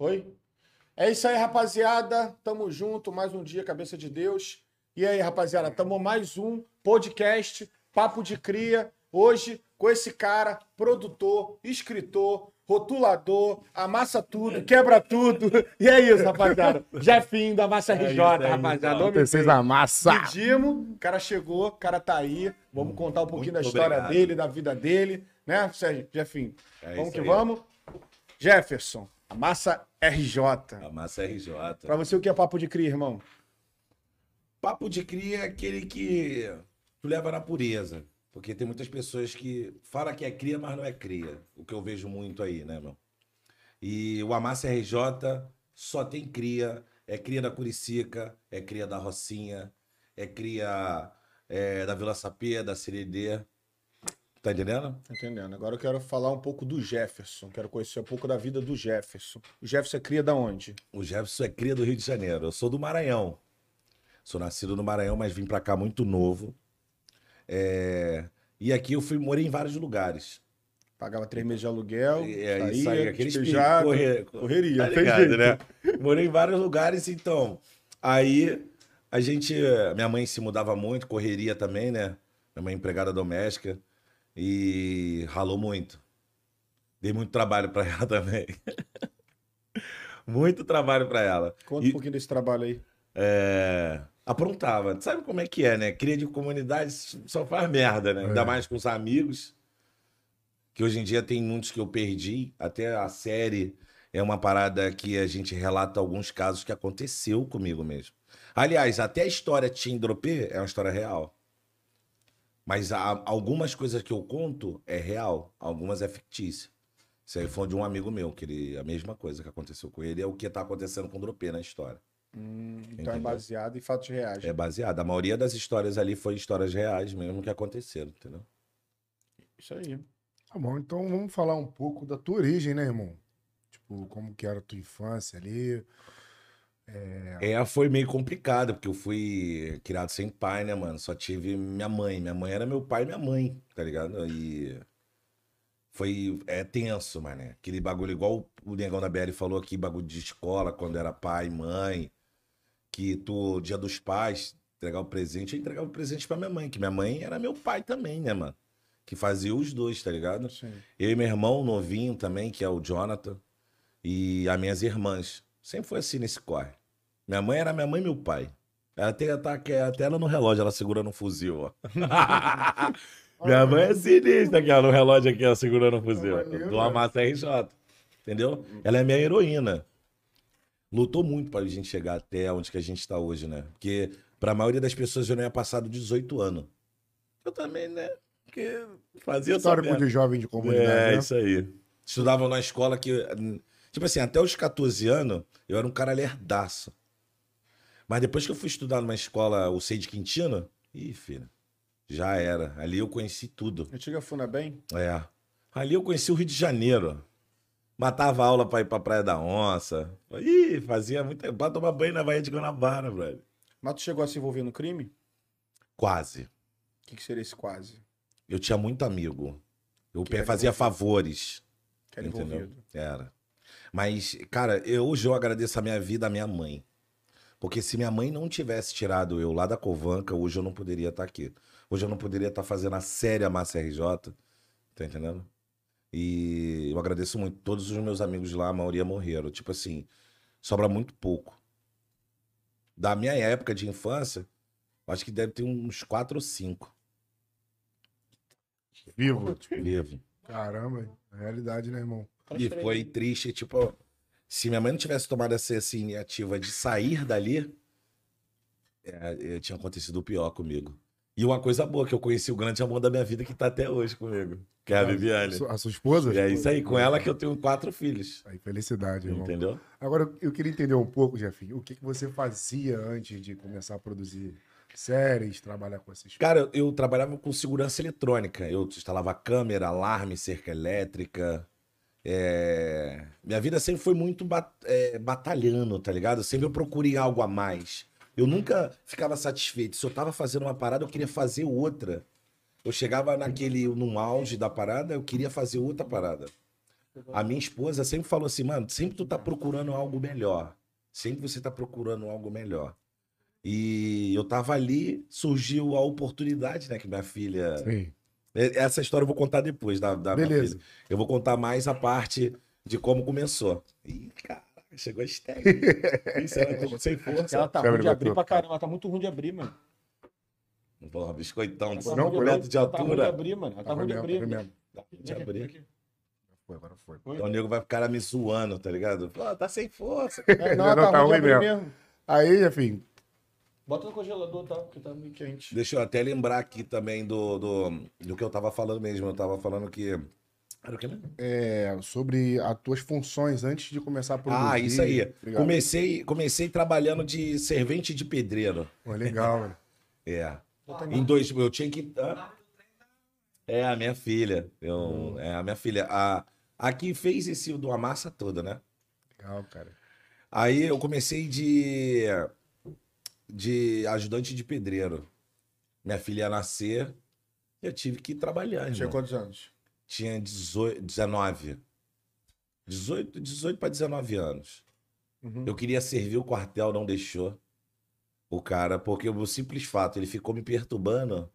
Oi? É isso aí, rapaziada. Tamo junto, mais um dia, cabeça de Deus. E aí, rapaziada, tamo mais um podcast, Papo de Cria. Hoje, com esse cara, produtor, escritor, rotulador, amassa tudo, quebra tudo. E é isso, rapaziada. Jefinho da Massa RJ, rapaziada. Nome Vocês feio. amassa. Pedimos, o cara chegou, o cara tá aí. Vamos contar um pouquinho Muito da história obrigado. dele, da vida dele, né, Sérgio? Jefinho, É vamos isso que aí. vamos. Jefferson, a Massa RJ. A massa RJ. Pra você, o que é papo de cria, irmão? Papo de cria é aquele que tu leva na pureza. Porque tem muitas pessoas que falam que é cria, mas não é cria. O que eu vejo muito aí, né, meu? E o Amassa RJ só tem cria. É cria da Curicica, é cria da Rocinha, é cria é, da Vila Sapê, da CDD. Tá entendendo? Entendendo. Agora eu quero falar um pouco do Jefferson. Quero conhecer um pouco da vida do Jefferson. O Jefferson é cria da onde? O Jefferson é cria do Rio de Janeiro. Eu sou do Maranhão. Sou nascido no Maranhão, mas vim pra cá muito novo. É, E aqui eu fui morei em vários lugares. Pagava três meses de aluguel, É, saía, aí, aquele despejado, corre- correria. Tá ligado, né? Morei em vários lugares, então. Aí a gente. Minha mãe se mudava muito, correria também, né? Minha mãe é empregada doméstica. E ralou muito. Dei muito trabalho pra ela também. muito trabalho pra ela. Conta E- um pouquinho desse trabalho aí. É, aprontava. Sabe como é que é, né? Cria de comunidade só faz merda, né? Ainda É. mais com os amigos. Que hoje em dia tem muitos que eu perdi. Até a série é uma parada que a gente relata alguns casos que aconteceu comigo mesmo. Aliás, até a história Tindropê é uma história real. Mas há algumas coisas que eu conto é real, algumas é fictícia. Isso aí foi de um amigo meu, que ele, a mesma coisa que aconteceu com ele é o que tá acontecendo com o Dropê na história. Hum, então é Entendeu? baseado em fatos reais. É baseado. A maioria das histórias ali foi histórias reais mesmo que aconteceram, entendeu? Isso aí. Tá bom, então vamos falar um pouco da tua origem, né, irmão? Tipo, como que era a tua infância ali. É, foi meio complicado, porque eu fui criado sem pai, né, mano? Só tive minha mãe. Minha mãe era meu pai e minha mãe, tá ligado? E foi é tenso, mano. Aquele bagulho igual o Negão da BL falou aqui, bagulho de escola, quando era pai, mãe, que tu, dia dos pais, entregar o presente, eu entregava o presente pra minha mãe, que minha mãe era meu pai também, né, mano? Que fazia os dois, tá ligado? Sim. Eu e meu irmão novinho também, que é o Jonathan, e as minhas irmãs. Sempre foi assim nesse corre. Minha mãe era minha mãe e meu pai. Ela tem tá, que- até ela no relógio, ela segurando um fuzil, ó. minha mãe é sinistra aqui, ó, no relógio aqui, ó, segurando um fuzil. Do Amassa RJ. Entendeu? Ela é minha heroína. Lutou muito pra gente chegar até onde que a gente tá hoje, né? Porque pra maioria das pessoas eu não ia passar dos 18 anos. Eu também, né? Porque fazia Histórico de jovem de comunidade, É, né? isso aí. Estudava numa escola que. Tipo assim, até os 14 anos, eu era um cara lerdaço. Mas depois que eu fui estudar numa escola, o Sei de Quintino, ih, filho, já era. Ali eu conheci tudo. Antiga Funa bem? É. Ali eu conheci o Rio de Janeiro. Matava aula pra ir pra Praia da Onça. Ih, fazia muito. Pra tomar banho na Baía de Guanabara, velho. Mas tu chegou a se envolver no crime? Quase. O que, que seria esse quase? Eu tinha muito amigo. Eu Que fazia favores. Que era Entendeu? envolvido. Era. Mas, cara, eu, hoje eu agradeço a minha vida à minha mãe. Porque se minha mãe não tivesse tirado eu lá da Covanca, hoje eu não poderia estar aqui. Hoje eu não poderia estar fazendo a série a Massa RJ. Tá entendendo? E eu agradeço muito. Todos os meus amigos de lá, a maioria morreram. Tipo assim, sobra muito pouco. Da minha época de infância, acho que deve ter uns quatro ou cinco Vivo. vivos. Caramba, é realidade, né, irmão? E foi triste, tipo, se minha mãe não tivesse tomado essa, essa iniciativa de sair dali, é, é, tinha acontecido o pior comigo. E uma coisa boa, que eu conheci o grande amor da minha vida que tá até hoje comigo, que é a Viviane. A sua esposa? E é isso aí, com ela que eu tenho quatro filhos. Aí, felicidade, irmão. Entendeu? Agora, eu- eu queria entender um pouco, Jefinho, o que, que você fazia antes de começar a produzir séries, trabalhar com esses... Cara, eu, eu trabalhava com segurança eletrônica. Eu instalava câmera, alarme, cerca elétrica. É, Minha vida sempre foi muito ba- é, batalhando, tá ligado? Sempre eu procurei algo a mais. Eu nunca ficava satisfeito. Se eu tava fazendo uma parada, eu queria fazer outra. Eu chegava naquele, num auge da parada, eu queria fazer outra parada. A minha esposa sempre falou assim, mano, sempre tu tá procurando algo melhor. Sempre você tá procurando algo melhor. E eu tava ali, surgiu a oportunidade, né? Que minha filha. Sim. É, essa história eu vou contar depois da, da Beleza. Eu vou contar mais a parte de como começou. Ih, cara, chegou a. Isso, ela tá sem força. Ela tá Câmera ruim de abrir pra caramba. Ela tá muito ruim de abrir, mano. Porra, biscoitão de tá Não, ruim foi metro de Ela tá ruim de altura. abrir, mano. Ela tá Tava ruim de mesmo, abrir. foi mesmo. De abrir. Foi, agora foi. Então o nego vai ficar me zoando, tá ligado? Pô, tá sem força. É, não, Não, ela tá, tá ruim mesmo. Aí, enfim, Bota no congelador, tá? Porque tá meio quente. Deixa eu até lembrar aqui também do, do, do que eu tava falando mesmo. Eu tava falando que. Era o que mesmo? é, sobre as tuas funções antes de começar a produzir. Ah, isso aí. Obrigado. Comecei, comecei trabalhando de servente de pedreiro. Pô, legal, mano. É. Em dois, eu tinha que. Hã? É a minha filha. Eu, É a minha filha. A, a que fez esse do Amassa toda, né? Legal, cara. Aí eu comecei de. De ajudante de pedreiro. Minha filha ia nascer. Eu tive que ir trabalhar, Tinha quantos anos? Tinha 18, 19. 18, 18 para 19 anos. Uhum. Eu queria servir o quartel, não deixou. O cara, porque o simples fato, ele ficou me perturbando.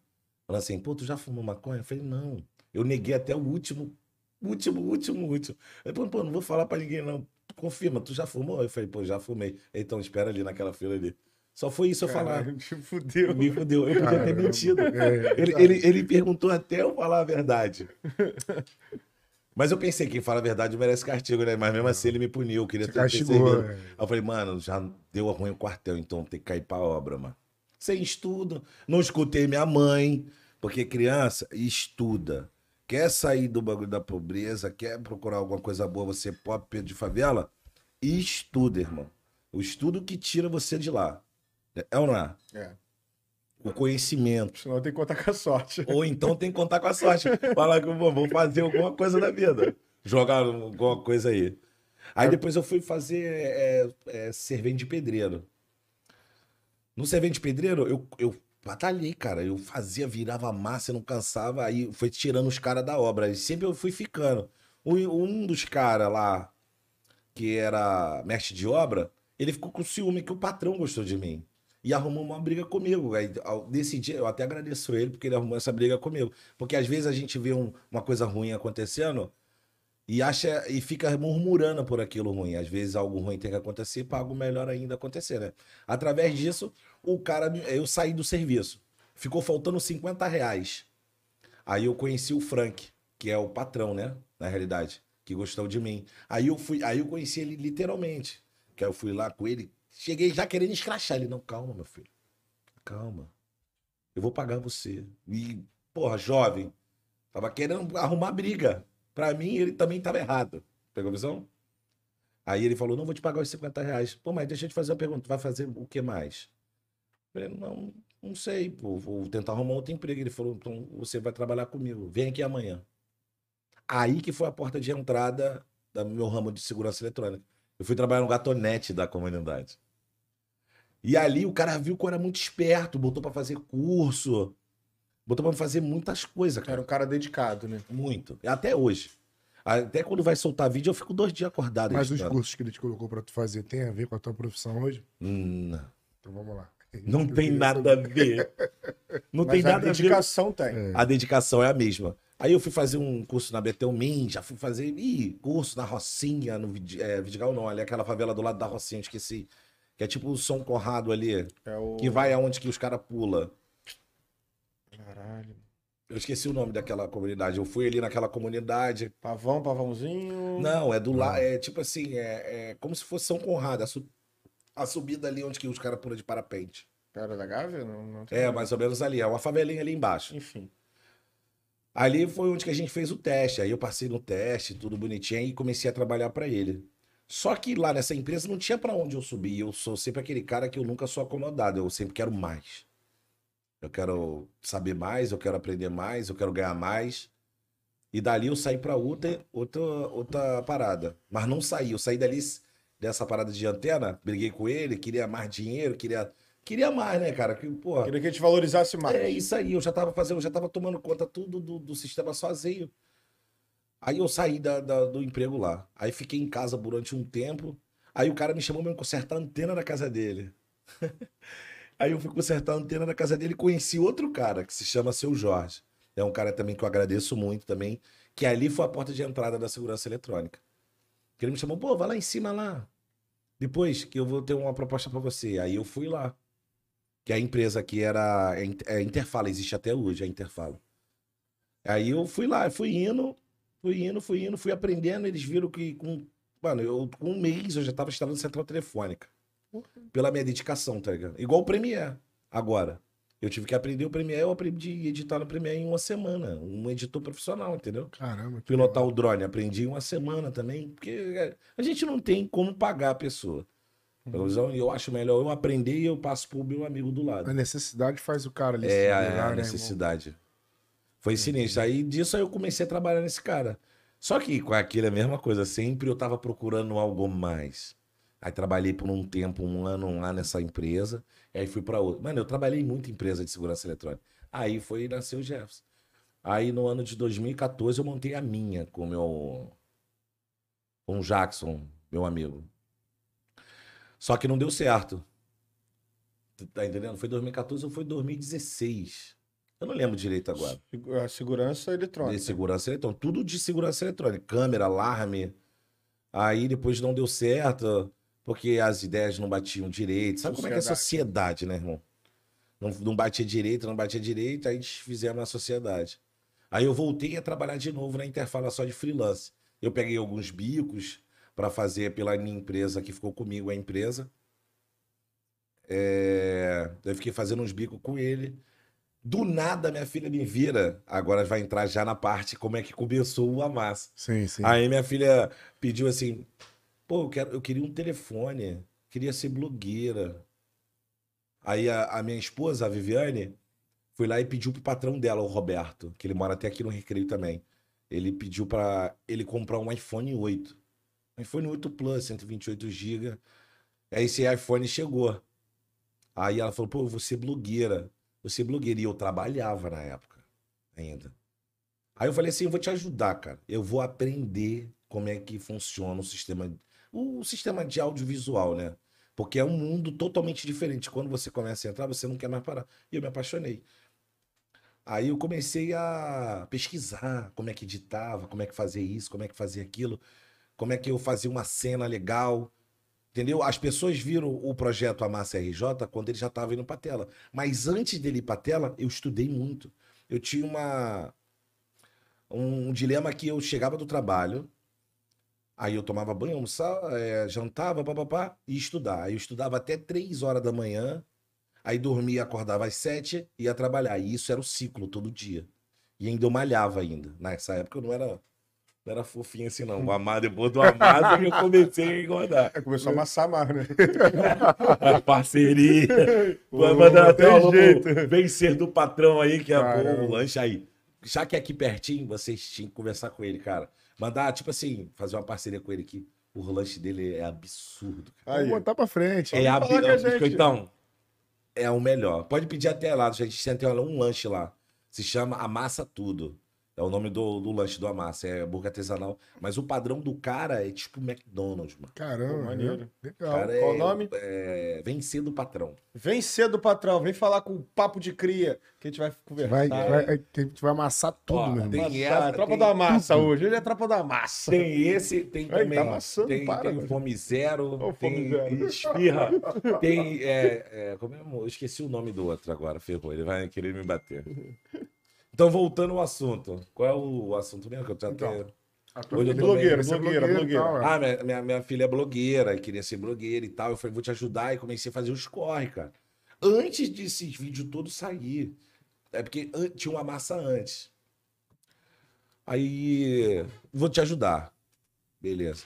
Falando assim, pô, tu já fumou maconha? Eu falei, não. Eu neguei até o último, último, último, último. Ele falou, pô, não vou falar pra ninguém, não. Confirma, tu já fumou? Eu falei, pô, já fumei. Então, espera ali naquela fila ali. Só foi isso eu falar. Te fudeu. Me fudeu. Eu podia ter mentido. É, Ele, ele, ele perguntou até eu falar a verdade. Mas eu pensei, quem fala a verdade merece castigo, né? Mas mesmo assim ele me puniu, eu queria ter, castigou. é. Eu falei, mano, já deu ruim o quartel, então tem que cair pra obra, mano. Sem estudo. Não escutei minha mãe, porque criança estuda. Quer sair do bagulho da pobreza, quer procurar alguma coisa boa, você pobre Pedro de favela? Estuda, irmão. O estudo que tira você de lá. É ou não é? É. O conhecimento. Senão tem que contar com a sorte. Ou então tem que contar com a sorte. Falar que vou fazer alguma coisa na vida. Jogar alguma coisa aí. Aí depois eu fui fazer é, é, servente de pedreiro. No servente de pedreiro, eu, eu batalhei, cara. Eu fazia, virava massa, eu não cansava. Aí foi tirando os caras da obra. E sempre eu fui ficando. Um, um dos caras lá, que era mestre de obra, ele ficou com ciúme que o patrão gostou de mim. E arrumou uma briga comigo. Aí, nesse dia, eu até agradeço ele porque ele arrumou essa briga comigo. Porque às vezes a gente vê um- uma coisa ruim acontecendo e acha e fica murmurando por aquilo ruim. Às vezes algo ruim tem que acontecer para algo melhor ainda acontecer, né? Através disso, o cara, eu saí do serviço. Ficou faltando 50 reais. Aí eu conheci o Frank, que é o patrão, né? Na realidade, que gostou de mim. Aí eu fui, aí eu conheci ele literalmente. Que eu fui lá com ele, cheguei já querendo escrachar ele. Não, calma, meu filho. Calma. Eu vou pagar você. E, porra, jovem, tava querendo arrumar briga. Pra mim, ele também tava errado. Pegou a visão? Aí ele falou: não vou te pagar os 50 reais. Pô, mas deixa eu te fazer uma pergunta: tu vai fazer o que mais? Eu falei, não, não sei, pô, vou tentar arrumar outro emprego. Ele falou: então você vai trabalhar comigo, vem aqui amanhã. Aí que foi a porta de entrada do meu ramo de segurança eletrônica. Eu fui trabalhar no gatonete da comunidade. E ali o cara viu que eu era muito esperto, botou pra fazer curso, botou pra fazer muitas coisas, cara. Era um cara dedicado, né? Muito. Até hoje. Até quando vai soltar vídeo, eu fico dois dias acordado. Mas os cursos que ele te colocou pra tu fazer tem a ver com a tua profissão hoje? Não. Então vamos lá. Não tem nada a ver. Não tem Mas a nada a ver. dedicação tem. É. A dedicação é a mesma. Aí eu fui fazer um curso na Betelmin, já fui fazer ih, curso na Rocinha, no é, Vidigal não, ali aquela favela do lado da Rocinha, esqueci. Que é tipo o São Corrado ali, É o... que vai aonde que os caras pula. Caralho. Eu esqueci o nome daquela comunidade. Eu fui ali naquela comunidade. Pavão, pavãozinho. Não, é do lado. É tipo assim, é, é como se fosse São Conrado. A, su- a subida ali onde que os caras pulam de parapente. Cara da Gávea? Não, não tem É, nada. mais ou menos ali. É uma favelinha ali embaixo. Enfim. Ali foi onde que a gente fez o teste. Aí eu passei no teste, tudo bonitinho, e comecei a trabalhar para ele. Só que lá nessa empresa não tinha para onde eu subir. Eu sou sempre aquele cara que eu nunca sou acomodado. Eu sempre quero mais. Eu quero saber mais, eu quero aprender mais, eu quero ganhar mais. E dali eu saí para outra, outra, outra parada. Mas não saí. Eu saí dali dessa parada de antena, briguei com ele, queria mais dinheiro, queria, queria mais, né, cara? Que, porra, Queria que a gente valorizasse mais. é isso aí, eu já tava fazendo, eu já tava tomando conta tudo do, do sistema sozinho. Aí eu saí da, da- do emprego lá. Aí fiquei em casa durante um tempo. Aí o cara me chamou pra eu consertar a antena da casa dele. Aí eu fui consertar a antena da casa dele e conheci outro cara que se chama Seu Jorge. É um cara também que eu agradeço muito também, que ali foi a porta de entrada da segurança eletrônica. Que ele me chamou, pô, vai lá em cima lá. Depois que eu vou ter uma proposta pra você. Aí eu fui lá. Que a empresa aqui era é é Interfala, existe até hoje a Interfala. Aí eu fui lá, fui indo, fui indo, fui indo, fui aprendendo. Eles viram que com, mano, eu, com um mês eu já tava instalando central telefônica. Pela minha dedicação, tá ligado? Igual o Premiere, agora. Eu tive que aprender o Premiere, eu aprendi a editar no Premiere em uma semana. Um editor profissional, entendeu? Caramba. que Pilotar legal. o drone, aprendi em uma semana também, porque é, a gente não tem como pagar a pessoa. Então, eu acho melhor eu aprender e eu passo pro meu amigo do lado. A necessidade faz o cara ali. É, se a, virar, a né, necessidade. Foi sinistro. Aí disso aí eu comecei a trabalhar nesse cara. Só que com aquilo é a mesma coisa. Sempre eu tava procurando algo mais. Aí trabalhei por um tempo, um ano lá nessa empresa. Aí fui pra outra. Mano, eu trabalhei em muita empresa de segurança eletrônica. Aí foi nasceu o Jefferson. Aí no ano de 2014 eu montei a minha com o meu. Com o Jackson, meu amigo. Só que não deu certo. Tá entendendo? Foi 2014 ou foi 2016? Eu não lembro direito agora. A segurança eletrônica. De segurança eletrônica. Tudo de segurança eletrônica. Câmera, alarme. Aí depois não deu certo, porque as ideias não batiam direito. Sabe como é que é a sociedade, né, irmão? Não, não batia direito, não batia direito, aí fizemos a sociedade. Aí eu voltei a trabalhar de novo na Interfala só de freelance. Eu peguei alguns bicos para fazer pela minha empresa que ficou comigo, a empresa. É, Eu fiquei fazendo uns bicos com ele. Do nada, minha filha me vira. Agora vai entrar já na parte como é que começou o Amassa. Sim, sim. Aí minha filha pediu assim: pô, eu, quero, eu queria um telefone, queria ser blogueira. Aí a, a minha esposa, a Viviane, foi lá e pediu pro patrão dela, o Roberto, que ele mora até aqui no Recreio também. Ele pediu pra ele comprar um iPhone 8. Um iPhone 8 Plus, 128 GB. Aí esse iPhone chegou. Aí ela falou: pô, eu vou ser blogueira. Vou ser blogueira. E eu trabalhava na época ainda. Aí eu falei assim, eu vou te ajudar, cara. Eu vou aprender como é que funciona o sistema, o sistema de audiovisual, né? Porque é um mundo totalmente diferente. Quando você começa a entrar, você não quer mais parar. E eu me apaixonei. Aí eu comecei a pesquisar como é que editava, como é que fazia isso, como é que fazia aquilo, como é que eu fazia uma cena legal. Entendeu? As pessoas viram o projeto Amassa RJ quando ele já estava indo para tela. Mas antes dele ir para tela, eu estudei muito. Eu tinha uma um dilema que eu chegava do trabalho, aí eu tomava banho, almoçava, eh, jantava, papapá, e estudar. Aí eu estudava até três horas da manhã, aí dormia, acordava às sete, ia trabalhar. E isso era o ciclo todo dia. E ainda eu malhava ainda. Nessa época eu não era, não era fofinho assim, não. O amar, depois do amado, eu comecei a engordar. É, começou a amassar mais, né? A parceria. Pô, Vai mandar até jeito. vencer do patrão aí, que é pô, Caramba. o lanche aí. Já que é aqui pertinho, vocês tinham que conversar com ele, cara. Mandar, tipo assim, fazer uma parceria com ele aqui. O lanche dele é absurdo. cara. Aí, Vamos botar pra frente. É absurdo. Então, é o melhor. Pode pedir até lá, a gente tem um lanche lá. Se chama Amassa Tudo. É o nome do, do lanche do Amassa. É hambúrguer artesanal. Mas o padrão do cara é tipo McDonald's, mano. Caramba, Pô, maneiro. legal. Cara, qual é, o nome? É, vencer do patrão. Vem cedo, patrão. Vem falar com o papo de cria, que a gente vai conversar. Vai, vai, que a gente vai amassar tudo, Ó, meu irmão. tem- Amassar, essa, tropa tem da massa hoje. Hoje é tropa da massa. Tem esse, tem Ai, também. tá amassando, tem, para, tem. Fome Zero, Fome tem Zero. Esfirra, tem. É, é, como é, eu esqueci o nome do outro agora, ferrou. Ele vai querer me bater. Então, voltando ao assunto. Qual é o assunto mesmo que eu até. Então, A tua Hoje eu filha tô blogueira, quer ser blogueira, e blogueira. tal, é. Ah, minha, minha, minha filha é blogueira, queria ser blogueira e tal. Eu falei, vou te ajudar. E comecei a fazer os corre, cara. Antes desses vídeos todos sair. É porque tinha uma massa antes. Aí, vou te ajudar. Beleza.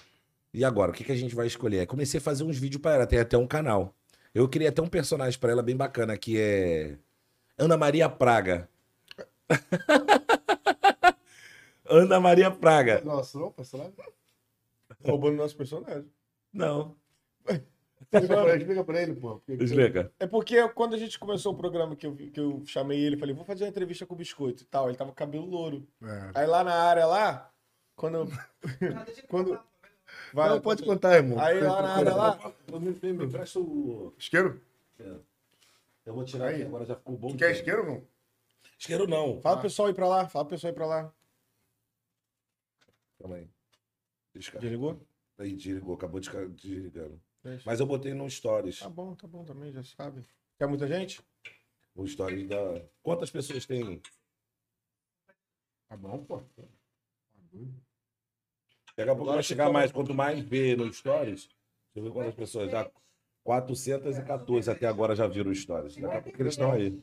E agora, o que, que a gente vai escolher? Comecei a fazer uns vídeos pra ela, tem até um canal. Eu criei até um personagem pra ela bem bacana, que é Ana Maria Praga. Ana Maria Praga. Nossa, não, personagem? Roubando nosso personagem. Não. Explica pra ele, pô. Porque- Explica. É porque quando a gente começou o programa que eu, que eu chamei ele, falei, vou fazer uma entrevista com o Biscoito e tal. Ele tava com cabelo louro. É, Aí lá na área lá, Quando. Quando... Vai, não, pode contar, irmão. Aí lá na área lá. Me, me, me presta o. Isqueiro? Eu vou tirar Aí. agora já ficou bom. Tu quer isqueiro, irmão? Isqueiro não. Fala pro pessoal ir pra lá. Fala pro pessoal ir pra lá. Calma aí. Desligou? Aí, desligou, acabou de ca- desligando. Deixa. Mas eu botei no Stories. Tá bom, tá bom também, já sabe. Quer muita gente? O Stories da. Quantas pessoas tem? Tá bom, pô. Daqui a pouco vai chegar mais. Quanto mais vê no Stories, deixa eu ver quantas pessoas. Já 414 até agora já viram o Stories. Daqui a pouco eles estão aí.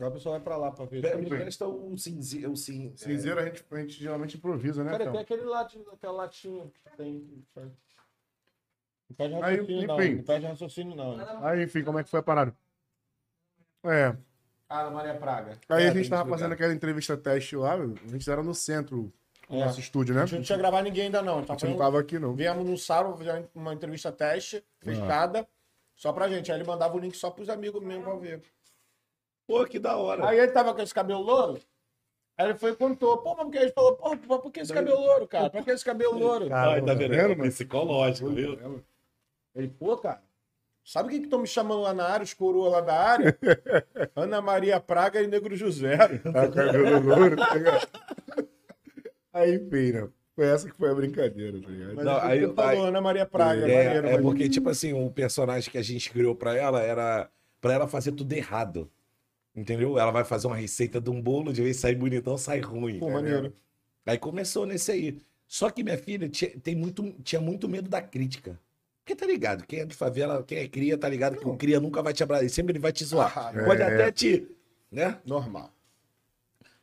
Agora o pessoal vai pra lá pra ver. Me presta o cinzeiro. O cin... Cinzeiro a gente, a gente geralmente improvisa, né, Cara, então? tem aquele latinho, aquela latinha que tem. Não perde Aí, raciocínio, não. enfim. Não perde raciocínio, não. Aí, enfim, como é que foi a parada? É. Ah, na Maria Praga. Aí É, a gente tava explicar. fazendo aquela entrevista teste lá, a gente era no centro, no É. nosso estúdio, né? A gente não tinha gravado ninguém ainda, não. A Tá gente não tava aqui, não. Viemos no sábado fazer uma entrevista teste, fechada, só pra gente. Aí ele mandava o link só pros amigos mesmo pra ver. Pô, que da hora. Aí ele tava com esse cabelo louro. Aí ele foi e contou. Pô, mas porque ele falou, pô, por que esse cabelo louro, cara? Pra que esse cabelo louro? Cara, Ai, tá vendo? mano? Psicológico, viu? Ele, pô, cara, sabe quem que estão me chamando lá na área, os coroas lá da área? Ana Maria Praga e Negro José. Tá com cabelo louro, tá ligado? Aí, feira. Foi essa que foi a brincadeira, tá ligado? Mas Não, ele aí- falou aí- Ana Maria Praga, É, maneiro, é porque, tipo assim, o personagem que a gente criou pra ela era pra ela fazer tudo errado. Entendeu? Ela vai fazer uma receita de um bolo, de vez em sair bonitão, sai ruim. Pô, maneiro. Aí começou nesse aí. Só que minha filha tinha, tem muito, tinha muito medo da crítica. Porque tá ligado, quem é de favela, quem é cria, tá ligado que o cria nunca vai te abraçar, sempre ele vai te zoar. Ah, Pode é. até te. Né? Normal.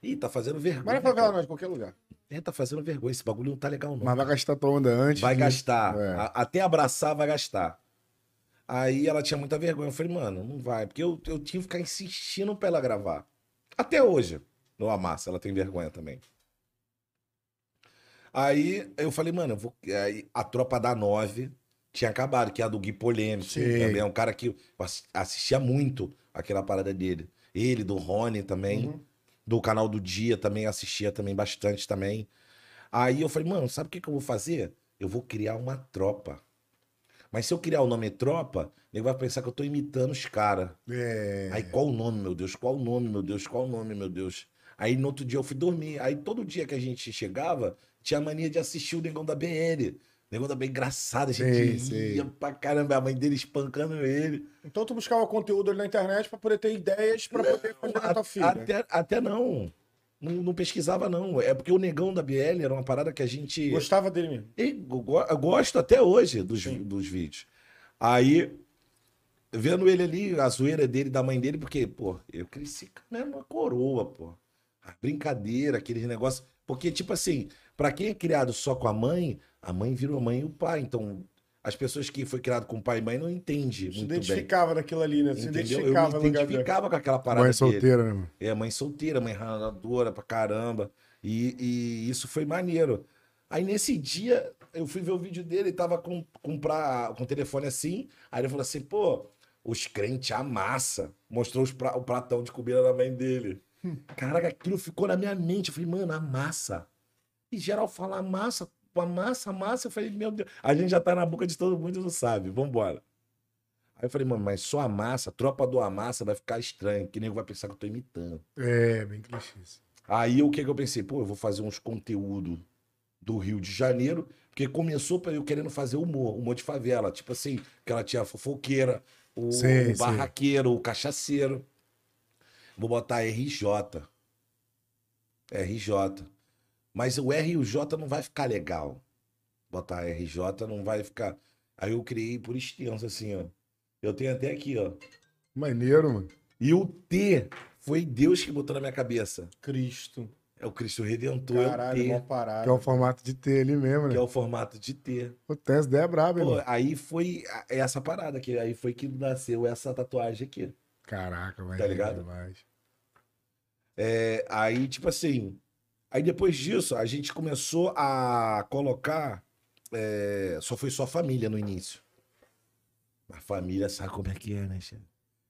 Ih, tá fazendo vergonha. Mas não é favela não, de qualquer lugar. É, tá fazendo vergonha. Esse bagulho não tá legal, não. Mas vai gastar tua onda antes. Vai de- gastar. É. A- até abraçar, vai gastar. Aí ela tinha muita vergonha. Eu falei, mano, não vai. Porque eu, eu tinha que ficar insistindo pra ela gravar. Até hoje, no Amassa, ela tem vergonha também. Aí eu falei, mano, eu vou. Aí, a tropa da nove tinha acabado, que é a do Gui Polêmico. Também é um cara que eu assistia muito aquela parada dele. Ele, do Rony também. Uhum. Do canal do Dia também assistia também bastante também. Aí eu falei, mano, sabe o que, que eu vou fazer? Eu vou criar uma tropa. Mas se eu criar o nome tropa, ele vai pensar que eu tô imitando os caras. É. Aí qual o nome, meu Deus? Qual o nome, meu Deus? Qual o nome, meu Deus? Aí no outro dia eu fui dormir. Aí todo dia que a gente chegava, tinha a mania de assistir o Negão da BL. Negão da BL engraçado, a gente Sei, ia sei. pra caramba, a mãe dele espancando ele. Então tu buscava conteúdo ali na internet pra poder ter ideias pra poder fazer na tua filha. Até, até não. Não. não pesquisava, não. É porque o Negão da BL era uma parada que a gente. Gostava dele mesmo. E eu go- eu gosto até hoje dos, Sim. dos vídeos. Aí, vendo ele ali, a zoeira dele, da mãe dele, porque, pô, eu cresci com a mesma coroa, pô. A brincadeira, aqueles negócios. Porque, tipo assim, pra quem é criado só com a mãe, a mãe virou a mãe e o pai. Então, as pessoas que foi criado com pai e mãe não entendem Se muito bem. identificava naquilo ali, né? Se Entendeu? identificava eu me dele. identificava com aquela parada Mãe dele. solteira, né, mano? É, mãe solteira, mãe raladora pra caramba. E, e isso foi maneiro. Aí nesse dia, eu fui ver o vídeo dele, ele tava com, com, pra, com o telefone assim. Aí ele falou assim: pô, os crentes amassa. Mostrou os pra- o pratão de comida da mãe dele. Caraca, aquilo ficou na minha mente. Eu falei, mano, amassa. E geral fala amassa, amassa, amassa. Eu falei, meu Deus. A gente já tá na boca de todo mundo e não sabe. Vambora. Aí eu falei, mano, mas só amassa, tropa do amassa vai ficar estranho, que nego vai pensar que eu tô imitando. É, bem clichê. Aí o que que eu pensei? Pô, eu vou fazer uns conteúdo do Rio de Janeiro, porque começou eu querendo fazer humor, humor de favela. Tipo assim, que ela tinha a fofoqueira, o, Sim, o sim. barraqueiro, o cachaceiro. Vou botar RJ. RJ. Mas o R e o J não vai ficar legal. Botar RJ não vai ficar. Aí eu criei por extenso, assim, ó. Eu tenho até aqui, ó. Maneiro, mano. E o T foi Deus que botou na minha cabeça. Cristo. É o Cristo Redentor, Caralho, é o T, parada. Que é o formato de T ali mesmo, que né? é o formato de T. O Tess é braba, Pô, irmão. aí foi a- essa parada aqui, aí foi que nasceu essa tatuagem aqui. Caraca, vai Tá ligado? demais. É, aí, tipo assim, aí depois disso, a gente começou a colocar, é, só foi só família no início. A família sabe como é que é, né, chefe?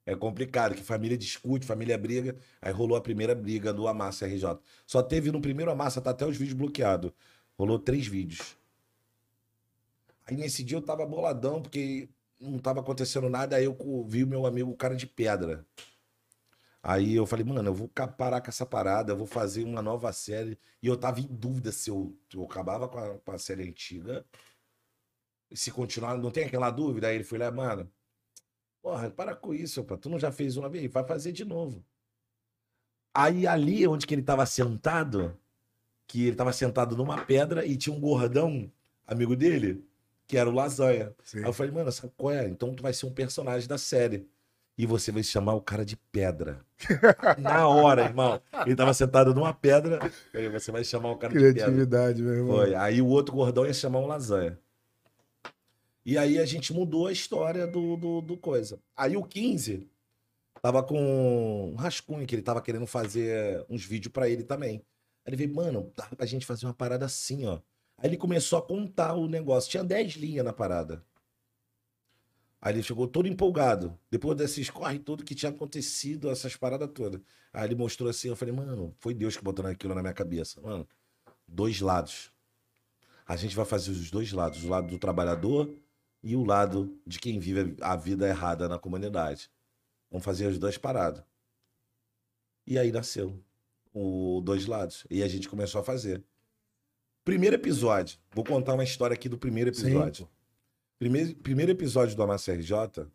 É complicado, que família discute, família briga. Aí rolou a primeira briga do Amassa RJ. Só teve no primeiro Amassa, tá até os vídeos bloqueados. Rolou três vídeos. Aí nesse dia eu tava boladão, porque não tava acontecendo nada. Aí eu vi o meu amigo, o cara de pedra. Aí eu falei, mano, eu vou parar com essa parada, eu vou fazer uma nova série. E eu tava em dúvida se eu, eu acabava com a, com a série antiga. Se continuar, não tem aquela dúvida? Aí ele foi lá, mano, Porra, para com isso, opa. tu não já fez uma vez? Vai fazer de novo. Aí ali onde que ele estava sentado, que ele estava sentado numa pedra e tinha um gordão, amigo dele, que era o Lasanha. Sim. Aí eu falei, mano, sabe qual é? Então tu vai ser um personagem da série. E você vai chamar o cara de pedra. Na hora, irmão. Ele tava sentado numa pedra, aí você vai chamar o cara de pedra. Criatividade, meu irmão. Foi. Aí o outro gordão ia chamar um lasanha. E aí a gente mudou a história do, do, do coisa. Aí o 15 tava com um rascunho, que ele tava querendo fazer uns vídeos para ele também. Aí ele veio, mano, dá pra gente fazer uma parada assim, ó. Aí ele começou a contar o negócio. Tinha 10 linhas na parada. Aí ele chegou todo empolgado. Depois desses corre tudo que tinha acontecido, essas paradas todas. Aí ele mostrou assim, eu falei, mano, foi Deus que botou aquilo na minha cabeça. Mano, dois lados. A gente vai fazer os dois lados. O lado do trabalhador e o lado de quem vive a vida errada na comunidade. Vamos fazer as duas paradas. E aí nasceu o dois lados. E a gente começou a fazer. Primeiro episódio. Vou contar uma história aqui do primeiro episódio. Primeiro, primeiro episódio do Amassa RJ.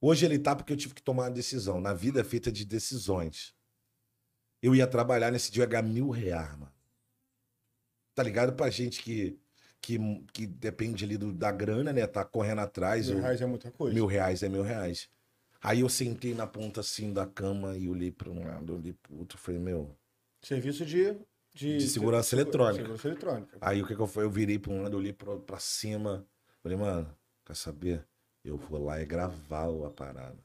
Hoje ele tá porque eu tive que tomar uma decisão. Na vida é feita de decisões. Eu ia trabalhar nesse dia ganhar mil reais, mano. Tá ligado? Pra gente que que, que depende ali do, da grana, né? Tá correndo atrás. Mil reais é muita coisa. Mil reais é mil reais. Aí eu sentei na ponta assim da cama e olhei para um lado, olhei pro outro, falei, meu. Serviço de. De, de segurança de, eletrônica. Segurança eletrônica. Aí o que, que eu fui? Eu virei para um lado, olhei para cima. Falei, mano, quer saber? Eu vou lá e gravar a parada.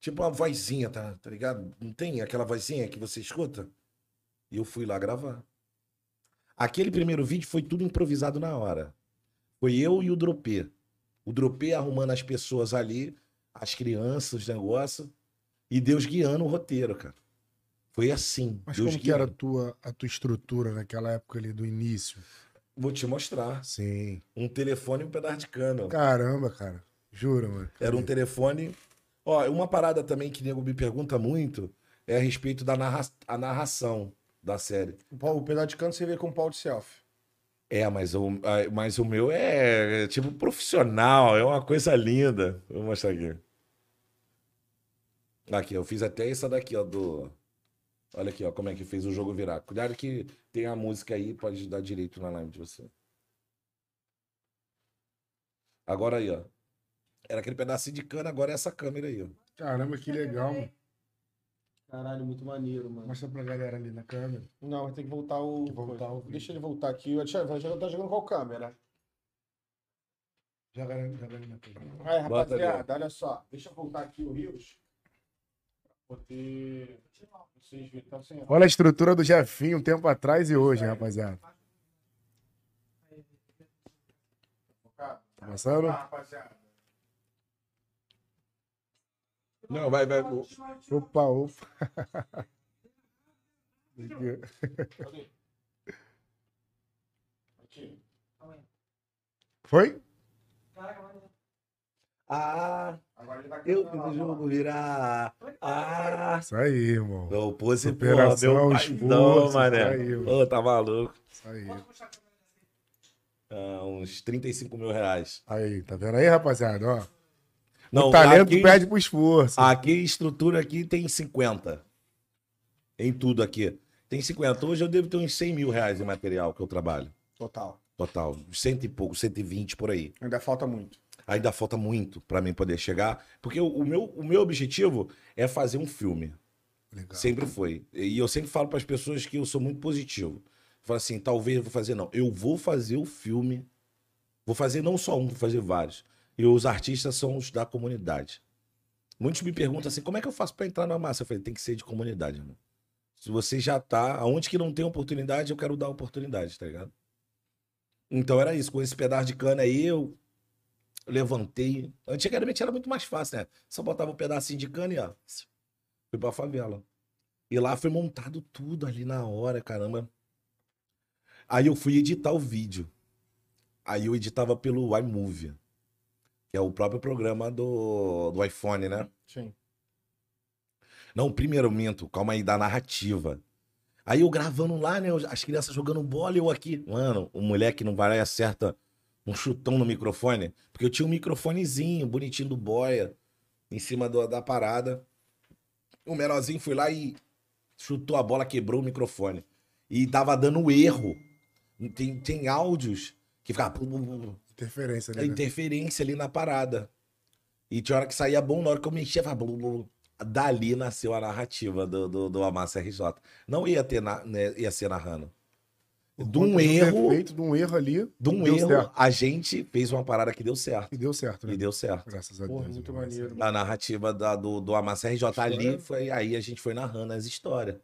Tipo uma vozinha, tá, tá ligado? Não tem aquela vozinha que você escuta? E eu fui lá gravar. Aquele primeiro vídeo foi tudo improvisado na hora. Foi eu e o Dropê. O Dropê arrumando as pessoas ali, as crianças, os negócios, e Deus guiando o roteiro, cara. Foi assim. Mas Deus como que era a tua, a tua estrutura naquela época ali do início? Vou te mostrar. Sim. Um telefone e um pedaço de cano. Caramba, cara. Juro, mano. Era um telefone. Ó, uma parada também que nego me pergunta muito é a respeito da narra... a narração da série. O pedaço de canto você vê com pau de selfie. É, mas o, mas o meu é tipo profissional, é uma coisa linda. Vou mostrar aqui. Aqui, eu fiz até essa daqui, ó, do... Olha aqui, ó, como é que fez o jogo virar. Cuidado que tem a música aí, pode dar direito na live de você. Agora aí, ó. Era aquele pedacinho de cana, agora é essa câmera aí, ó. Caramba, que legal, mano. Caralho, muito maneiro, mano. Mostra pra galera ali na câmera. Não, vai ter que voltar o. voltar o Deixa ele voltar aqui. Vai jogar, tá jogando qual câmera? Joga, joga ali na câmera. Aí, rapaziada, olha só. Deixa eu voltar aqui o Rios. Poder. Vocês viram, tá. Olha a estrutura do Jefinho um tempo atrás e hoje, rapaziada. Tá passando? Não, vai, vai. Opa, opa. Foi? Ah, eu o jogo virar. Ah, isso aí, irmão. Meu pose, pô, meu paizão, mané. Ô, tá maluco. Isso aí. Ah, uns 35 mil reais. Aí, tá vendo aí, rapaziada? Ó. Não, o talento aqui, pede pro esforço. Aqui, estrutura aqui tem 50. Em tudo aqui. Tem 50. Hoje eu devo ter uns 100 mil reais em material que eu trabalho. Total. Total. Cento e pouco, 120 por aí. Ainda falta muito. Ainda falta muito para mim poder chegar. Porque o, o, meu, o meu objetivo é fazer um filme. Legal. Sempre foi. E eu sempre falo para as pessoas que eu sou muito positivo. Falo assim, talvez eu vou fazer, não. Eu vou fazer o filme. Vou fazer não só um, vou fazer vários. E os artistas são os da comunidade. Muitos me perguntam assim: como é que eu faço para entrar na massa? Eu falei: tem que ser de comunidade, irmão. Se você já tá, aonde que não tem oportunidade, eu quero dar oportunidade, tá ligado? Então era isso. Com esse pedaço de cana aí, eu Eu levantei. Antigamente era muito mais fácil, né? Só botava um pedacinho de cana e ó. Fui pra favela. E lá foi montado tudo ali na hora, caramba. Aí eu fui editar o vídeo. Aí eu editava pelo iMovie, que é o próprio programa do, do iPhone, né? Sim. Não, primeiro minto, calma aí, da narrativa. Aí eu gravando lá, né? As crianças jogando bola e eu aqui. Mano, o moleque não vai lá e acerta um chutão no microfone. Porque eu tinha um microfonezinho bonitinho do boia em cima do, da parada. O menorzinho foi lá e chutou a bola, quebrou o microfone. E tava dando erro. Tem, tem áudios que ficava. Interferência, né? É interferência ali na parada. E tinha hora que saía bom, na hora que eu mexia, ficava. Dali nasceu a narrativa do, do, do Amassa RJ. Não ia, ter na, né, ia ser narrando. De um erro. Defeito, de um erro ali. De um erro, certo. a gente fez uma parada que deu certo. E deu certo, né? E deu certo. Graças a Porra, Deus. Muito maneiro. A narrativa da, do, do Amassa RJ ali foi. Aí a gente foi narrando as histórias.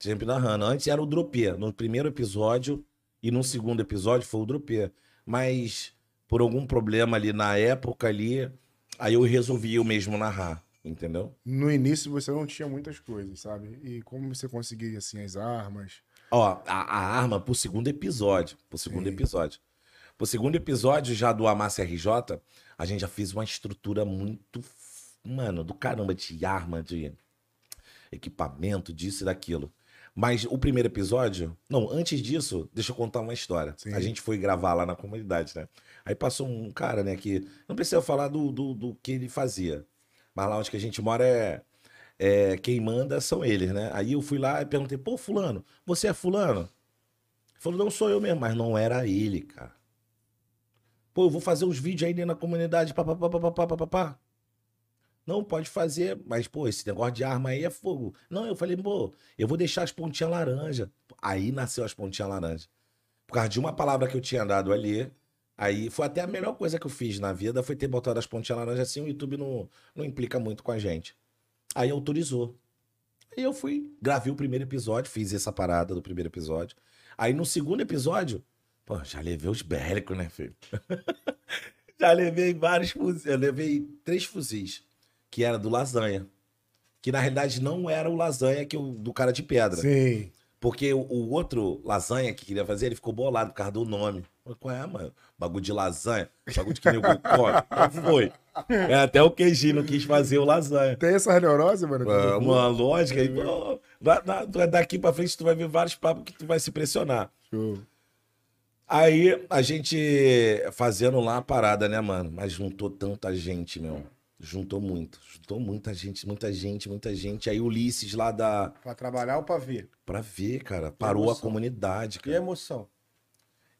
Sempre narrando. Antes era o Dropê. No primeiro episódio e no segundo episódio foi o Dropê. Mas por algum problema ali na época ali, aí eu resolvi eu mesmo narrar. Entendeu? No início você não tinha muitas coisas, sabe? E como você conseguia, assim, as armas? Ó, a, a arma pro segundo episódio. Pro segundo Sim. episódio. Pro segundo episódio já do Amassa RJ, a gente já fez uma estrutura muito, mano, do caramba, de arma, de equipamento, disso e daquilo. Mas o primeiro episódio. Não, antes disso, deixa eu contar uma história. Sim. A gente foi gravar lá na comunidade, né? Aí passou um cara, né, que. Não precisa falar do, do, do que ele fazia. Mas lá onde que a gente mora é, é, quem manda são eles, né? Aí eu fui lá e perguntei, pô, fulano, você é fulano? Ele falou, não sou eu mesmo, mas não era ele, cara. Pô, eu vou fazer uns vídeos aí dentro da comunidade, papapá. Não, pode fazer, mas, pô, esse negócio de arma aí é fogo. Não, eu falei, pô, eu vou deixar as pontinhas laranja. Aí nasceu as pontinhas laranja. Por causa de uma palavra que eu tinha dado ali, Aí foi até a melhor coisa que eu fiz na vida, foi ter botado as pontinhas laranja assim, o YouTube não, não implica muito com a gente. Aí autorizou. Aí eu fui, gravei o primeiro episódio, fiz essa parada do primeiro episódio. Aí no segundo episódio, pô, já levei os bélicos, né, filho? já levei vários fuzis, eu levei três fuzis, que era do Lasanha. Que na realidade não era o Lasanha que o, do cara de pedra. Sim. Porque o, o outro Lasanha que queria fazer, ele ficou bolado por causa do nome. Qual é, mano? Bagulho de lasanha. Bagulho de que nem o Qual foi? É, até o queijinho não quis fazer o lasanha. Tem essa neurose, mano? É, uma lógica. É. Pô, daqui pra frente tu vai ver vários papos que tu vai se impressionar. Show. Aí a gente fazendo lá a parada, né, mano? Mas juntou tanta gente, meu. Juntou muito. Juntou muita gente, muita gente, muita gente. Aí Ulisses lá da. Pra trabalhar ou pra ver? Pra ver, cara. Parou a comunidade, cara. Que emoção.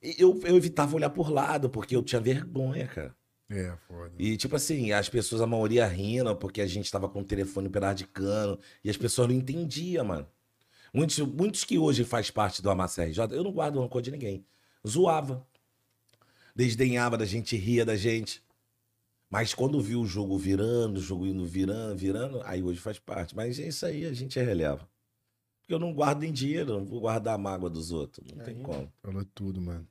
Eu, eu evitava olhar por lado, porque eu tinha vergonha, cara. É, foda. E, tipo assim, as pessoas, a maioria rindo, porque a gente tava com o telefone pedaço de cano, e as pessoas não entendiam, mano. Muitos, muitos que hoje faz parte do Amassa RJ, eu não guardo rancor de ninguém. Zoava. Desdenhava da gente, ria da gente. Mas quando viu o jogo virando, o jogo indo virando, virando, aí hoje faz parte. Mas é isso aí, a gente releva. Porque eu não guardo em dinheiro, não vou guardar a mágoa dos outros. Não tem como. Falou tudo, mano.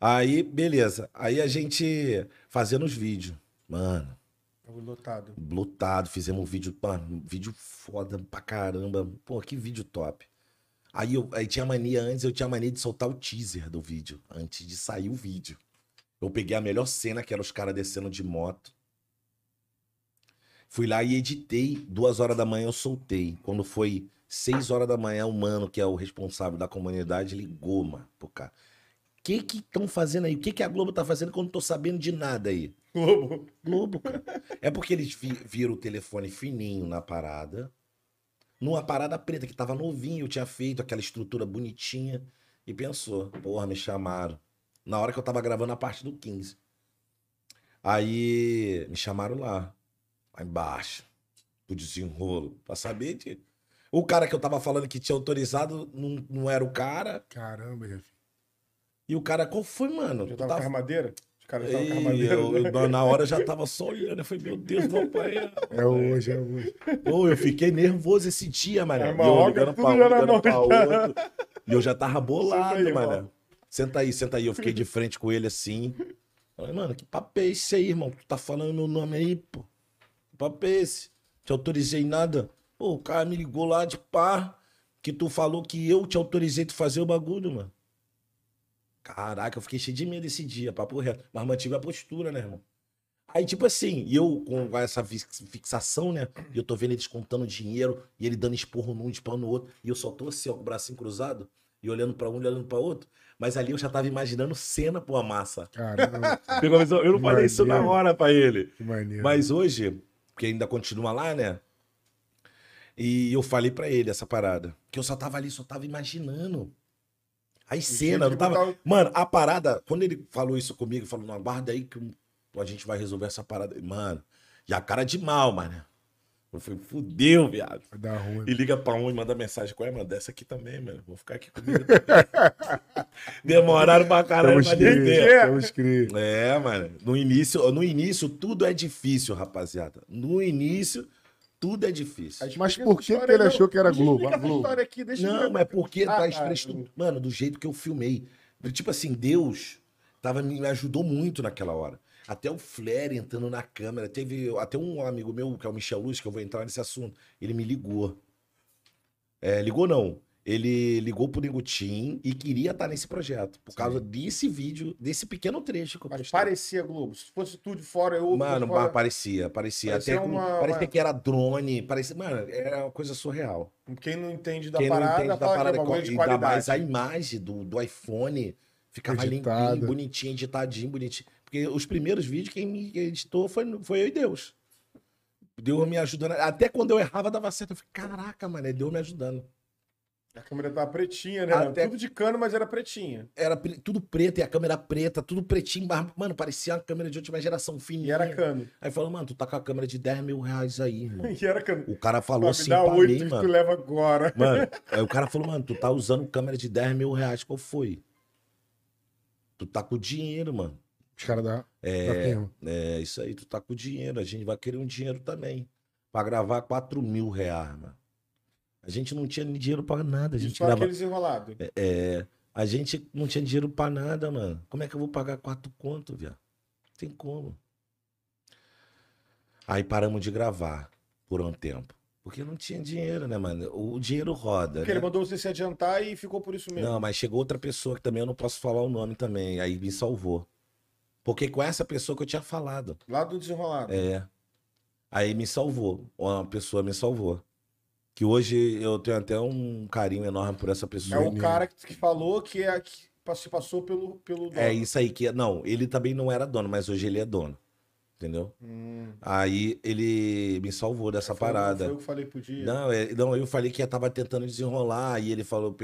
Aí, beleza. Aí a gente fazendo os vídeos. Mano. Lotado. Lotado. Fizemos um vídeo, mano, vídeo foda pra caramba. Pô, que vídeo top. Aí, eu, aí tinha mania antes, eu tinha mania de soltar o teaser do vídeo, antes de sair o vídeo. Eu peguei a melhor cena, que era os caras descendo de moto. Fui lá e editei. Duas horas da manhã eu soltei. Quando foi Seis horas da manhã, o mano, que é o responsável da comunidade, ligou, mano, pro cara. O que que estão fazendo aí? O que que a Globo tá fazendo que eu não tô sabendo de nada aí? Globo. Globo, cara. É porque eles vi, viram o telefone fininho na parada, numa parada preta, que tava novinho, eu tinha feito aquela estrutura bonitinha, e pensou, porra, me chamaram. Na hora que eu tava gravando a parte do 15. Aí me chamaram lá, lá embaixo, do desenrolo, pra saber de o cara que eu tava falando que tinha autorizado não, não era o cara. Caramba, Jeff. E o cara, qual foi, mano? Já tava, tava... com armadeira? Os caras estavam com armadeira. Eu, eu, na hora já tava só olhando. Eu falei, meu Deus, meu pai. É hoje, é hoje. Pô, eu fiquei nervoso esse dia, mano. É, eu ligando pra um, ligando pra outro. E eu já tava bolado, mano. Senta aí, senta aí. Eu fiquei de frente com ele assim. Falei, mano, que papo é esse aí, irmão? Tu tá falando meu nome aí, pô. Papo é esse? Te autorizei nada. Pô, o cara me ligou lá de pá, que tu falou que eu te autorizei tu fazer o bagulho, mano. Caraca, eu fiquei cheio de medo esse dia, papo reto. Mas mantive a postura, né, irmão? Aí, tipo assim, e eu com essa fixação, né? E eu tô vendo eles contando dinheiro e ele dando esporro num, esporro no outro. E eu só tô assim, ó, com o bracinho cruzado e olhando para um e olhando para outro. Mas ali eu já tava imaginando cena pô, a massa. Caramba. eu não falei isso na hora para ele. Que maneiro. Mas hoje, porque ainda continua lá, né? E eu falei para ele essa parada. Que eu só tava ali, só tava imaginando. As cenas, não tava... Mano, a parada, quando ele falou isso comigo, falou, não, aguarda aí que a gente vai resolver essa parada. Mano, e a cara de mal, mano. Eu falei, fudeu, viado. Vai dar ruim. E liga pra um e manda mensagem. Qual é, mano? Dessa aqui também, mano. Vou ficar aqui comigo. Demoraram pra caralho pra descer. É, mano. No início, no início, tudo é difícil, rapaziada. No início, tudo é difícil. Mas por que, que ele não... achou que era Globo? A Globo. Aqui, não, mas é porque ah, tá expresso. Tá. Mano, do jeito que eu filmei. Tipo assim, Deus tava, me ajudou muito naquela hora. Até o Flair entrando na câmera. Teve até um amigo meu, que é o Michel Luz, que eu vou entrar nesse assunto. Ele me ligou. É, ligou não. Ele ligou pro Negutim e queria estar nesse projeto. Por Sim. causa desse vídeo, desse pequeno trecho que eu Mas parecia Globo. Se fosse tudo de fora, eu. Mano, fora... parecia, parecia. Parecia, até uma, parecia uma... que era drone. Parecia, mano, era uma coisa surreal. Quem não entende da Quem parada, não entende da parada, é de ainda mais a imagem do, do iPhone ficava limpinho, bonitinho, editadinho, bonitinho. Porque os primeiros vídeos, quem me editou foi, foi eu e Deus. Deus me ajudando. Até quando eu errava, dava certo. Eu falei, caraca, mano, é Deus me ajudando. A câmera tava pretinha, né? Até... Tudo de cano, mas era pretinha. Era tudo preto, e a câmera preta, tudo pretinho. Mas, mano, parecia uma câmera de última geração fininha. E era cano. Aí falou, mano, tu tá com a câmera de 10 mil reais aí, mano. e era cano. O cara falou assim dá pra 8 mim, que mano. tu leva agora. Mano, aí o cara falou, mano, tu tá usando câmera de 10 mil reais. Qual foi? Tu tá com dinheiro, mano. Os caras da, é, da É, isso aí, tu tá com dinheiro. A gente vai querer um dinheiro também. Pra gravar 4 mil reais, mano. A gente não tinha dinheiro pra nada. A gente só grava... aqueles enrolados. É, é, a gente não tinha dinheiro pra nada, mano. Como é que eu vou pagar quatro conto, viado? Tem como. Aí paramos de gravar por um tempo. Porque não tinha dinheiro, né, mano? O dinheiro roda. Porque né? ele mandou você se adiantar e ficou por isso mesmo. Não, mas chegou outra pessoa que também eu não posso falar o nome também. Aí me salvou. Porque com essa pessoa que eu tinha falado. Lá do desenrolado. É. Aí me salvou. Uma pessoa me salvou. Que hoje eu tenho até um carinho enorme por essa pessoa. É o cara que falou que, é, que se passou pelo, pelo dono. É isso aí que. Não, ele também não era dono, mas hoje ele é dono. Entendeu? Hum. Aí ele me salvou dessa parada. Foi eu que falei pro dia. Não, é, não, eu falei que eu tava tentando desenrolar. E ele falou.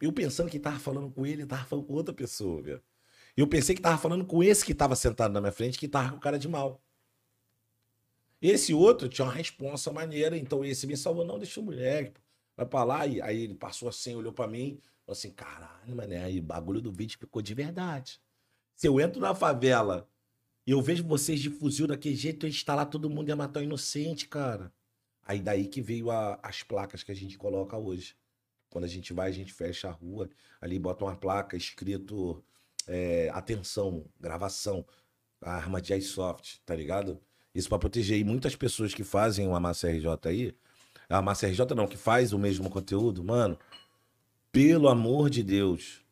Eu pensando que tava falando com ele, tava falando com outra pessoa, velho. Eu pensei que tava falando com esse que tava sentado na minha frente, que tava com cara de mal. Esse outro tinha uma responsa maneira, então esse me salvou. Não, deixa o moleque, vai pra lá. E aí ele passou assim, olhou pra mim, falou assim: caralho, mané, aí bagulho do vídeo ficou de verdade. Se eu entro na favela e eu vejo vocês de fuzil daquele jeito, eu instalar todo mundo ia matar o inocente, cara. Aí daí que veio a, as placas que a gente coloca hoje. Quando a gente vai, a gente fecha a rua, ali bota uma placa escrito é, atenção, gravação, a arma de iSoft, tá ligado? Isso para proteger. E muitas pessoas que fazem uma massa RJ aí, a massa RJ não, que faz o mesmo conteúdo, mano, pelo amor de Deus,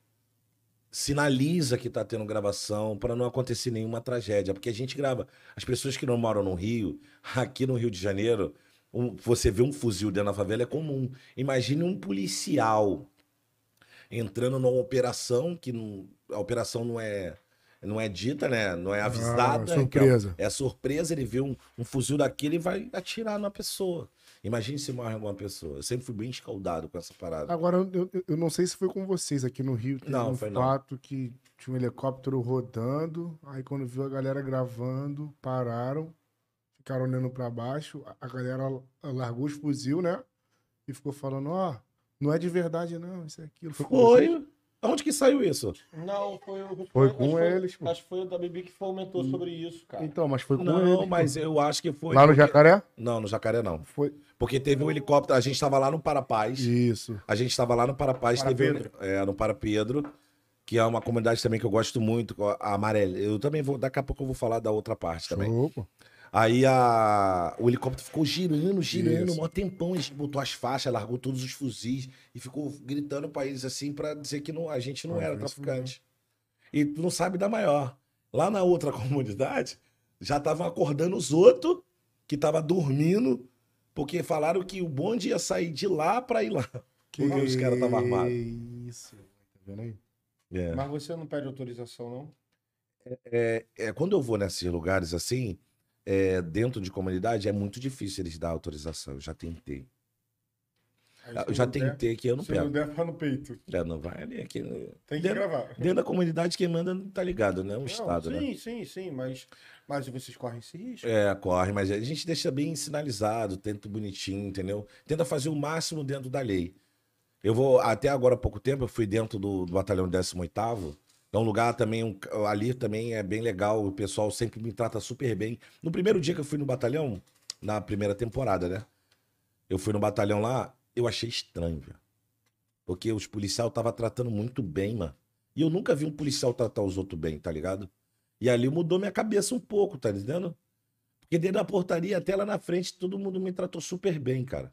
sinaliza que tá tendo gravação para não acontecer nenhuma tragédia, porque a gente grava. As pessoas que não moram no Rio, aqui no Rio de Janeiro, um, você vê um fuzil dentro da favela é comum. Imagine um policial entrando numa operação que não, a operação não é não é dita, né? Não é avisada. Ah, surpresa. É, é, surpresa, ele vê um, um fuzil daquele e vai atirar na pessoa. Imagine se morre alguma pessoa. Eu sempre fui bem escaldado com essa parada. Agora, eu, eu não sei se foi com vocês aqui no Rio. Tem não, um foi fato não. que tinha um helicóptero rodando. Aí quando viu a galera gravando, pararam, ficaram olhando para baixo. A galera largou os fuzil, né? E ficou falando, ó, oh, não é de verdade, não, isso é aquilo. Foi. foi. Onde que saiu isso? Não, foi, foi, foi com eles. Foi, acho que foi o da Bibi que fomentou hum. sobre isso, cara. Então, mas foi com não, eles. Não, mas eu acho que foi. Lá no porque... Jacaré? Não, no Jacaré não. Foi. Porque teve um helicóptero, a gente estava lá no Parapaz. Isso. A gente estava lá no Parapaz, para teve Pedro. Um, é, no Para Pedro. que é uma comunidade também que eu gosto muito, a Amarela. Eu também vou, daqui a pouco eu vou falar da outra parte também. Opa. Aí a, o helicóptero ficou girando, girando, Isso. um tempão. A gente botou as faixas, largou todos os fuzis e ficou gritando pra eles assim pra dizer que não, a gente não Ah, era traficante. E tu não sabe da maior. Lá na outra comunidade, já estavam acordando os outros que estavam dormindo, porque falaram que o bonde ia sair de lá pra ir lá. Que Porque os caras estavam armados. Isso. Tá vendo aí? É. Mas você não pede autorização, não? É, é, quando eu vou nesses lugares assim, é, dentro de comunidade, é muito difícil eles dar autorização. Eu já tentei. Eu já der- tentei aqui, eu não Se não pego. der, fala no peito. Já não vai ali aqui. Tem que Dentro- gravar. Dentro da comunidade, quem manda tá ligado, né? O Não, Estado, né? sim, sim, sim, mas, mas vocês correm esse risco. É, corre, mas a gente deixa bem sinalizado, tenta bonitinho, entendeu? Tenta fazer o máximo dentro da lei. Eu vou, até agora há pouco tempo, eu fui dentro do, do batalhão 18º. É um lugar também, um- ali também é bem legal, o pessoal sempre me trata super bem. No primeiro dia que eu fui no batalhão, na primeira temporada, né? Eu fui no batalhão lá, eu achei estranho, velho. Porque os policiais estavam tratando muito bem, mano. E eu nunca vi um policial tratar os outros bem, tá ligado? E ali mudou minha cabeça um pouco, tá entendendo? Porque dentro da portaria, até lá na frente, todo mundo me tratou super bem, cara.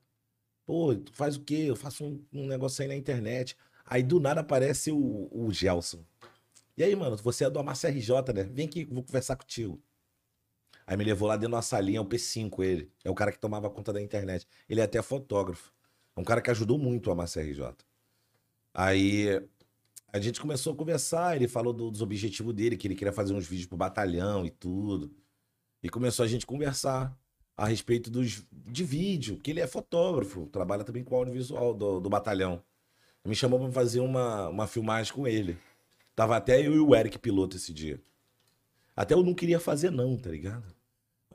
Pô, tu faz o quê? Eu faço um, um negócio aí na internet. Aí do nada aparece o, o Gelson. E aí, mano, você é do Amassa RJ, né? Vem aqui, vou conversar contigo. Aí me levou lá dentro de uma salinha, o P5, ele. É o cara que tomava conta da internet. Ele é até fotógrafo. É um cara que ajudou muito o Amassa RJ. Aí a gente começou a conversar, ele falou do- dos objetivos dele, que ele queria fazer uns vídeos pro batalhão e tudo. E começou a gente conversar a respeito dos, de vídeo, que ele é fotógrafo, trabalha também com audiovisual do, do batalhão. Me chamou pra fazer uma, uma filmagem com ele. Tava até eu e o Eric piloto esse dia. Até eu não queria fazer não, tá ligado?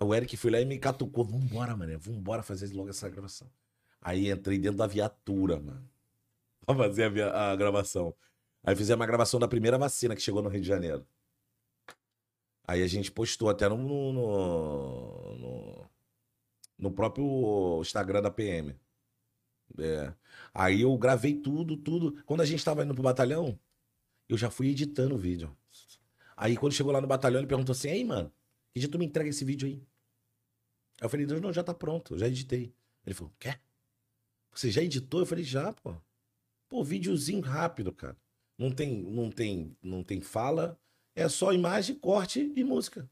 O Eric foi lá e me catucou. Vambora, mano, vambora fazer logo essa gravação. Aí entrei dentro da viatura, mano. Pra fazer a, via- a gravação. Aí fizemos a gravação da primeira vacina que chegou no Rio de Janeiro. Aí a gente postou até no, no, no, no- próprio Instagram da PM. É. Aí eu gravei tudo, tudo. Quando a gente tava indo pro batalhão, eu já fui editando o vídeo. Aí quando chegou lá no batalhão, ele perguntou assim: Ei, mano, que dia tu me entrega esse vídeo aí? Aí eu falei: Não, não, já tá pronto, já editei. Ele falou: Quer? Você já editou? Eu falei: Já, pô. Pô, videozinho rápido, cara. Não tem, não tem, não tem fala, é só imagem, corte e música.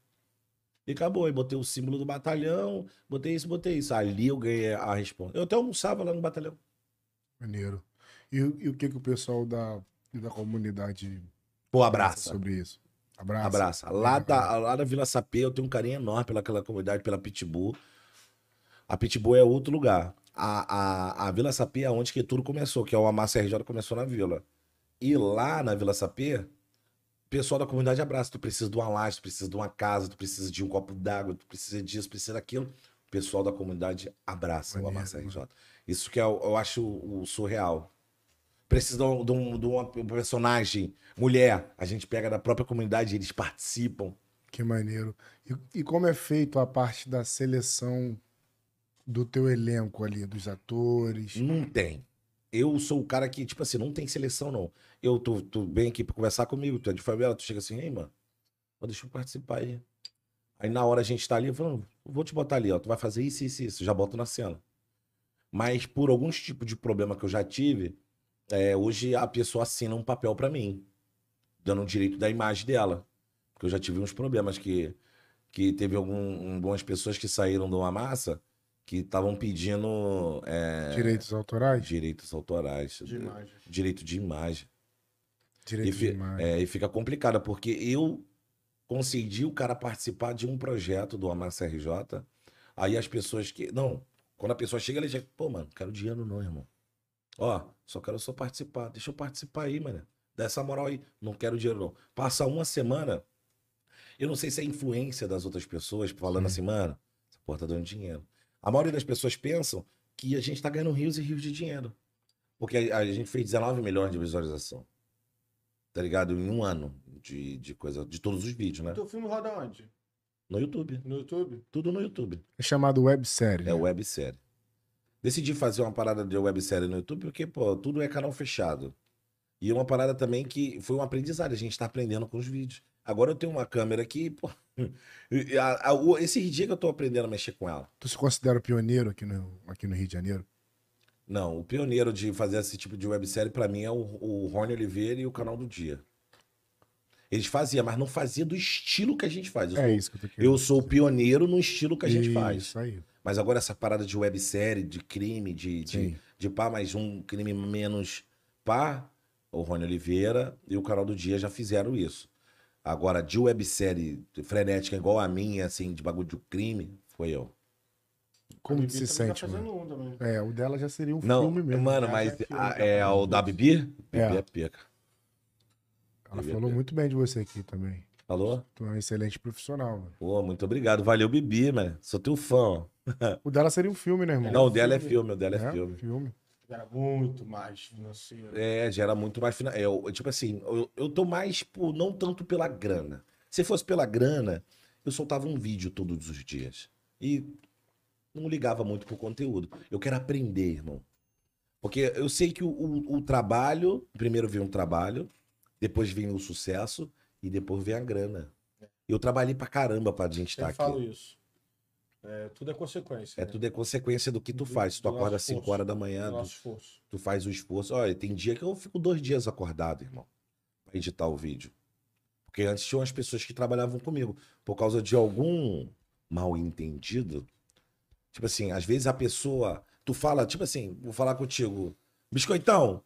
E acabou. Aí botei o símbolo do batalhão, botei isso, botei isso. Ali eu ganhei a resposta. Eu até almoçava lá no batalhão. Maneiro. E, e o que, que o pessoal da, da comunidade Pô, abraça. sobre isso? Abraça. Abraça. Lá, da, lá da Vila Sapê eu tenho um carinho enorme pelaquela comunidade, pela Pitbull. A Pitbull é outro lugar. A, a, a Vila Sapê é onde que tudo começou, que é o Amassa RJ começou na Vila. E lá na Vila Sapê, o pessoal da comunidade abraça. Tu precisa de uma laje, tu precisa de uma casa, tu precisa de um copo d'água, tu precisa disso, precisa daquilo. O pessoal da comunidade abraça o Amassa RJ. Isso que é, o- eu acho o surreal. Precisa de um, de um- uma personagem mulher, a gente pega da própria comunidade, eles participam. Que maneiro. E, e como é feito a parte da seleção do teu elenco ali, dos atores? Não tem. Eu sou o cara que, tipo assim, não tem seleção, não. Eu, tu, tu vem aqui pra conversar comigo, tu é de favela, tu chega assim, ei, mano, deixa eu participar aí. Aí na hora a gente tá ali, falando, vou te botar ali, ó, tu vai fazer isso, isso, isso, já boto na cena. Mas por alguns tipos de problema que eu já tive, é, hoje a pessoa assina um papel pra mim, dando o direito da imagem dela. Porque eu já tive uns problemas que, que teve algum- algumas pessoas que saíram de uma massa que estavam pedindo é, Direitos autorais? direitos autorais, De imagem. direito de imagem. E, Direitos fi- de imagem. é, e fica complicado, porque eu concedi o cara participar de um projeto do Amassa RJ. Aí as pessoas que. Não, quando a pessoa chega, ele já. Pô, mano, não quero dinheiro não, irmão. Ó, só quero só participar. Deixa eu participar aí, mano. Dá essa moral aí. Não quero dinheiro não. Passa uma semana. Eu não sei se é influência das outras pessoas falando Sim. assim, mano, essa porra tá dando dinheiro. A maioria das pessoas pensam que a gente tá ganhando rios e rios de dinheiro. Porque a, a gente fez 19 milhões de visualização. Tá ligado? Em um ano de, de coisa, de todos os vídeos, né? Teu filme roda onde? No YouTube. No YouTube? Tudo no YouTube. É chamado websérie. É né? websérie. Decidi fazer uma parada de websérie no YouTube porque, pô, tudo é canal fechado. E uma parada também que foi um aprendizado, a gente está aprendendo com os vídeos. Agora eu tenho uma câmera aqui, pô. A, a, esse dia que eu tô aprendendo a mexer com ela. Tu se considera pioneiro aqui no, aqui no Rio de Janeiro? Não, o pioneiro de fazer esse tipo de websérie para mim é o, o Rony Oliveira e o Canal do Dia. Eles faziam, mas não fazia do estilo que a gente faz. Eu é sou, isso que eu tô querendo. Eu sou o pioneiro no estilo que a gente isso, faz. Isso aí. Mas agora essa parada de websérie, de crime, de, de, de pá, mais um crime menos pá, o Rony Oliveira e o Canal do Dia já fizeram isso. Agora, de websérie frenética igual a minha, assim, de bagulho de crime, foi eu. Como que se tá sente, tá mano? Um é, o dela já seria um Não, filme mesmo. Mano, mas é, a, é o da Bibi? Bibi é, é pica. Ela Bibi é falou é muito bem de você aqui também. Falou? Tu é um excelente profissional, mano. Pô, muito obrigado. Valeu, Bibi, mano. Sou teu fã. o dela seria um filme, né, irmão? Não, o dela é filme, o dela é, é filme. filme. Gera muito mais financeiro. É, gera muito mais financeiro. É, tipo assim, eu, eu tô mais, por, não tanto pela grana. Se fosse pela grana, eu soltava um vídeo todos os dias. E não ligava muito pro conteúdo. Eu quero aprender, irmão. Porque eu sei que o, o, o trabalho, primeiro vem um trabalho, depois vem o sucesso e depois vem a grana. Eu trabalhei pra caramba pra gente estar tá aqui. Eu falo isso. É, tudo é consequência. É né? tudo é consequência do que tu do, faz. Tu acorda às 5 horas da manhã, tu, tu, faz o esforço. Olha, tem dia que eu fico dois dias acordado, irmão, pra editar o vídeo. Porque antes tinham as pessoas que trabalhavam comigo. Por causa de algum mal entendido. Tipo assim, às vezes a pessoa. Tu fala, tipo assim, vou falar contigo. Biscoitão,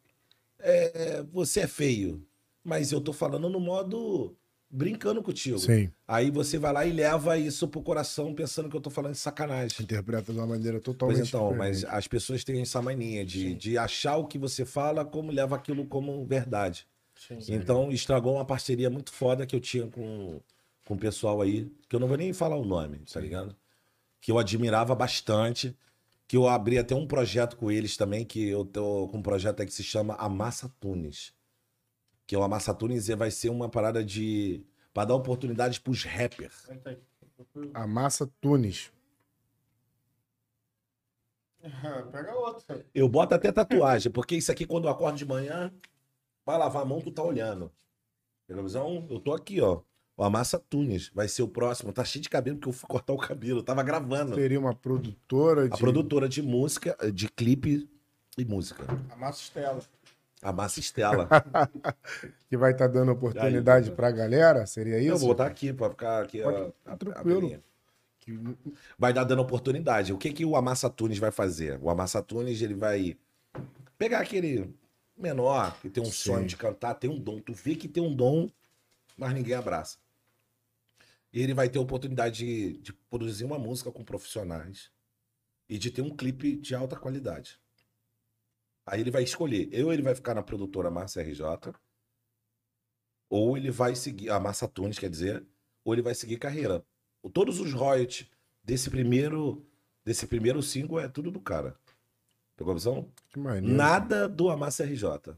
é, você é feio. Mas eu tô falando no modo brincando contigo. Sim. Aí você vai lá e leva isso pro coração pensando que eu tô falando de sacanagem. Interpreta de uma maneira totalmente pois então, diferente. mas as pessoas têm essa mania de, de achar o que você fala como leva aquilo como verdade. Sim, então estragou uma parceria muito foda que eu tinha com, com o pessoal aí, que eu não vou nem falar o nome, tá ligado? Que eu admirava bastante, que eu abri até um projeto com eles também, que eu tô com um projeto aí que se chama Amassa Tunes que o Amassa Tunes vai ser uma parada de. para dar oportunidades pros rappers. Amassa Tunes. Pega outra. Eu boto até tatuagem, porque isso aqui, quando eu acordo de manhã, vai lavar a mão, tu tá olhando. Pela visão, eu tô aqui, ó. O Amassa Tunes vai ser o próximo. Tá cheio de cabelo, porque eu fui cortar o cabelo. Eu tava gravando. Seria uma produtora de. A produtora de música, de clipe e música. Amassa Estela. A Massa Estela. que vai estar tá dando oportunidade para a galera, seria isso? Eu vou estar tá aqui para ficar aqui. Pode, a, tranquilo. A vai dar dando oportunidade. O que que o Amassa Tunes vai fazer? O Amassa Tunes ele vai pegar aquele menor que tem um Sim. sonho de cantar, tem um dom. Tu vê que tem um dom, mas ninguém abraça. E ele vai ter a oportunidade de, de produzir uma música com profissionais e de ter um clipe de alta qualidade. Aí ele vai escolher. Ou ele vai ficar na produtora Massa RJ, ou ele vai seguir. A Massa Tunes, quer dizer, ou ele vai seguir carreira. Todos os royalties desse primeiro desse primeiro single é tudo do cara. Pegou a visão? Nada do Amassa RJ.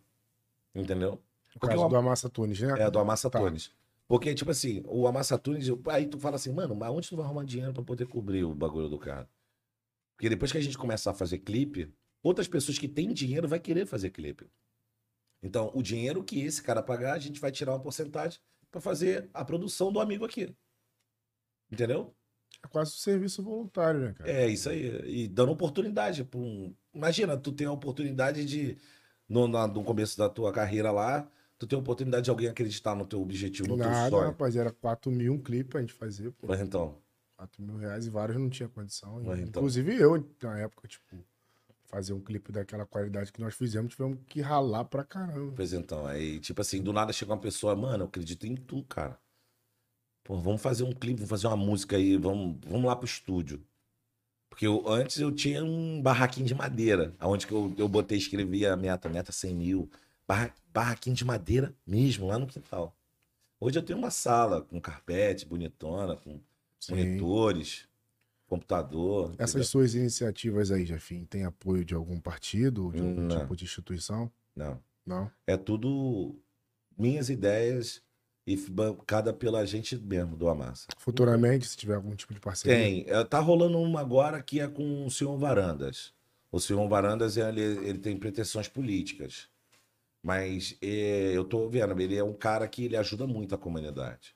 Entendeu? Porque o do Amassa Tunes, né? É, do Amassa tá. Tunes. Porque, tipo assim, o Amassa Tunes, aí tu fala assim, mano, mas onde tu vai arrumar dinheiro pra poder cobrir o bagulho do cara? Porque depois que a gente começar a fazer clipe, outras pessoas que têm dinheiro vai querer fazer clipe. Então, o dinheiro que esse cara pagar, a gente vai tirar uma porcentagem para fazer a produção do amigo aqui. Entendeu? É quase um serviço voluntário, né, cara? É, isso aí. E dando oportunidade. para um... Imagina, tu tem a oportunidade de, no, no começo da tua carreira lá, tu tem a oportunidade de alguém acreditar no teu objetivo, no Nada, teu sonho. rapaz, era 4 mil um clipe a gente fazer. Pô. Mas então. 4 mil reais e vários não tinha condição. Mas então. Inclusive eu, na época, tipo fazer um clipe daquela qualidade que nós fizemos, tivemos que ralar pra caramba. Pois então, aí, tipo assim, do nada chega uma pessoa, mano, eu acredito em tu, cara. Pô, vamos fazer um clipe, vamos fazer uma música aí, vamos, vamos lá pro estúdio. Porque eu, antes eu tinha um barraquinho de madeira, onde que eu, eu botei, escrevia a meta, meta 100 mil. Barra, barraquinho de madeira mesmo, lá no quintal. Hoje eu tenho uma sala com carpete bonitona, com Sim. monitores computador. Essas entendeu? suas iniciativas aí, Jafim, tem apoio de algum partido, de algum Não. tipo de instituição? Não. Não? É tudo minhas ideias e bancada pela gente mesmo do Amassa. Futuramente, se tiver algum tipo de parceria? Tem. É, tá rolando uma agora que é com o senhor Varandas. O senhor Varandas, ele, ele tem pretensões políticas. Mas é, eu tô vendo, ele é um cara que ele ajuda muito a comunidade.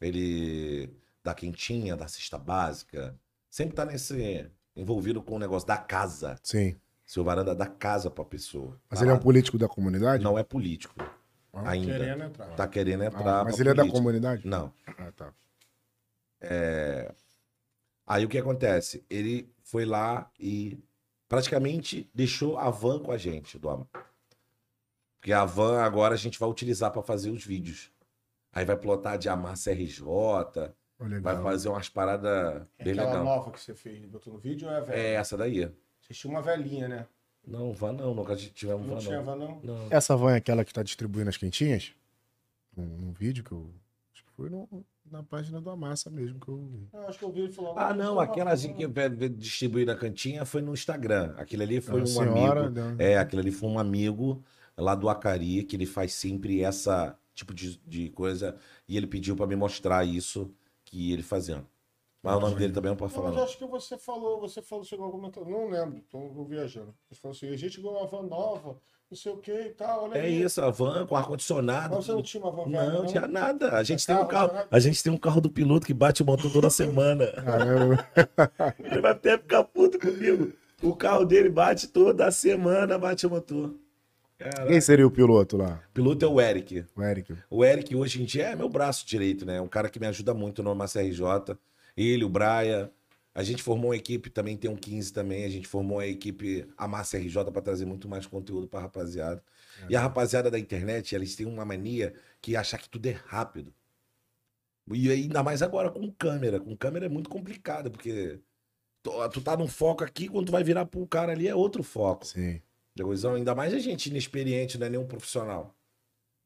Ele dá quentinha, dá cesta básica. Sempre tá nesse. envolvido com o negócio da casa. Sim. Seu varanda dá casa pra pessoa. Mas Tá ele é um lá. político da comunidade? Não é político. Ah, ainda. Querendo entrar. Tá querendo Ah, entrar. mas pra ele é da política. comunidade? Não. Ah, tá. Aí o que acontece? Ele foi lá e praticamente deixou a van com a gente do Porque a van agora a gente vai utilizar para fazer os vídeos. Aí vai plotar de Amassa RJ, Olha, vai legal. fazer umas paradas É bem aquela legal. nova que você fez, botou no vídeo ou é a velha? É essa daí. Você tinha uma velhinha, né? Não, van não, nunca tivemos Não van tinha não. van, não? Não. Essa van é aquela que tá distribuindo as quentinhas? Num, num vídeo que eu. Acho que foi no- na página do Amassa mesmo que eu vi. Eu acho que eu vi ele falando. Ah, não, aquela van. que distribuir na cantinha foi no Instagram. Aquele ali foi um senhora, amigo. né? É, aquele ali foi um amigo lá do Acari, que ele faz sempre essa tipo de, de coisa. E ele pediu pra me mostrar isso que ele fazendo. Mas o nome dele também não pode Não, falar, mas não. acho que você falou, você falou, chegou a comentar, não lembro, tô viajando. Você falou assim, a gente ganhou uma van nova, não sei o que e tal, olha É aí. isso, a van com ar-condicionado. Mas você não tinha uma van velha, Não, tinha nada. A gente, tem um carro, a gente tem um carro do piloto que bate o motor toda semana. Caramba. Ele vai até ficar puto comigo. O carro dele bate toda semana, bate o motor. Caraca. Quem seria o piloto lá? O piloto é o Eric. O Eric. O Eric hoje em dia é meu braço direito, né? Um cara que me ajuda muito no Massa RJ. Ele, o Braia. A gente formou uma equipe, também tem um 15 também. A gente formou a equipe a Massa RJ para trazer muito mais conteúdo pra rapaziada. E a rapaziada da internet, eles têm uma mania que achar que tudo é rápido. E ainda mais agora com câmera. Com câmera é muito complicado, porque tu, tu tá num foco aqui, quando tu vai virar pro cara ali é outro foco. Sim. Degoizão, ainda mais a gente inexperiente, não é nenhum profissional.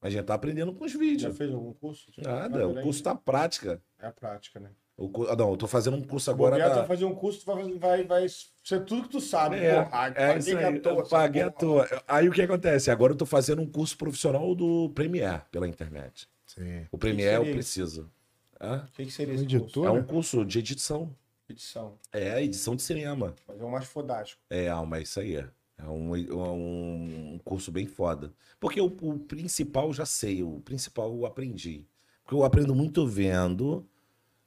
A gente tá aprendendo com os Já vídeos. fez algum curso? Nada, o Nada, curso tá prática. É a prática, né? O cu- ah, Não, eu tô fazendo um curso Agora tu vai Da... fazer um curso, tu vai, vai, vai ser tudo que tu sabe. É, porra, é paguei isso aí, à toa paguei à toa. Aí o que acontece? Agora eu tô fazendo um curso profissional do Premiere pela internet. Sim. O Premiere eu preciso. Hã? O que, que seria esse editor, curso? É né? um curso de edição. Edição. É, edição de cinema. Fazer um mais fodástico. É, Alma, é isso aí. É é um curso bem foda. Porque o, o principal já sei, o principal eu aprendi. Porque eu aprendo muito vendo,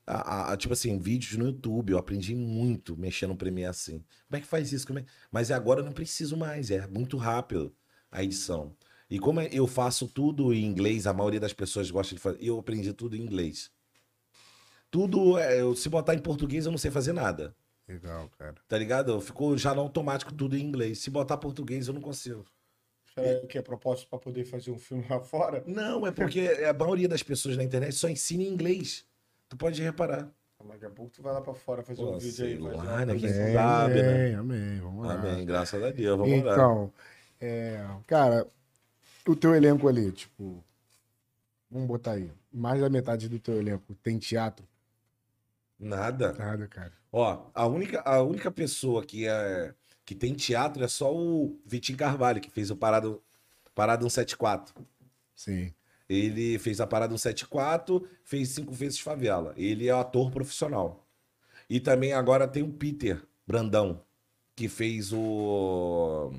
a- a- tipo assim, vídeos no YouTube. Eu aprendi muito mexendo no Premiere assim. Como é que faz isso? Como é- Mas agora eu não preciso mais, é muito rápido a edição. E como é- eu faço tudo em inglês, a maioria das pessoas gosta de fazer. Eu aprendi tudo em inglês. Tudo, é, se botar em português, eu não sei fazer nada. Legal, cara. Tá ligado? Ficou já no automático tudo em inglês. Se botar português, eu não consigo. Será que é propósito para poder fazer um filme lá fora? Não, é porque a maioria das pessoas na internet só ensina em inglês. Tu pode reparar. Daqui a pouco tu vai lá para fora fazer Pô, um vídeo aí. lá, né? Quem sabe, né? amém, amém. Vamos lá. Amém, graças a Deus. Vamos lá. Então, é, cara, o teu elenco ali, tipo, vamos botar aí, mais da metade do teu elenco tem teatro? Nada. Nada, cara. Ó, a única, a única pessoa que, é, que tem teatro é só o Vitinho Carvalho, que fez o Parado, Parado 174. Sim. Ele fez a Parada 174, fez cinco vezes Favela. Ele é ator profissional. E também agora tem o Peter Brandão, que fez o.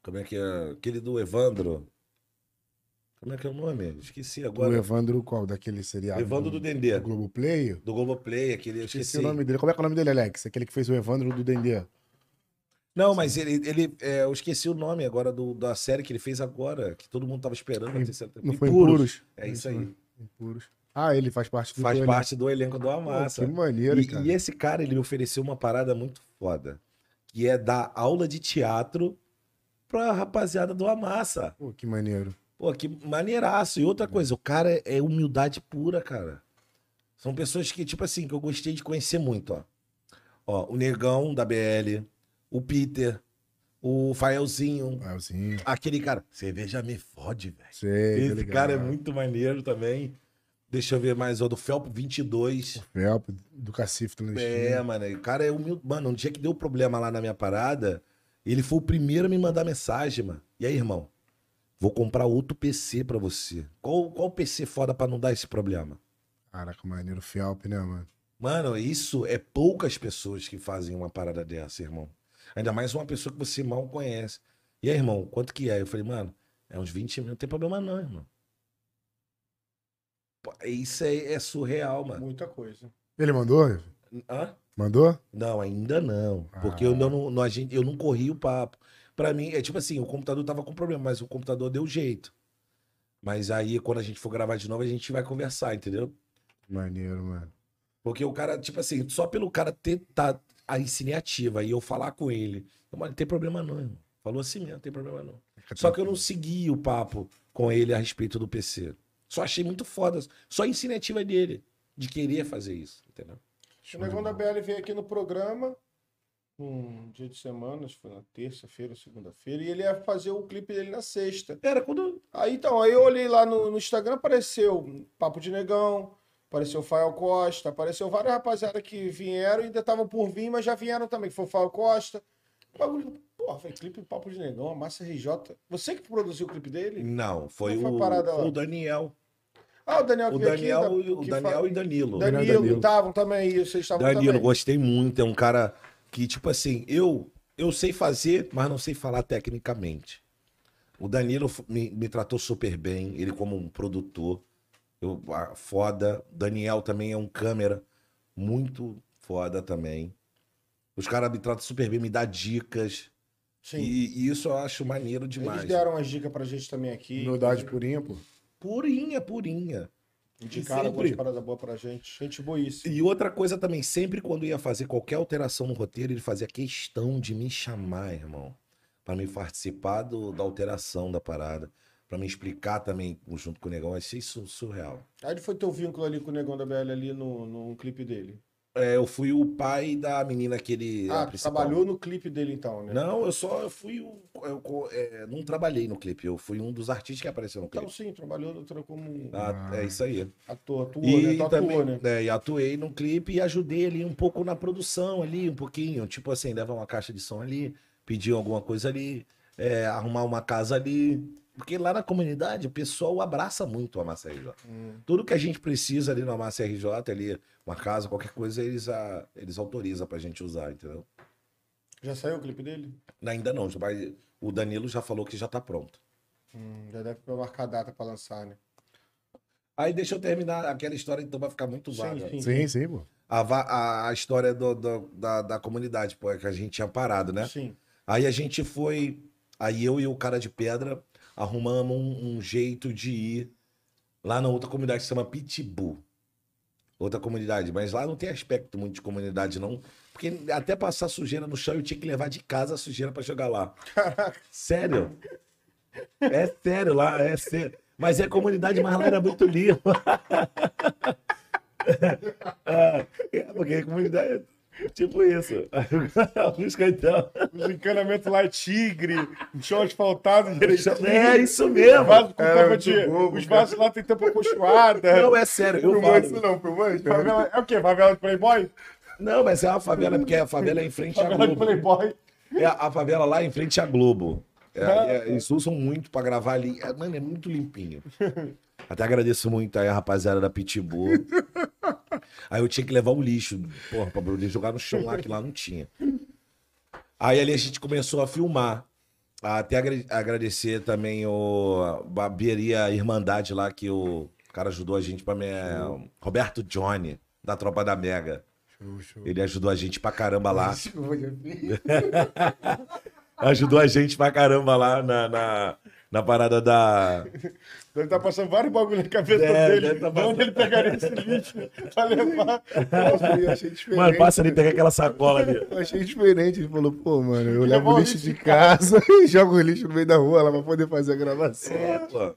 Como é que é? Aquele do Evandro. Como é que é o nome? Esqueci O agora. Evandro qual? Daquele seriado? Evandro do Dendê. do Globoplay? Do Globoplay, aquele. eu Esqueci Esqueci. o nome dele. Como é que é o nome dele, Alex? Aquele que fez o Evandro do Dendê. Não, mas ele. ele é, eu esqueci o nome agora do, da série que ele fez agora, que todo mundo tava esperando. terceira Não temporada. foi Impuros. Impuros? É isso aí. Impuros. Ah, ele faz parte do Faz teu parte do elenco do elenco. Amassa. Pô, que maneiro, E, cara. e esse cara, ele me ofereceu uma parada muito foda, que é dar aula de teatro pra rapaziada do Amassa. Pô, que maneiro. Pô, que maneiraço. E outra coisa, o cara é humildade pura, cara. São pessoas que, tipo assim, que eu gostei de conhecer muito, ó. Ó, o Negão da BL, o Peter, o Faelzinho, Raelzinho. aquele cara. Cerveja me fode, velho. Sei, Esse cara é muito maneiro também. Deixa eu ver mais, ó, do Felpo 22. Felp, do Cacife do É, mano, o cara é humilde. Mano, um dia que deu problema lá na minha parada, ele foi o primeiro a me mandar mensagem, mano. E aí, irmão? Vou comprar outro PC pra você. Qual, qual PC foda pra não dar esse problema? Caraca, maneiro Felp, né, mano? Mano, isso é poucas pessoas que fazem uma parada dessa, irmão. Ainda mais uma pessoa que você mal conhece. E aí, irmão, quanto que é? Eu falei, mano, É uns 20 mil, não tem problema não, irmão. Pô, Isso é, é surreal, mano. Muita coisa. Ele mandou? Hã? Mandou? Não, ainda não. Porque eu não, não, a gente, eu não corri o papo. Pra mim, é tipo assim, o computador tava com problema, mas o computador deu jeito. Mas aí, quando a gente for gravar de novo, a gente vai conversar, entendeu? Maneiro, mano. Porque o cara, tipo assim, só pelo cara ter tá, a iniciativa e eu falar com ele, mano, não tem problema não, irmão. Falou assim mesmo, não tem problema não. Só que eu não segui o papo com ele a respeito do PC. Só achei muito foda. Só a iniciativa dele de querer fazer isso, entendeu? O Negão da BL veio aqui no programa, um dia de semana, acho que foi na terça-feira, segunda-feira, e ele ia fazer o clipe dele na sexta. Era quando. Aí então, aí eu olhei lá no, no Instagram, apareceu Papo de Negão, apareceu Fael Costa, apareceu vários rapaziada que vieram e ainda estavam por vir, mas já vieram também, que foi o Fael Costa. Bagulho, porra, foi clipe Papo de Negão, a Massa RJ. Você que produziu o clipe dele? Não, foi, Não foi o, parada lá. foi o Daniel. Ah, o Daniel que O veio Daniel, aqui, e- o Daniel fa- e Danilo. Danilo, Danilo. estavam também, e vocês estavam Danilo, também. gostei muito. É um cara que, tipo assim, eu, eu sei fazer, mas não sei falar tecnicamente. O Danilo me, me tratou super bem, ele como um produtor. Eu, ah, foda. Daniel também é um câmera muito foda também. Os caras me tratam super bem, me dá dicas. Sim. E, e isso eu acho maneiro demais. Eles deram umas dicas pra gente também aqui. Humildade purinha, pô. Purinha, purinha. Indicaram sempre. algumas paradas boas pra gente. Gente boíssima. E outra coisa também, sempre quando ia fazer qualquer alteração no roteiro, ele fazia questão de me chamar, irmão, Pra me participar do- da alteração da parada, Pra me explicar também junto com o negão. Eu achei isso surreal. Aí ele foi teu vínculo ali com o Negão da BL ali no, no clipe dele. É, eu fui o pai da menina que ele. a Ah, trabalhou no clipe dele então, né? Não, eu só eu fui o. Eu, é, não trabalhei no clipe, eu fui um dos artistas que apareceu no Então clipe. sim, trabalhou como Ah, é isso aí. ator, atuou, E, né? Atuou, também, né? é, e atuei no clipe e ajudei ali um pouco na produção ali, um pouquinho. Tipo assim, levar uma caixa de som ali, pedir alguma coisa ali, é, arrumar uma casa ali. Porque lá na comunidade o pessoal abraça muito a Massa RJ. Hum. Tudo que a gente precisa ali na Massa RJ, ali, uma casa, qualquer coisa, eles, a, eles autorizam pra gente usar, entendeu? Já saiu o clipe dele? Ainda não, já vai- o Danilo já falou que já tá pronto. Hum, já deve marcar a data pra lançar, né? Aí deixa eu terminar aquela história, então vai ficar muito Sim, vaga. sim. Sim, sim, pô. A, a, a história do- do- da, da comunidade, pô, é que a gente tinha parado, né? Sim. Aí a gente foi. Aí eu e o cara de pedra arrumamos um, um jeito de ir lá na outra comunidade que se chama Pitbull. Outra comunidade. Mas lá não tem aspecto muito de comunidade, não. Porque até passar sujeira no chão eu tinha que levar de casa a sujeira pra jogar lá. Sério? É sério lá, é sério. Mas é comunidade, mas lá era muito limpa. É, porque a comunidade é tipo isso. Música então. Os encanamentos lá é tigre, um chão asfaltado. É isso mesmo. Vaso com muito de. bobo, os cara. vasos lá tem tampa cochoada. Não, é sério, eu Filmou isso falo. não, isso? Favela, é o quê? Favela de Playboy? Não, mas é uma favela, porque a favela é em frente à Favela de Globo. Playboy. É a, favela lá em frente à Globo. É, é, eles usam muito pra gravar ali. É, mano, é muito limpinho. Até agradeço muito aí a rapaziada da Pitbull. Aí eu tinha que levar o lixo, porra, pra poder jogar no chão lá, que lá não tinha. Aí ali a gente começou a filmar. Até agra- agradecer também o Barbearia Irmandade lá, que o cara ajudou a gente pra me... Roberto Johnny, da Tropa da Mega. Show, show. Ele ajudou a gente pra caramba lá. Ajudou a gente pra caramba lá na, na, na parada da. Deve estar passando vários bagulho na cabeça É, dele. tá De onde ele pegaria esse lixo pra levar? Nossa, eu achei diferente. Mano, passa ali e pega aquela sacola ali. Eu achei diferente. Ele falou, pô, mano, eu Levar levo o lixo de casa e jogo o lixo no meio da rua lá pra poder fazer a gravação. É, pô.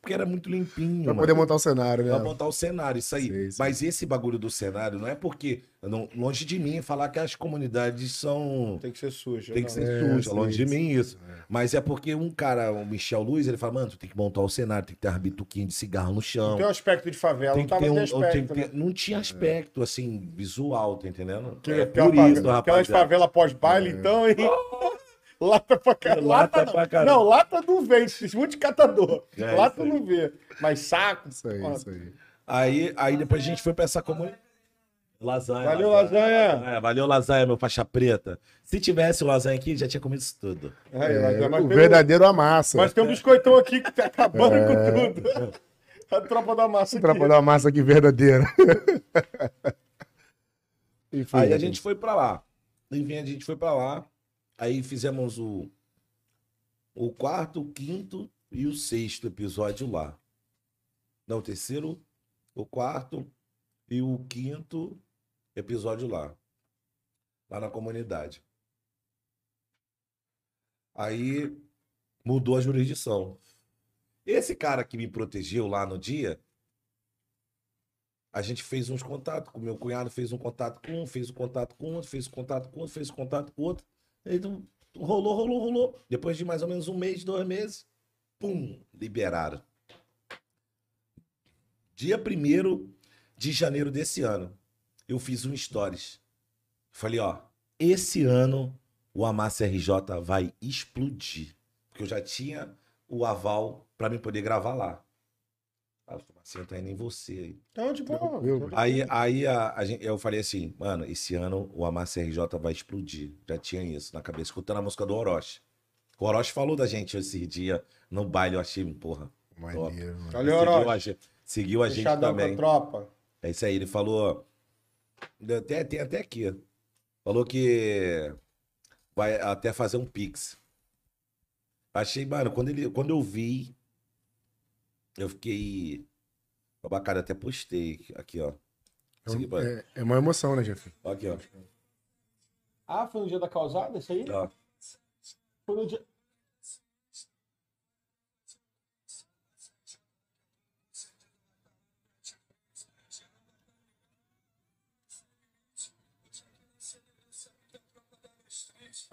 Porque era muito limpinho. Pra mano. poder montar o cenário, né? Pra montar o cenário, isso aí. Sei, sei. Mas esse bagulho do cenário não é porque. não- longe de mim falar que as comunidades são. Tem que ser sujo. Tem que não. ser É, suja, longe de mim isso. Mas é porque um cara, o Michel Luiz, ele fala, mano, tu tem que montar o cenário, tem que ter uma bituquinha de cigarro no chão. Tem um aspecto de favela, Tem não que tava ter um, aspecto, que ter- né? não tinha aspecto, assim, visual, tá entendendo? Que- é aquela por favela- isso, Aquelas rapaziada. favelas pós-baile, então, hein? Lata pra caralho. Lata não. pra caralho. Não, lata não vê, esse muito de catador. É, lata não vê. Mas saco. Isso aí, isso aí. Aí, aí depois a gente foi pra essa comunidade. Lasanha. Valeu, lasanha. Valeu, lasanha, meu faixa preta. Se tivesse o lasanha aqui, já tinha comido isso tudo. É, lasanha, mas o verdadeiro amassa. Mas tem um biscoitão aqui que tá acabando com tudo. A tropa da massa aqui. Tropa da massa aqui verdadeira. Enfim, Aí a gente foi pra lá. Enfim, a gente foi pra lá. Aí fizemos o, o quarto, o quinto e o sexto episódio lá. Não, o terceiro, o quarto e o quinto episódio lá. Lá na comunidade. Aí mudou a jurisdição. Esse cara que me protegeu lá no dia, a gente fez uns contatos, com meu cunhado fez um contato com um, fez um contato com outro, fez um contato com outro, fez um contato com outro. Então, rolou, rolou, rolou. Depois de mais ou menos um mês, dois meses, pum, liberaram. Dia 1 de janeiro desse ano, eu fiz um stories. Falei, ó, esse ano o Amassa RJ vai explodir. Porque eu já tinha o aval para mim poder gravar lá. Eu falei, assim, eu tô indo em você aí. Então, de boa. Aí, aí a, a gente, eu falei assim, mano, esse ano o Amassa RJ vai explodir. Já tinha isso na cabeça, escutando a música do Orochi. O Orochi falou da gente esse dia no baile, eu achei, porra. Maneiro, mano. Valeu, seguiu a, Orochi. gente- seguiu a gente Fechadão com a também. tropa. É isso aí, ele falou. Até, tem até aqui. Falou que vai até fazer um Pix. Achei, mano, quando, ele, quando eu vi, eu fiquei. Ó, Bacana, até postei aqui, ó. É, um- pai. é- é uma emoção, né, Jeff? Aqui, ó. Ah, foi no dia da causada, isso aí? ó. Foi no dia.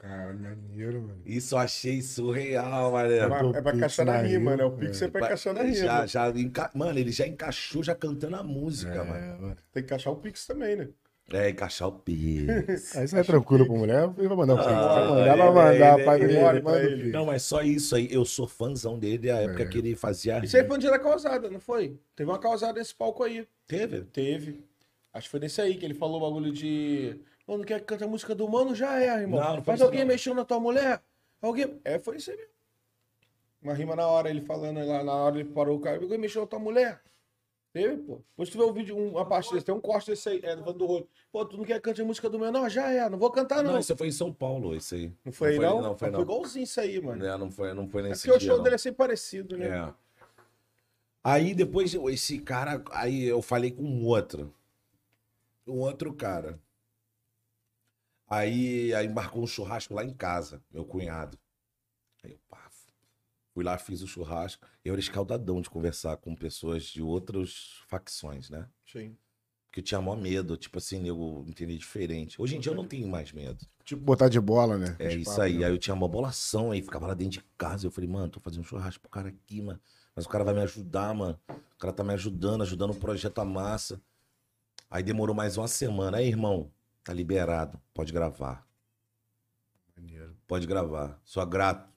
Cara, maneiro, mano. Isso eu achei surreal, mano. É pra, é pra encaixar na rima, né? O Pix é pra encaixar na rima. Já, já enca... Mano, ele já encaixou já cantando a música, É, mano. mano. Tem que encaixar o Pix também, né? É, encaixar o Pix. Aí você é tranquilo pra mulher, ele vai mandar um Pix. Ah, Vai mandar, ele- vai mandar, ele- pai ele- manda o ele- Pix. Não, mas só isso aí. Eu sou fãzão dele a época É. que ele fazia. Isso aí foi no dia da causada, não foi? Teve uma causada nesse palco aí. Teve? Teve. Acho que foi nesse aí que ele falou o bagulho de. Mano, quer que cante a música do mano? Já é, irmão. Não, não foi Mas alguém não. mexeu na tua mulher? Alguém. É, foi isso aí mesmo. Uma rima na hora, ele falando lá, na hora ele parou o cara. Alguém mexeu na tua mulher? Teve, pô. Depois tu vê o vídeo, um- uma parte desse, tem um corte desse aí, é, do do rolo. Pô, tu não quer que cante a música do menor? Já é, não vou cantar, não. Não, isso foi em São Paulo, isso aí. Não foi aí, não? Não, foi não. igualzinho isso aí, mano. É, não foi, não foi É nesse porque o dia, show não. dele é sempre parecido, né? É. Aí depois esse cara, aí eu falei com um outro. Um outro cara. Aí, aí marcou um churrasco lá em casa, meu cunhado. Aí eu, pá, fui lá, fiz o churrasco. Eu era escaldadão de conversar com pessoas de outras facções, né? Sim. Porque eu tinha maior medo, tipo assim, eu entendi diferente. Hoje em dia eu não tenho mais medo. Tipo, botar de bola, né? É isso aí. né? Aí eu tinha uma bolação aí, ficava lá dentro de casa. Eu falei, mano, tô fazendo um churrasco pro cara aqui, mano. Mas o cara vai me ajudar, mano. O cara tá me ajudando, ajudando o projeto a massa. Aí demorou mais uma semana. Aí, irmão, tá liberado. Pode gravar. Maneiro. Pode gravar. Sou grato.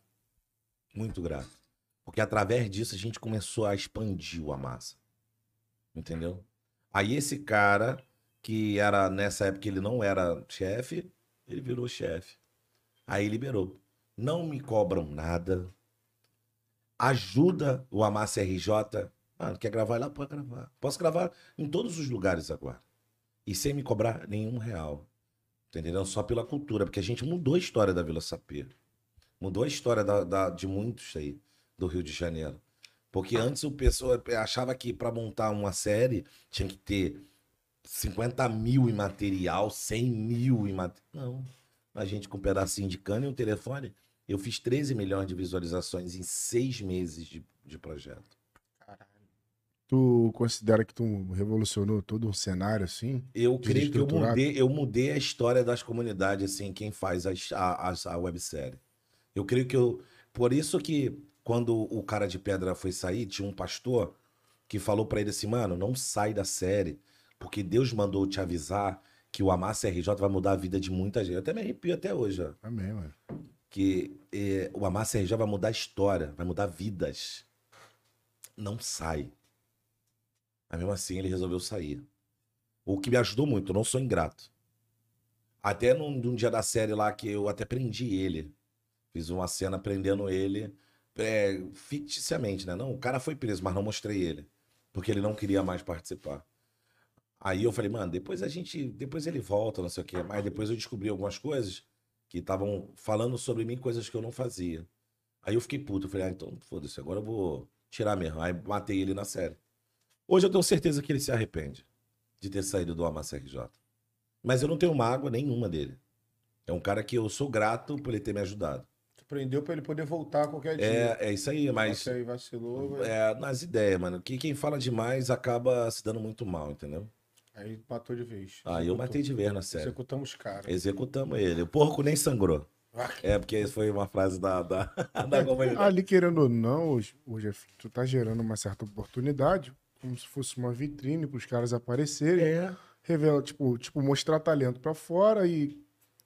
Muito grato. Porque através disso a gente começou a expandir o Amassa. Entendeu? Aí esse cara, que era nessa época ele não era chefe, ele virou chefe. Aí liberou. Não me cobram nada. Ajuda o Amassa RJ. Ah, quer gravar lá? Pode gravar. Posso gravar em todos os lugares agora. E sem me cobrar nenhum real. Entendeu? Só pela cultura, porque a gente mudou a história da Vila Sapê. Mudou a história da- da- de muitos aí do Rio de Janeiro. Porque antes o pessoal achava que para montar uma série tinha que ter 50 mil em material, 100 mil em material. Não. A gente com um pedacinho de cana e um telefone, eu fiz 13 milhões de visualizações em seis meses de, de projeto. Tu considera que tu revolucionou todo um cenário assim? Eu creio que eu mudei, eu mudei a história das comunidades, assim, quem faz a, a, a websérie. Eu creio que eu. Por isso que quando o cara de pedra foi sair, tinha um pastor que falou pra ele assim, mano, não sai da série, porque Deus mandou te avisar que o Amassa RJ vai mudar a vida de muita gente. Eu até me arrepio até hoje, ó. Amém, mano. Que eh, o Amassa RJ vai mudar a história, vai mudar vidas. Não sai. Mas mesmo assim ele resolveu sair. O que me ajudou muito, eu não sou ingrato. Até num, num dia da série lá que eu até prendi ele. Fiz uma cena prendendo ele é, ficticiamente, né? Não, o cara foi preso, mas não mostrei ele. Porque ele não queria mais participar. Aí eu falei, mano, depois a gente. Depois ele volta, não sei o quê. Mas depois eu descobri algumas coisas que estavam falando sobre mim, coisas que eu não fazia. Aí eu fiquei puto. Eu falei, ah, então foda-se, agora eu vou tirar mesmo. Aí matei ele na série. Hoje eu tenho certeza que ele se arrepende de ter saído do Amassa RJ. Mas eu não tenho mágoa nenhuma dele. É um cara que eu sou grato por ele ter me ajudado. Prendeu pra ele poder voltar a qualquer dia. É, é isso aí, mas. Aí vacilou. É, nas ideias, mano. Que quem fala demais acaba se dando muito mal, entendeu? Aí matou de vez. Aí eu matei de vez na série. Executamos cara. Executamos ele. O porco nem sangrou. Ah, É, porque foi uma frase da, da, da comunidade. Ali, querendo ou não, hoje, hoje tu tá gerando uma certa oportunidade, como se fosse uma vitrine pros caras aparecerem. É. Revela, tipo, tipo, mostrar talento pra fora e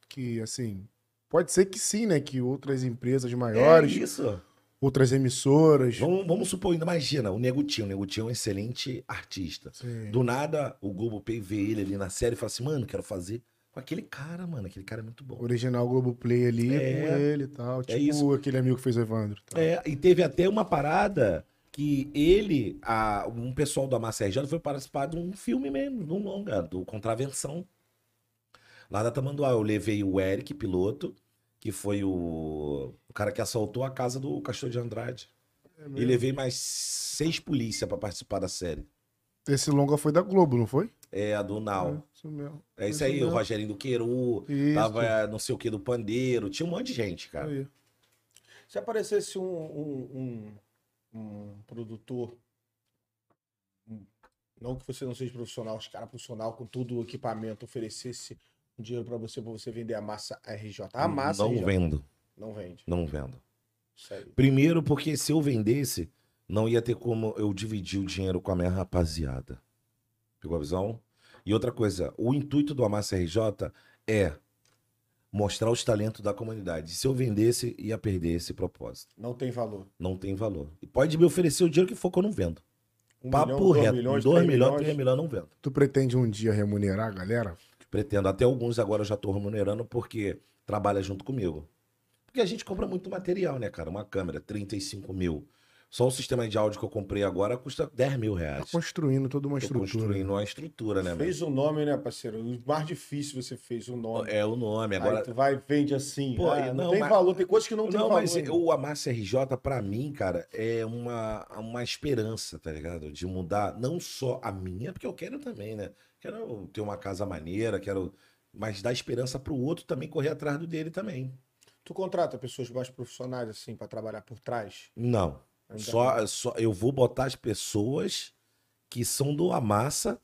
que, assim, pode ser que sim, né? Que outras empresas É maiores, isso. outras emissoras. Vamos, vamos supor, imagina, o Negutinho. O Negutinho é um excelente artista. Sim. Do nada, o Globoplay vê ele ali na série e fala assim, mano, quero fazer com aquele cara, mano. Aquele cara é muito bom. Original Globoplay ali É. com ele e tal. Tipo isso. aquele amigo que fez o Evandro. tal. É, e teve até uma parada que ele, a, um pessoal do Amassa RJ foi participar de um filme mesmo, de um longa, do Contravenção. Lá da Tamanduá, eu levei o Eric, piloto, que foi o, o cara que assaltou a casa do Castor de Andrade. É e levei mais seis polícia pra participar da série. Esse longa foi da Globo, não foi? É a do Nau. É, isso mesmo. É isso Isso aí, o mesmo. Rogerinho do Queru, Isso. tava eh, não sei o que do Pandeiro, tinha um monte de gente, cara. Aí. Se aparecesse um, um, um, um produtor, não que você não seja profissional, os caras profissional com todo o equipamento, oferecesse um dinheiro pra você, pra você vender a massa RJ. A massa não RJ. vendo, Não vende. não vendo. Primeiro, porque se eu vendesse, não ia ter como eu dividir o dinheiro com a minha rapaziada. Pegou a visão? E outra coisa, o intuito do Amassa RJ é mostrar os talentos da comunidade. Se eu vendesse, ia perder esse propósito. Não tem valor. Não tem valor. E pode me oferecer o dinheiro que for que eu não vendo. Um Papo milhão, dois reto. milhões, 2 três milhões, 3 milhões, não vendo. Tu pretende um dia remunerar a galera? Pretendo. Até alguns agora eu já estou remunerando porque trabalha junto comigo. Porque a gente compra muito material, né, cara? Uma câmera, 35 mil. Só o sistema de áudio que eu comprei agora custa 10 mil Tá reais. construindo toda uma Tô estrutura. construindo uma estrutura, né, mano? Fez o nome, né, parceiro? O mais difícil você fez o nome. É o nome. Agora, Aí tu vai vende assim. Pô, ah, não, não, tem mas- valor, tem coisas que não, não, tem valor. mas irmão. o Amassa RJ, pra mim, cara, é uma, uma esperança, tá ligado? De mudar não só a minha, porque eu quero também, né? Quero ter uma casa maneira, quero. Mas dar esperança pro outro também correr atrás do dele também. Tu contrata pessoas mais profissionais, assim, pra trabalhar por trás? Não. Só, só eu vou botar as pessoas que são do Amassa,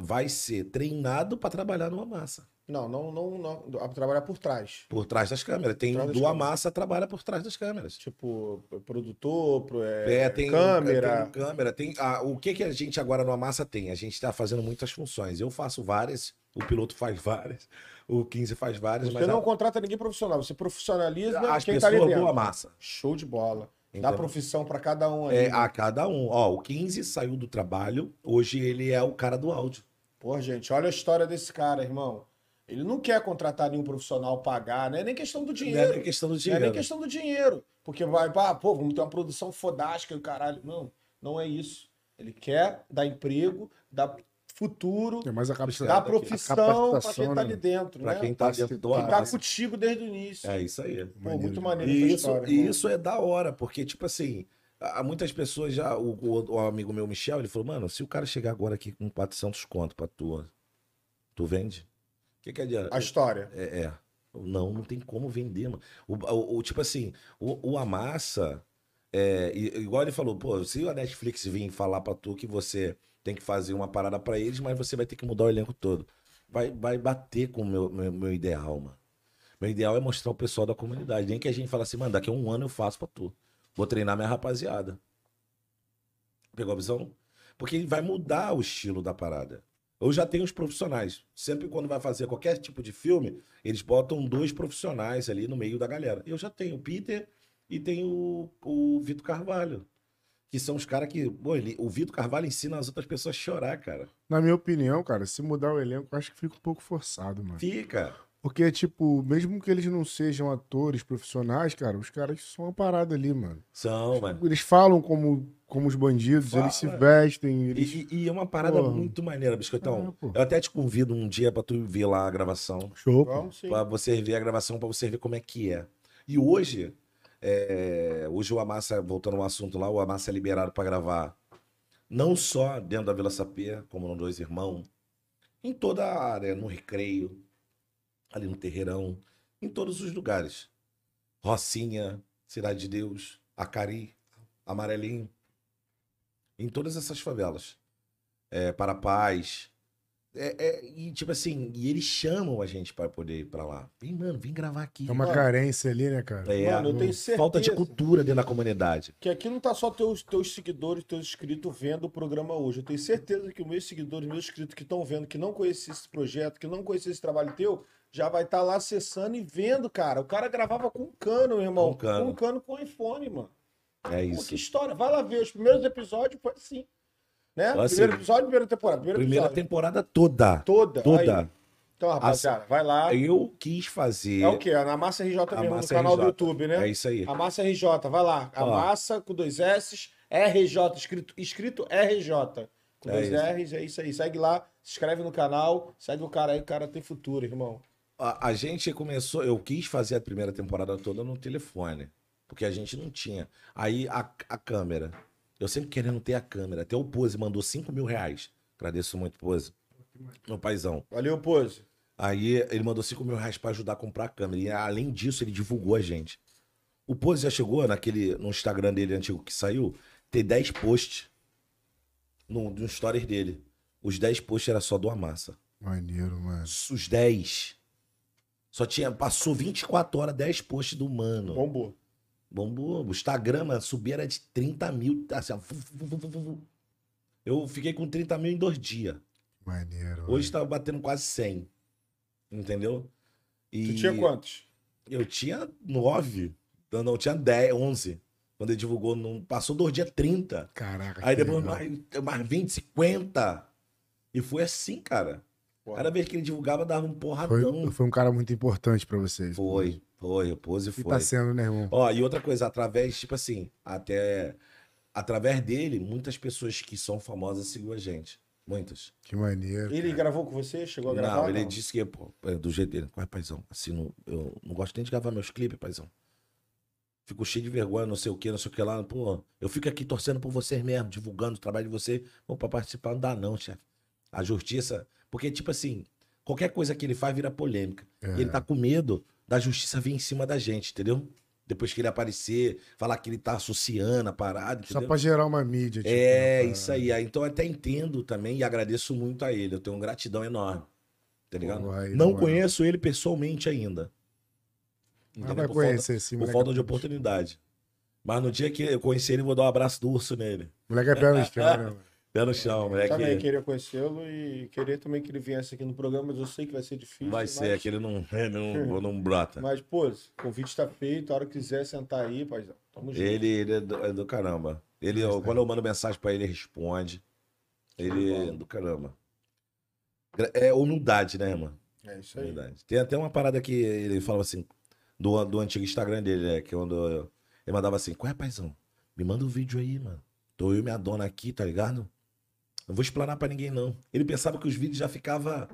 vai ser treinado pra trabalhar no Amassa. Não, não, não, não. Trabalhar por trás. Por trás das câmeras. Tem das do câmeras. Amassa trabalha por trás das câmeras. Tipo, produtor, pro- é, É, tem câmera. Tem câmera, tem. ah, o que, que a gente agora no Amassa tem? A gente tá fazendo muitas funções. Eu faço várias, o piloto faz várias, o 15 faz várias, Você mas não a- contrata ninguém profissional, você profissionaliza as quem tá ali pessoas dentro. do Amassa. Show de bola. Dá Entendeu? profissão pra cada um ali. É, a cada um. Ó, o 15 saiu do trabalho, hoje ele é o cara do áudio. Pô, gente, olha a história desse cara, irmão. Ele não quer contratar nenhum profissional, pagar, não é nem questão do Não dinheiro. é nem questão do Não é dinheiro. nem questão do dinheiro. Porque vai, pá, pô, vamos ter uma produção fodástica e o caralho. Não, não é isso. Ele quer dar emprego, dar futuro, É mais a aqui. profissão capacitação, quem tá né? ali dentro, Pra né? quem tá dentro do Amassa. contigo desde o início. É isso aí. Pô, Maneiro muito maneiro E isso, história. e isso é da hora, porque, tipo assim, há muitas pessoas já. O, o- o amigo meu, Michel, ele falou: mano, se o cara chegar agora aqui com 400 conto pra tu, tu vende? O que, que adianta? A história. É, é. Não, não tem como vender, mano. O, o- tipo assim, o, Amassa, é, igual ele falou, pô, se a Netflix vir falar pra tu que você tem que fazer uma parada pra eles, mas você vai ter que mudar o elenco todo. Vai, vai bater com o meu, meu, meu ideal, mano. Meu ideal é mostrar o pessoal da comunidade. Nem que a gente fale assim, mano, daqui a um ano eu faço pra tu. Vou treinar minha rapaziada. Pegou a visão? Porque vai mudar o estilo da parada. Eu já tenho os profissionais. Sempre quando vai fazer qualquer tipo de filme, eles botam dois profissionais ali no meio da galera. Eu já tenho o Peter e tenho o, o Vitor Carvalho. Que são os caras que. Pô, ele, o Vitor Carvalho ensina as outras pessoas a chorar, cara. Na minha opinião, cara, se mudar o elenco, eu acho que fica um pouco forçado, mano. Fica. Porque, tipo, mesmo que eles não sejam atores profissionais, cara, os caras são uma parada ali, mano. São, Tipo, mano. Eles falam como, como os bandidos, Fala. eles se vestem, eles... E, e é uma parada Porra. muito maneira, Biscoitão. É, eu até te convido um dia pra tu ver lá a gravação. Show, pô. Pra você ver a gravação, pra você ver como é que é. E hoje, é, hoje o Amassa, voltando ao assunto lá, o Amassa é liberado pra gravar não só dentro da Vila Sapê, como no Dois Irmãos, em toda a área, no Recreio, ali no Terreirão, em todos os lugares. Rocinha, Cidade de Deus, Acari, Amarelinho, em todas essas favelas. É, para Paz. É, é, e tipo assim, e eles chamam a gente para poder ir pra lá. Vem, mano, vem gravar aqui. É uma Mano. carência ali, né, cara? É, Mano, eu tenho certeza falta de cultura dentro da comunidade. que aqui não tá só teus, teus seguidores, teus inscritos vendo o programa hoje. Eu tenho certeza que os meus seguidores, meus inscritos que estão vendo, que não conheciam esse projeto, que não conheciam esse trabalho teu, já vai estar lá acessando e vendo, cara. O cara gravava com um cano, meu irmão. Com cano. Com um cano com iPhone, mano. É Pô, isso. que história. Vai lá ver. Os primeiros episódios foi assim. Né? Assim, primeiro episódio, primeira temporada. Primeiro Primeira episódio. temporada toda. Toda. Toda. Aí. Então, rapaziada, vai lá. Eu quis fazer. É o quê? É na Massa RJ A mesmo, Massa no canal RJ. do YouTube, né? É isso aí. A Massa RJ, vai lá. A Ó. Massa com dois S, RJ, escrito, escrito RJ. Com É dois isso. R's, é isso aí. Segue lá, se inscreve no canal, segue o cara aí, o cara tem futuro, irmão. A, a gente começou, eu quis fazer a primeira temporada toda no telefone, porque a gente não tinha. Aí a, a câmera, eu sempre querendo ter a câmera. Até o Pose mandou 5 mil reais. Agradeço muito, Pose. Meu paizão. Valeu, Pose. Aí ele mandou 5 mil reais pra ajudar a comprar a câmera. E além disso, ele divulgou a gente. O Pose já chegou naquele, no Instagram dele antigo que saiu, ter 10 posts no, no stories dele. Os 10 posts era só do Amassa. Maneiro, mano. Os 10. Só tinha. Passou 24 horas, 10 posts do mano. Bombou. Bombou. O Instagram, mano, subia era de 30 mil. Assim, ó. Eu fiquei com 30 mil em dois dias. Maneiro. Hoje tá batendo quase 100. Entendeu? E Tu tinha quantos? Eu tinha 9. Não, não, eu tinha 10, 11. Quando ele divulgou, não, passou dois dias 30. mano. Caraca. Aí depois legal. mais, mais 20, 50. E foi assim, cara. Cada vez que ele divulgava, dava um Foi, porradão. foi um cara muito importante pra vocês. Foi, foi, o pose E foi. tá sendo, né, irmão? Ó, e outra coisa, através, tipo assim, até através dele, muitas pessoas que são famosas seguiu a gente. Muitas. Que maneiro. Ele cara. gravou com você? Chegou a gravar? não, ele disse que, pô, é do jeito dele. Qual é, paizão? Assim, não, eu não gosto nem de gravar meus clipes, paizão. Fico cheio de vergonha, não sei o que, não sei o que lá. Pô, eu fico aqui torcendo por vocês mesmo, divulgando o trabalho de vocês. Pô, pra participar não dá não, chefe. A justiça... Porque, tipo assim, qualquer coisa que ele faz vira polêmica. É. E ele tá com medo da justiça vir em cima da gente, entendeu? Depois que ele aparecer, falar que ele tá associando a parada, Só entendeu? pra gerar uma mídia. tipo, É, né, isso aí. Ah, Então eu até entendo também e agradeço muito a ele. Eu tenho uma gratidão enorme. Tá ligado? Não conheço ele pessoalmente ainda. Entendeu? vai conhecer sim, Por falta de é- oportunidade. Mas no dia que eu conhecer ele, vou dar um abraço do urso nele. Moleque é pé no chão, né? Pé no chão, moleque. Também queria conhecê-lo e queria também que ele viesse aqui no programa, mas eu sei que vai ser difícil. Vai mas... ser, aquele não, não, não brota. Mas, pô, o convite tá feito, a hora que quiser sentar aí, paizão. Tamo junto. Ele, ele é, do, é do caramba. Ele, eu- quando eu mando mensagem pra ele, ele responde. Ele é do caramba. É humildade, né, mano? É isso aí. Humildade. Tem até uma parada que ele falava assim, do, do antigo Instagram dele, né? Que quando eu- ele mandava assim, qual é, paizão? Me manda um vídeo aí, mano. Tô eu e minha dona aqui, tá ligado? Não vou explanar pra ninguém, não. Ele pensava que os vídeos já ficavam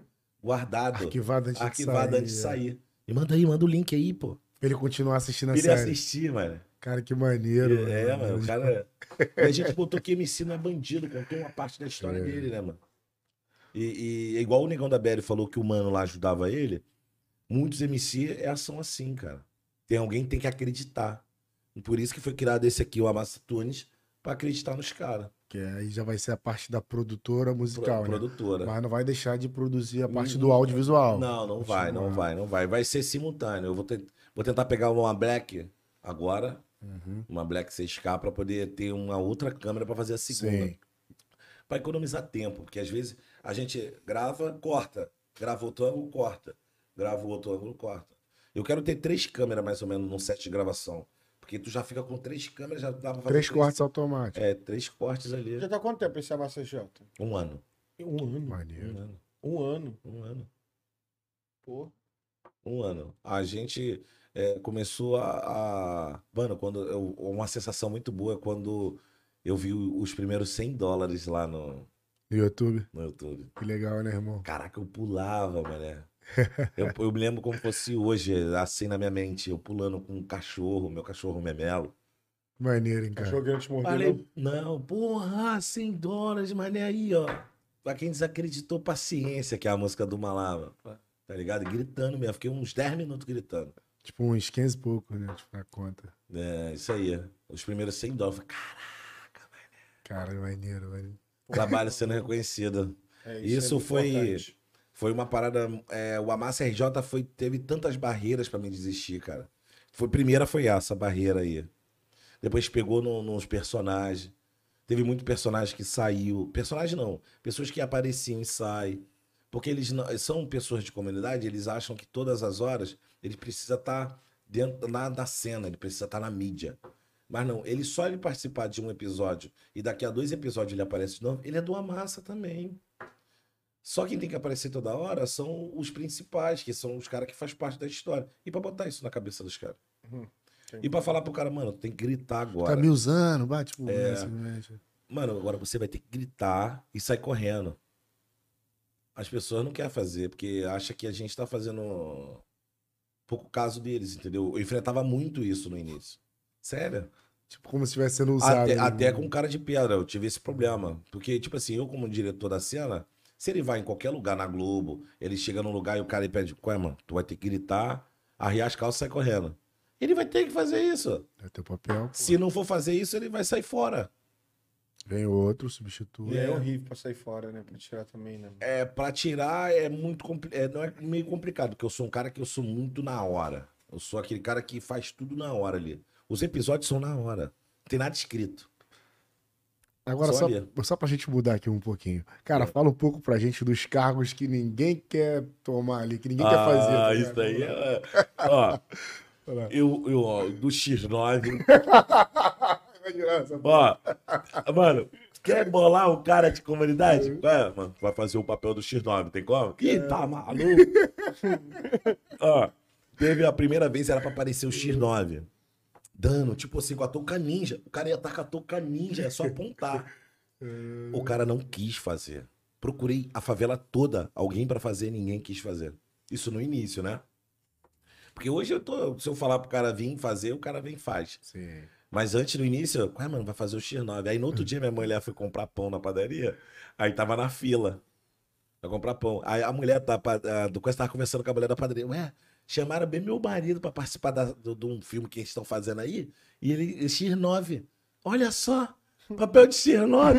guardados, Arquivado antes arquivados de sair. antes de é. sair. Me manda aí, manda o link aí, pô. Pra ele continuar assistindo a série. assistir, mano. Cara, que maneiro. É, mano, o cara. E a gente botou que MC não é bandido, contou uma parte da história É. dele, né, mano? E, e é igual o Negão da BL falou que o mano lá ajudava ele, muitos MC é ação assim, cara. Tem alguém que tem que acreditar. E por isso que foi criado esse aqui, o Amassa Tunes, pra acreditar nos caras. Que aí já vai ser a parte da produtora musical, né? Produtora. Mas não vai deixar de produzir a parte Hum, do audiovisual. Não, não vai, não vai, não vai. Vai ser simultâneo. Eu vou, ter- vou tentar pegar uma Black agora, Uhum. uma Black 6K, pra poder ter uma outra câmera pra fazer a segunda. Pra economizar tempo, porque às vezes a gente grava, corta, grava outro ângulo, corta, grava outro ângulo, corta. Eu quero ter três câmeras mais ou menos num set de gravação, Porque tu já fica com três câmeras, já dá pra fazer. Três cortes automáticos. É, três cortes ali. Já tá quanto tempo esse ABCJ? Um ano. Um ano. Maneiro. Um ano. Um ano. Um ano. Pô. Um ano. A gente é, começou a, a- Mano, quando eu- uma sensação muito boa é quando eu vi os primeiros 100 dólares lá no, No YouTube. no YouTube. Que legal, né, irmão? Caraca, eu pulava, mané. Eu, eu me lembro como fosse hoje, assim na minha mente, eu pulando com um cachorro, meu cachorro memelo. Maneiro, hein, cara. Cachorro grande te mordeu. Falei, não, porra, 100 dólares, mané, aí, ó. Pra quem desacreditou, paciência, que é a música do Malava. Tá ligado? Gritando mesmo. Fiquei uns 10 minutos gritando. Tipo uns 15 e pouco, né? Tipo, na conta. É, isso aí. Os primeiros 100 dólares. Falei, Caraca, Cara, maneiro, maneiro. trabalho sendo reconhecido. É, Isso é muito foi- importante. Foi uma parada. é, o Amassa RJ foi, teve tantas barreiras pra me desistir, cara. Foi, primeira foi essa barreira aí. Depois pegou no- nos personagens. Teve muito personagem que saiu. Personagem não. Pessoas que apareciam e saem. Porque eles não- são pessoas de comunidade, eles acham que todas as horas ele precisa estar dentro na, na cena, ele precisa estar na mídia. Mas não, ele só ele participar de um episódio e daqui a dois episódios ele aparece de novo, ele é do Amassa também. Só quem tem que aparecer toda hora são os principais, que são os caras que faz parte da história. E pra botar isso na cabeça dos caras. Uhum. E pra falar pro cara, mano, tem que gritar agora. Tá me usando, bate tipo, É. momento. Mano, agora você vai ter que gritar e sair correndo. As pessoas não querem fazer, porque acha que a gente tá fazendo pouco caso deles, entendeu? Eu enfrentava muito isso no início. Sério. Tipo, como se estivesse sendo usado. Até, né? até com cara de pedra, eu tive esse problema. Porque, tipo assim, eu como diretor da cena, se ele vai em qualquer lugar na Globo, ele chega num lugar e o cara ele pede, qual é, mano? Tu vai ter que gritar, arriar as calças e sair correndo. Ele vai ter que fazer isso. É teu papel. pô. Se não for fazer isso, ele vai sair fora. Vem outro, substitui. E é horrível pra sair fora, né? Pra tirar também, né? É, pra tirar é muito complicado. É, não é meio complicado, porque eu sou um cara que eu sou muito na hora. Eu sou aquele cara que faz tudo na hora ali. Os episódios são na hora. Não tem nada escrito. Agora, Só só, só pra gente mudar aqui um pouquinho. Cara, É. fala um pouco pra gente dos cargos que ninguém quer tomar ali, que ninguém quer fazer. tá Ah, isso daí é. Ó, Olha lá. eu, eu, ó, do X9. Vai tirar essa Ó, mano, quer bolar o cara de comunidade? É, mano, vai fazer o papel do X9, tem como? Ih, tá maluco? Ó, teve a primeira vez, era pra aparecer o X9. Dando, tipo assim, com a touca ninja. O cara ia estar com a touca ninja, é só apontar. O cara não quis fazer. Procurei a favela toda, alguém pra fazer, ninguém quis fazer. Isso no início, né? Porque hoje eu tô, se eu falar pro cara vir fazer, o cara vem e faz. Sim. Mas antes, no início, eu, ué, mano, vai fazer o X9. Aí no outro dia, minha mulher foi comprar pão na padaria, aí tava na fila pra comprar pão. Aí a mulher da, a- do Quest tava conversando com a mulher da padaria, ué, chamaram bem meu marido pra participar da- do- de um filme que eles estão fazendo aí, e ele, X9. Olha só, papel de X9.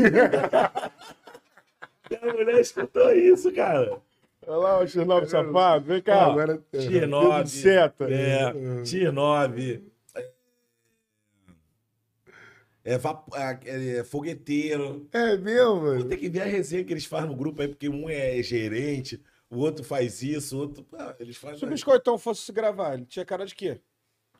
e a mulher escutou isso, cara. Olha lá o X9 safado. Vem cá. Agora, X9. Dedo de seta. É, X9. É, vapo- é, é fogueteiro. é meu, Vou mano. ter que ver a resenha que eles fazem no grupo aí, porque um é gerente, o outro faz isso, o outro. Ah, eles Se o fazem. Biscoitão fosse se gravar, ele tinha cara de quê?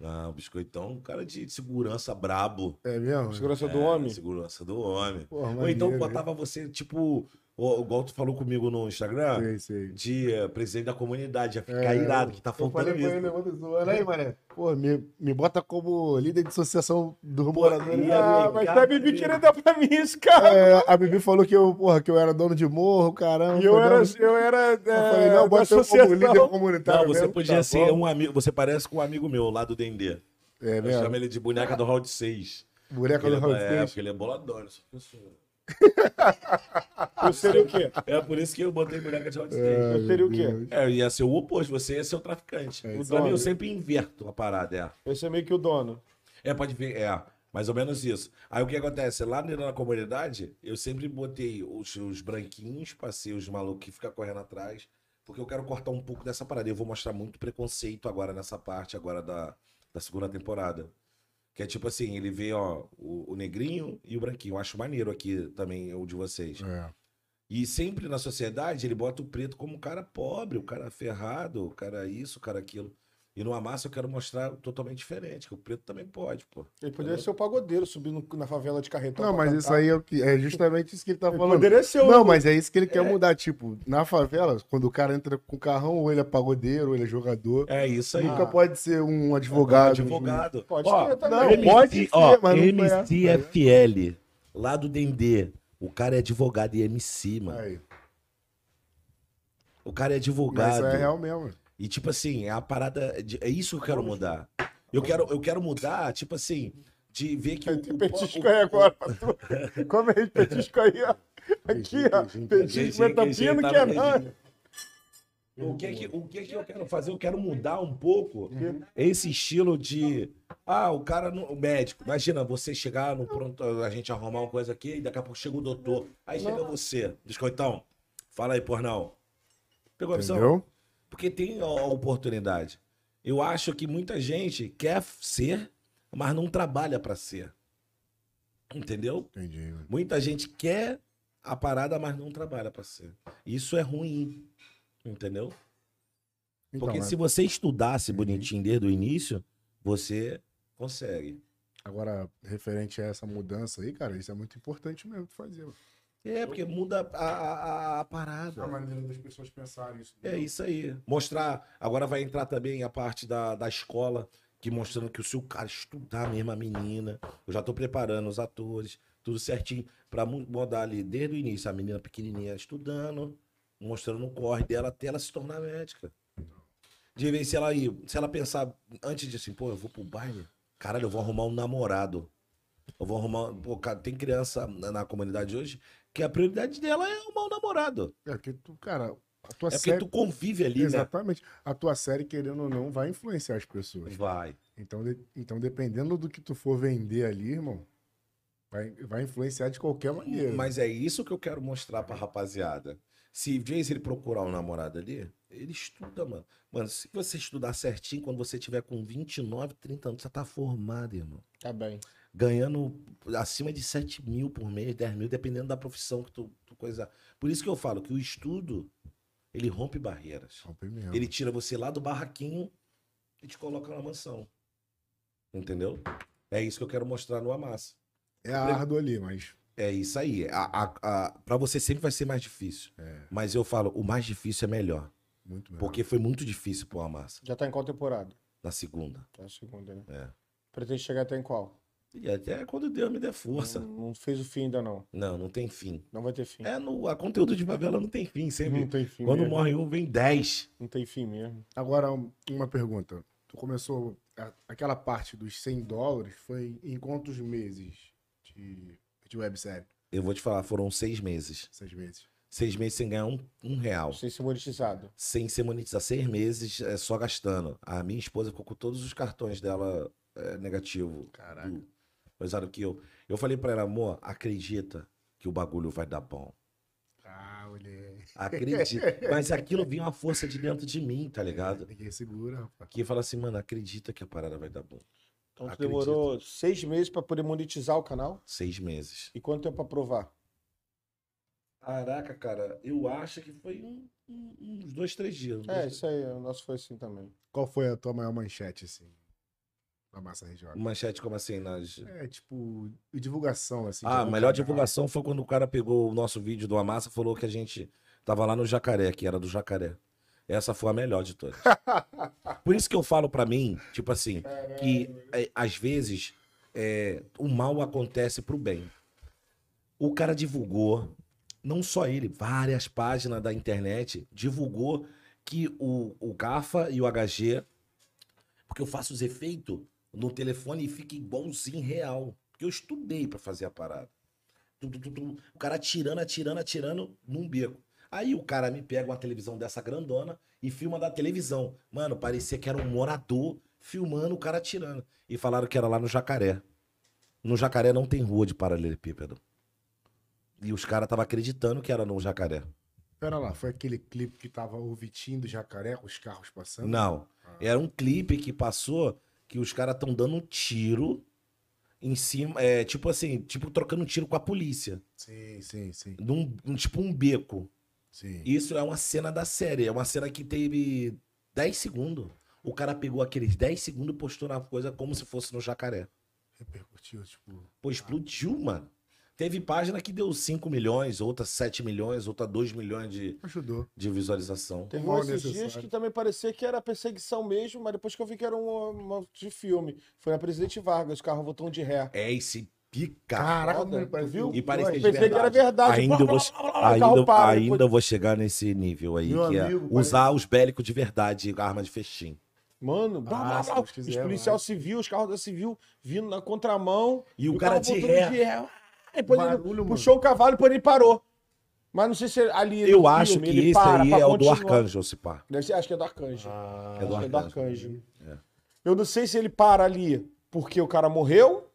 Ah, o biscoitão, um cara de segurança brabo. É mesmo? Segurança do É, homem? Segurança do homem. Porra, Ou então maneiro, botava você, tipo, o- igual tu falou comigo no Instagram, Sei, sei. de eh, presidente da comunidade. Já fica É, irado, que tá faltando falei isso. ele, zoando aí, mané. Pô, me, me bota como líder de associação dos Pô, moradores. e Ah, mas cara, a Bibi queria dar pra mim isso, cara. É, a Bibi falou que eu, porra, que eu era dono de morro, caramba. E eu era, dono- eu era é, Eu falei, da não, bota eu como líder comunitário. Não, você mesmo. podia Tá ser bom. um amigo. Você parece com um amigo meu lá do Dendê. É Eu mesmo? chamo ele de boneca do round 6. Boneca do é, Raul é, Seixas. porque ele é boladão. ele só pensa- Eu seria o quê? É por isso que eu botei boneca de round 6. É, Eu seria o quê? É, ia ser o oposto, você ia ser o traficante. É, pra isso mim, aí. eu sempre inverto a parada, é. Eu ser meio que o dono. É, pode ver, é. Mais ou menos isso. Aí o que acontece? Lá dentro da comunidade, eu sempre botei os, os branquinhos pra ser os malucos que ficam correndo atrás, porque eu quero cortar um pouco dessa parada. Eu vou mostrar muito preconceito agora nessa parte agora da, da segunda temporada. Que é tipo assim, ele vê, ó, o, o negrinho e o branquinho. Eu acho maneiro aqui também o de vocês. É. E sempre na sociedade ele bota o preto como um cara pobre, o cara ferrado, o cara isso, o cara aquilo. E no Amassa eu quero mostrar totalmente diferente, que o preto também pode, pô. Ele poderia ser o pagodeiro subindo na favela de carretão. Não, mas cantar. isso aí é, o que- é justamente isso que ele tá Ele falando. poderia ser o. Não, mas é isso que ele quer mudar. Tipo, na favela, quando o cara entra com carrão, ou ele é pagodeiro, ou ele é jogador. É isso aí. Nunca pode ser um advogado. advogado. Pode Ó, ser também. Não, MC, pode ser, ó, mas não MCFL, lá do Dendê. O cara é advogado e MC, mano. Aí. O cara é Mas advogado. isso é real mesmo. E tipo assim, é a parada. de- é isso que eu quero mudar. Eu quero, eu quero mudar, tipo assim, de ver que o. Tem petisco aí agora, pastor. Come aí, petisco aí, ó. Aqui, ó. Petisco metapino que é nada. O que, que, o que que eu quero fazer? Eu quero mudar um pouco esse estilo de. Ah, o cara, no, o médico. Imagina você chegar no pronto, a gente arrumar uma coisa aqui e daqui a pouco chega o doutor. Aí chega você, biscoitão. Fala aí, pornão. Pegou a visão? Entendeu? Porque tem a oportunidade. Eu acho que muita gente quer ser, mas não trabalha pra ser. Entendeu? Entendi. mano. Muita gente quer a parada, mas não trabalha pra ser. Isso é ruim. Entendeu? Então, Porque mas se você estudasse bonitinho desde o início, você consegue. agora, referente a essa mudança aí, cara, isso é muito importante mesmo fazer. mano. É, porque muda a, a, a- parada. A maneira das pessoas pensarem isso. É isso aí. Mostrar. Agora vai entrar também a parte da, da escola, que mostrando que o seu cara estudar mesmo a menina. Eu já tô preparando os atores, tudo certinho, pra mu- mudar ali desde o início. A menina pequenininha estudando, mostrando o corre dela até ela se tornar médica. De vez se ela ir, se ela pensar antes de assim, pô, eu vou pro baile, caralho, eu vou arrumar um namorado. Eu vou arrumar. Pô, cara, tem criança na, na comunidade hoje que a prioridade dela é arrumar um namorado. É porque tu, cara, a tua É porque série. tu convive ali, né? Exatamente. A tua série, querendo ou não, vai influenciar as pessoas. Vai. Então, de- então dependendo do que tu for vender ali, irmão, vai, vai influenciar de qualquer maneira. Mas é isso que eu quero mostrar pra rapaziada. Se vez ele procurar um namorado ali, ele estuda, mano. Mano, se você estudar certinho, quando você tiver com 29, 30 anos, você tá formado, irmão. Tá bem. Ganhando acima de 7 mil por mês, 10 mil, dependendo da profissão que tu, tu coisa. Por isso que eu falo que o estudo, ele rompe barreiras. Rompe mesmo. Ele tira você lá do barraquinho e te coloca na mansão. Entendeu? É isso que eu quero mostrar no Amassa. É árduo ali, mas. É isso aí. A, a, a, pra você sempre vai ser mais difícil. É, Mas eu falo, o mais difícil é melhor. muito mesmo. Porque foi muito difícil pro Amassa Já tá em qual temporada? na segunda. Tá a segunda, né? É. Pretende chegar até em qual? E até quando Deus me der força. Não, não fez o fim ainda, não. Não, não tem fim. Não vai ter fim. É, no, a conteúdo de favela não tem fim, sempre. Não tem fim Quando mesmo. morre um, vem dez. Não tem fim mesmo. Agora, um- uma pergunta. Tu começou. a- aquela parte dos 100 dólares foi em quantos meses de, de websérie? Eu vou te falar, foram seis meses. Seis meses. Seis meses sem ganhar um, um real. Sem ser monetizado. Sem ser monetizar. Seis meses é, só gastando. A minha esposa ficou com todos os cartões dela é, negativo. Caraca. do- Coisado que eu. Eu falei pra ela, amor, acredita que o bagulho vai dar bom. Ah, moleque. Acredita. Mas aquilo vinha uma força de dentro de mim, tá ligado? Ninguém segura, rapaz. Que fala assim, mano, acredita que a parada vai dar bom. Então tu demorou seis meses pra poder monetizar o canal? Seis meses. E quanto tempo pra provar? Caraca, cara, eu acho que foi um- um- uns dois, três dias. É, isso aí. O nosso foi assim também. Qual foi a tua maior manchete, assim? Da massa regional? Manchete como assim? Nas... É, tipo, divulgação, assim. Ah, a melhor divulgação foi quando o cara pegou o nosso vídeo do Amassa e falou que a gente tava lá no Jacaré, que era do Jacaré. Essa foi a melhor de todas. Por isso que eu falo pra mim, tipo assim, que é, às vezes é, o mal acontece pro bem. O cara divulgou, não só ele, várias páginas da internet divulgou que o, o GAFA e o HG, porque eu faço os efeitos no telefone e fica igualzinho real. Porque eu estudei pra fazer a parada. Tum, tum, tum. O cara atirando, atirando, atirando num beco. Aí o cara me pega uma televisão dessa grandona e filma da televisão. Mano, parecia que era um morador filmando o cara atirando. E falaram que era lá no Jacaré. No Jacaré não tem rua de paralelepípedo. E os caras estavam acreditando que era no Jacaré. Pera lá, foi aquele clipe que tava o Vitinho do Jacaré com os carros passando? Não. Era um clipe que passou que os caras estão dando um tiro em cima. É, tipo assim, tipo trocando um tiro com a polícia. Sim, sim, sim. Num, um- tipo um beco. sim. Isso é uma cena da série. É uma cena que teve 10 segundos. O cara pegou aqueles 10 segundos e postou na coisa como se fosse no jacaré. Repercutiu, tipo. Pô, explodiu, mano. Teve página que deu 5 milhões, outra 7 milhões, outra 2 milhões de, Ajudou. de visualização. Teve Mal um esses dias que também parecia que era perseguição mesmo, mas depois que eu vi que era uma, uma de filme. Foi na Presidente Vargas, o carro voltando de ré. É esse pica. Caraca, Foda, mano, tu parece viu? E parecia Eu de pensei que era verdade. Ainda, Blá, eu vou, blá, blá, blá, ainda, para, ainda depois- vou chegar nesse nível aí, Meu que é amigo, usar os bélicos de verdade, arma de festim. Mano, blá, Ah, blá, se blá. Os policial vai. civil, os carros da civil vindo na contramão. E o o cara de voltando ré. Aí, depois ele Barulho, mano. puxou o cavalo e ele parou. Mas não sei se ali. Eu acho filme que ele esse para aí é o do. Arcanjo, se pá. Deve ser, acho que é do Arcanjo. Ah, É do acho que é do Arcanjo. Arcanjo. É. Eu não sei se ele para ali porque o cara morreu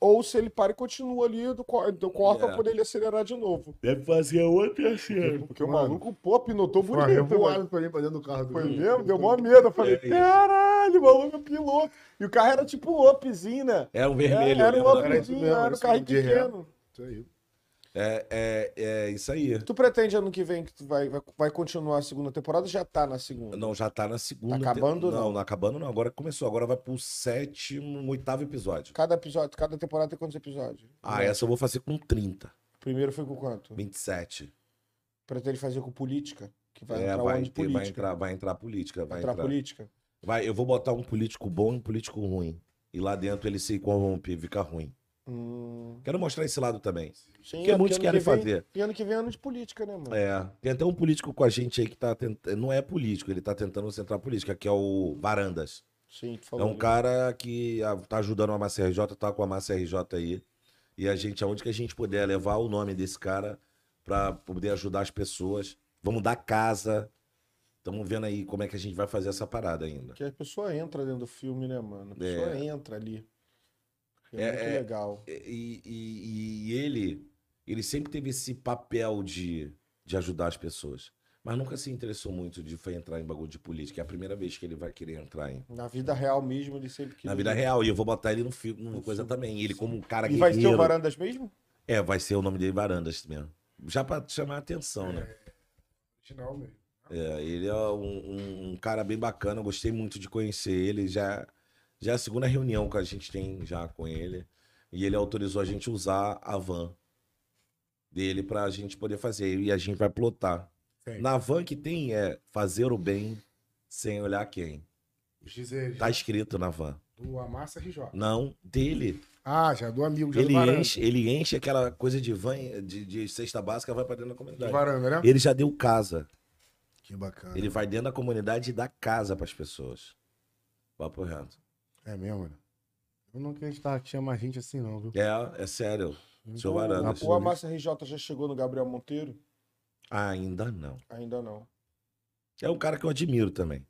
ou se ele para e continua ali do, do corta É. pra poder ele acelerar de novo. Deve fazer outra cena. Porque o Mano. maluco, pô, pinotou bonito. mano. revoado pra dentro do carro. do Foi mesmo? Deu mó medo. Eu falei, É caralho, o maluco é piloto. E o carro era tipo um upzinho, né? É um É, vermelho. era um? Era isso upzinho, mesmo, era um ré. pequeno. Isso aí. É, é, é isso aí. Tu pretende ano que vem que tu vai, vai, vai continuar a segunda temporada ou já tá na segunda? Não, já tá na segunda. Tá acabando, não? não? Não, acabando não. Agora começou. Agora vai pro sétimo, oitavo episódio. Cada episódio, cada temporada tem quantos episódios? Ah, essa eu vou fazer com 30, O primeiro foi com quanto? 27. Pretende fazer com política? Que vai é, entrar vai, onde ter- vai política? entrar, vai entrar política. Vai entrar entrar. política? Vai, eu vou botar um político bom e um político ruim. E lá dentro ele se corrompe, fica ruim. Hum, Quero mostrar esse lado também. sim, Porque é muitos querem que vem- fazer. E ano que vem é ano de política, né, mano? É, tem até um político com a gente aí que tá tentando. Não é político, ele tá tentando centrar política, que é o Varandas. Sim, É um ali. cara que ah, tá ajudando a Massa RJ, tá com a Massa RJ aí. E a gente, aonde que a gente puder levar o nome desse cara pra poder ajudar as pessoas. Vamos dar casa. Estamos vendo aí como é que a gente vai fazer essa parada ainda. Que a pessoa entra dentro do filme, né, mano? A pessoa entra ali. É, É, muito é. legal. E, e- e ele, ele sempre teve esse papel de, de ajudar as pessoas. Mas nunca se interessou muito de foi entrar em bagulho de política. É a primeira vez que ele vai querer entrar em. Na vida real mesmo, ele sempre quis. Na vida real. E eu vou botar ele no filme, numa coisa também. Ele como um cara E vai ser o. Varandas mesmo? É, vai ser o nome dele Varandas mesmo. Já pra chamar a atenção, né? Original mesmo. É, ele é um, um- um cara bem bacana, eu gostei muito de conhecer ele. Já, já é a segunda reunião que a gente tem já com ele. E ele autorizou a gente usar a van dele pra gente poder fazer. E a gente vai plotar. Na van que tem é fazer o bem sem olhar quem. Os dizeres. Tá né? escrito na van. Do Amassa RJ. Não, dele. Ah, já do amigo, já Ele do varanda. enche, ele enche aquela coisa de van, de, de cesta básica, vai pra dentro da comunidade. varanda, né? Ele já deu casa. Que bacana. Ele vai dentro da comunidade e dá casa pras pessoas. Papo reto. É mesmo, mano. Eu não acreditava que tinha mais gente assim, não, viu? É, é sério. Seu O- Varandas. O Amassa RJ já chegou no Gabriel Monteiro? Ainda não. Ainda não. É um cara que eu admiro também.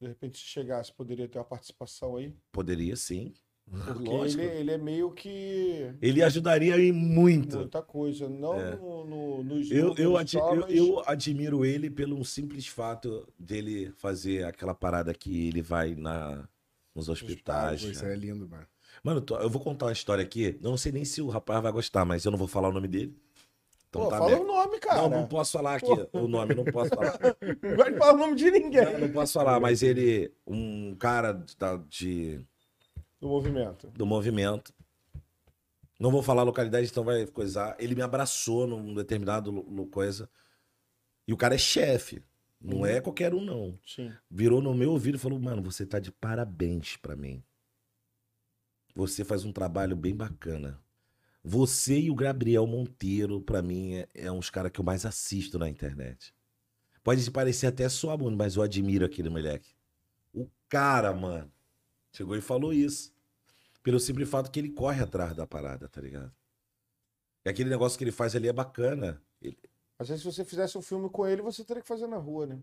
De repente, se chegasse, poderia ter uma participação aí. Poderia sim. Porque ele, ele é meio que. Ele ajudaria em muito. Muita coisa. Não É. no, no, nos Eu, eu, adi- só, eu, mas- eu admiro ele pelo simples fato dele fazer aquela parada que ele vai na, nos hospitais. Pô, isso é lindo, mano. Mano, eu vou contar uma história aqui. Eu não sei nem se o rapaz vai gostar, mas eu não vou falar o nome dele. Então Pô, tá fala o nome, cara. Não, não posso falar aqui o nome, não posso falar. Não vai falar o nome de ninguém Não, não posso falar, mas ele, um cara de, do movimento. do movimento. Não vou falar a localidade, então vai coisar. Ele me abraçou num determinado coisa. E o cara é chefe. Não é qualquer um, não. Sim. Virou no meu ouvido e falou: Mano, você tá de parabéns pra mim. Você faz um trabalho bem bacana. Você e o Gabriel Monteiro, pra mim, é, é uns caras que eu mais assisto na internet. Pode parecer até só mundo, mas eu admiro aquele moleque. O cara, mano, chegou e falou isso. Pelo simples fato que ele corre atrás da parada, tá ligado? E aquele negócio que ele faz ali é bacana. Ele- Às vezes, se você fizesse um filme com ele, você teria que fazer na rua, né?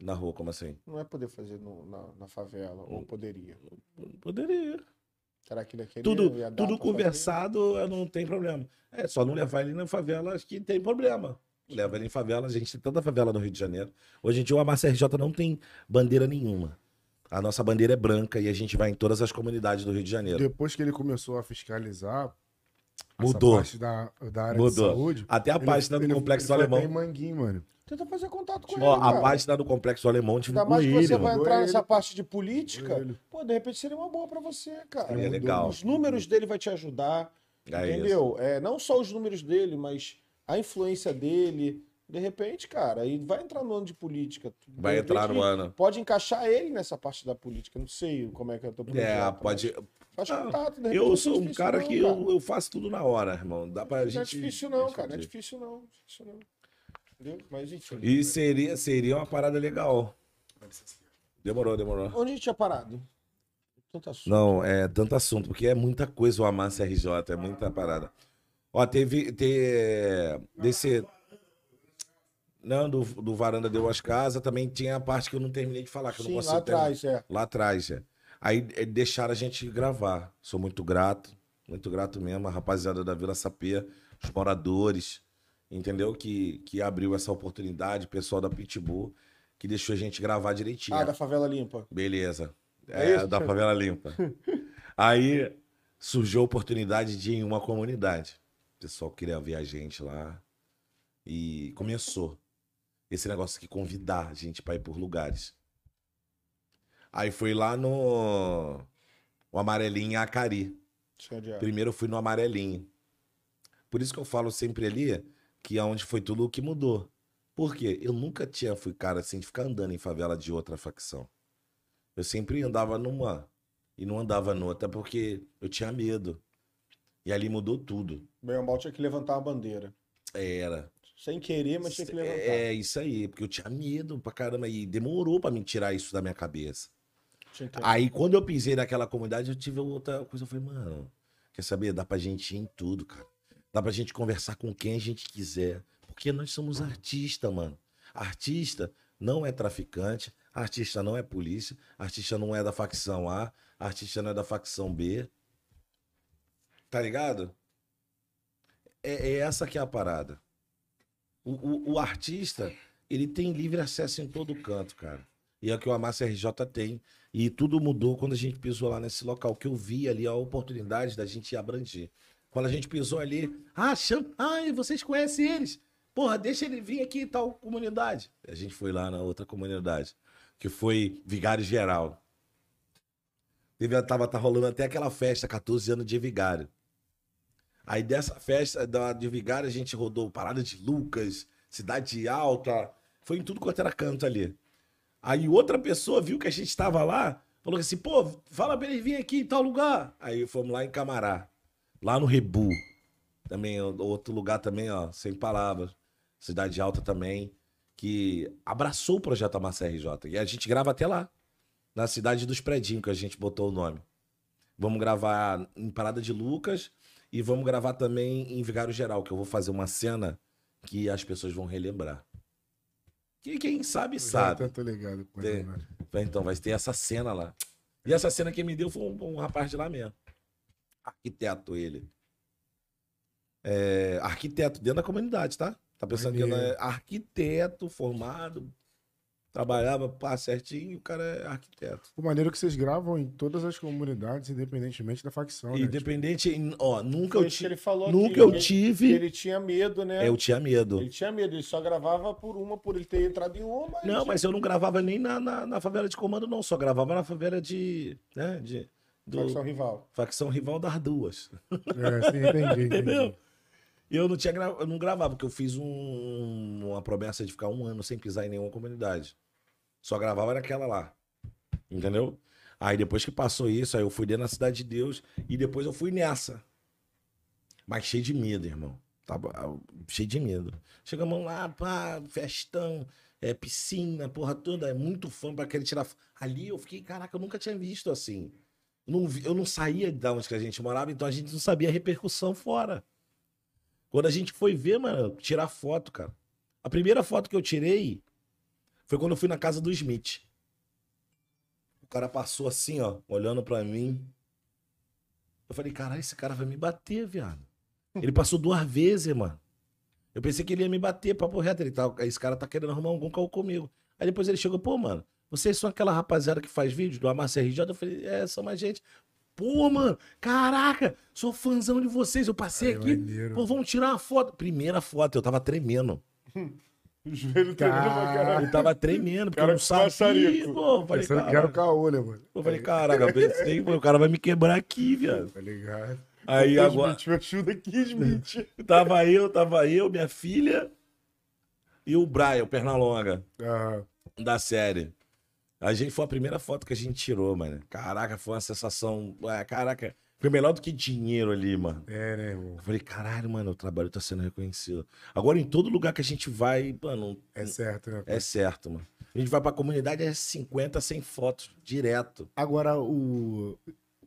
na rua, como assim? Não é poder fazer no- na, na favela, ou poderia. Poderia. Será que ele queria? tudo, tudo fazer? conversado, eu não tem problema. É só não levar ele na favela, acho que tem problema. Leva ele em favela, a gente tem tanta favela no Rio de Janeiro. Hoje em dia o Amassa RJ não tem bandeira nenhuma. A nossa bandeira é branca e a gente vai em todas as comunidades do Rio de Janeiro. Depois que ele começou a fiscalizar Mudou. parte da, da área Mudou. de saúde. Até a ele- página do ele- Complexo ele Alemão. em Manguinho, mano. Tenta fazer contato com Ó, ele, a cara. página do Complexo Alemão Ainda divulgou mais que você vai entrar Ele- nessa parte de política, Ele. pô, de repente seria uma boa pra você, cara. Seria legal. Os números dele vai te ajudar, É isso. entendeu? É, não só os números dele, mas a influência dele. De repente, cara, aí vai entrar no ano de política. De Vai entrar no ano. Pode encaixar ele nessa parte da política. Não sei como é que é o teu projeto. É, mas pode. Faz Ah, contato, de repente Eu não é sou um cara não, que cara. eu, eu faço tudo na hora, irmão. Dá pra Não é gente. difícil não, cara. Não é difícil não. não é difícil não. Entendeu? Mas enfim. E seria, seria uma parada legal. Demorou, demorou. Onde a gente tinha parado? Tanto assunto. Não, é tanto assunto, porque é muita coisa o Amassa RJ, é muita parada. Ó, teve. Te, desse. Não, do, do Varanda Deu as Casas, também tinha a parte que eu não terminei de falar, que eu não consigo lá atrás, é. Lá atrás, é. Aí é, deixaram a gente gravar. Sou muito grato, muito grato mesmo, a rapaziada da Vila Sapê, os moradores, entendeu? Que, que abriu essa oportunidade, o pessoal da Pitbull, que deixou a gente gravar direitinho. Ah, da favela limpa. Beleza. É É, da favela limpa. Aí surgiu a oportunidade de ir em uma comunidade. O pessoal queria ver a gente lá. E começou esse negócio de convidar a gente para ir por lugares. Aí foi lá no o Amarelinho em Acari. Primeiro eu fui no Amarelinho. Por isso que eu falo sempre ali que é onde foi tudo o que mudou. Por quê? Eu nunca tinha fui cara assim de ficar andando em favela de outra facção. Eu sempre andava numa e não andava noutra porque eu tinha medo. E ali mudou tudo. Mal tinha que levantar a bandeira. Era. Sem querer, mas tinha que levantar. É isso aí, porque eu tinha medo pra caramba e demorou pra me tirar isso da minha cabeça. Aí quando eu pisei naquela comunidade, eu tive outra coisa. Eu falei, mano, quer saber? Dá pra gente ir em tudo, cara. Dá pra gente conversar com quem a gente quiser. Porque nós somos artista, mano. Artista não é traficante, artista não é polícia, artista não é da facção A, artista não é da facção B. Tá ligado? É, é essa que é a parada. O, o, o artista, ele tem livre acesso em todo canto, cara. E é o que o Amassa RJ tem. E tudo mudou quando a gente pisou lá nesse local, que eu vi ali a oportunidade da gente abranger. Quando a gente pisou ali, ah, ai, vocês conhecem eles. Porra, deixa ele vir aqui tal comunidade. A gente foi lá na outra comunidade, que foi Vigário Geral. Teve, tava, tá rolando até aquela festa, 14 anos de Vigário. Aí dessa festa da, de Vigário, a gente rodou Parada de Lucas, Cidade Alta, foi em tudo quanto era canto ali. Aí outra pessoa viu que a gente estava lá, falou assim, pô, fala pra ele vir aqui em tal lugar. Aí fomos lá em Camará, lá no Rebu. Também, outro lugar também, ó, sem palavras. Cidade Alta também, que abraçou o projeto Amassa RJ. E a gente grava até lá, na cidade dos Predinhos, que a gente botou o nome. Vamos gravar em Parada de Lucas e vamos gravar também em Vigário Geral, que eu vou fazer uma cena que as pessoas vão relembrar. Que quem sabe, Eu sabe. tô ligado com Tem. essa, né? Então, vai ter essa cena lá. E essa cena que me deu foi um, um rapaz de lá mesmo. Arquiteto ele. É, arquiteto dentro da comunidade, tá? Tá pensando que ele é arquiteto formado, trabalhava pá, certinho, e o cara é arquiteto. O maneiro que vocês gravam em todas as comunidades, independentemente da facção, né? Independente, ó, nunca Foi eu, isso que ti- ele falou nunca aqui, eu que tive. Ele tinha medo, né? Eu tinha medo. Ele tinha medo, ele só gravava por uma, por ele ter entrado em uma. Mas Não, mas eu não gravava nem na, na, na favela de comando, não. Só gravava na favela de. Né, de do, Facção rival. facção rival das duas. É, sim, entendi. Entendeu? E eu não tinha gra... eu não gravava, porque eu fiz um- uma promessa de ficar um ano sem pisar em nenhuma comunidade. Só gravava naquela lá. Entendeu? Aí depois que passou isso, aí eu fui dentro da Cidade de Deus e depois eu fui nessa. Mas cheio de medo, irmão. Tava ah, cheio de medo. Chegamos lá, pá, festão, é, piscina, porra toda, é muito fã pra querer tirar. Ali eu fiquei, caraca, eu nunca tinha visto assim. Eu não, eu não saía de onde que a gente morava, então a gente não sabia a repercussão fora. Quando a gente foi ver, mano, tirar foto, cara. A primeira foto que eu tirei foi quando eu fui na casa do Smith. O cara passou assim, ó, olhando pra mim. Eu falei, caralho, esse cara vai me bater, viado. Ele passou duas vezes, mano. Eu pensei que ele ia me bater, papo reto. Ele tá, esse cara tá querendo arrumar algum caô comigo. Aí depois ele chegou, pô, mano, vocês são aquela rapaziada que faz vídeo do Amassa RJ? Eu falei, é, são mais gente. Pô, mano, caraca, sou fãzão de vocês. Eu passei É aqui, maneiro. pô, vamos tirar uma foto. Primeira foto, eu tava tremendo. O joelho tremendo pra Cara. caralho. Eu tava tremendo, porque Cara, eu não sabia. maçarico. Pô, eu falei, Pensando que era o cara, caô, né, mano? eu falei, caraca, pensei, pô, o cara vai me quebrar aqui, viado. Tá ligado? Aí agora, Smith, me ajuda aqui, Smith. tava eu, tava eu, minha filha e o Brian, o Pernalonga, Ah, da série. A gente foi a primeira foto que a gente tirou, mano. Caraca, foi uma sensação. ué, Caraca, foi melhor do que dinheiro ali, mano. é, né, irmão? Eu falei, caralho, mano, o trabalho tá sendo reconhecido. Agora, em todo lugar que a gente vai, mano, É certo, né? é certo, mano. A gente vai pra comunidade, é 50, 100 fotos, direto. Agora, o,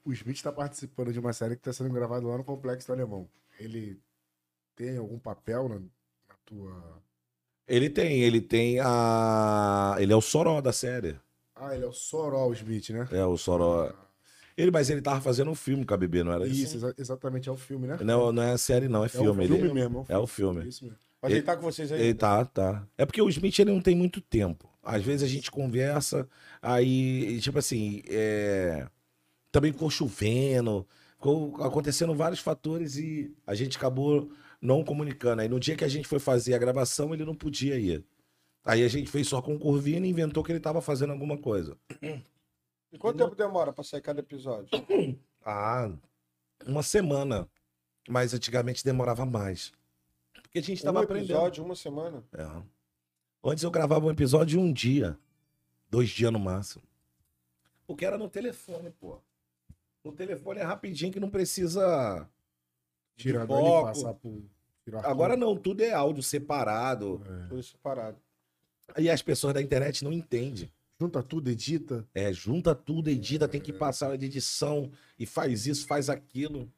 o Smith está participando de uma série que está sendo gravada lá no Complexo do Alemão. Ele tem algum papel na, na tua. Ele tem, ele tem a. Ele é o Soró da série. Ah, ele é o Sorol o Smith, né? É, o Soró. Ele, mas ele tava fazendo um filme com a bebê, não era isso? Isso, exa- exatamente, é o filme, né? Não, não é série, não, é É filme. o filme ele... mesmo. É o filme. Isso mesmo. Mas ele tá com vocês aí? Ele tá, tá. É porque o Smith ele não tem muito tempo. Às vezes a gente conversa, aí, tipo assim, é... também ficou chovendo, ficou acontecendo vários fatores e a gente acabou não comunicando. Aí no dia que a gente foi fazer a gravação, ele não podia ir. Aí a gente fez só com o Corvina e inventou que ele tava fazendo alguma coisa. E quanto tempo demora pra sair cada episódio? Ah, uma semana. Mas antigamente demorava mais. Porque a gente tava um aprendendo. episódio, uma semana? É. Antes eu gravava um episódio em um dia. Dois dias no máximo. Porque era no telefone, pô. No telefone é rapidinho que não precisa. Tirar foco. passar por. tirar Agora não, tudo é áudio separado. É. Tudo separado. E as pessoas da internet não entendem. Junta tudo, edita. É, junta tudo, edita, tem que passar de edição e faz isso, faz aquilo.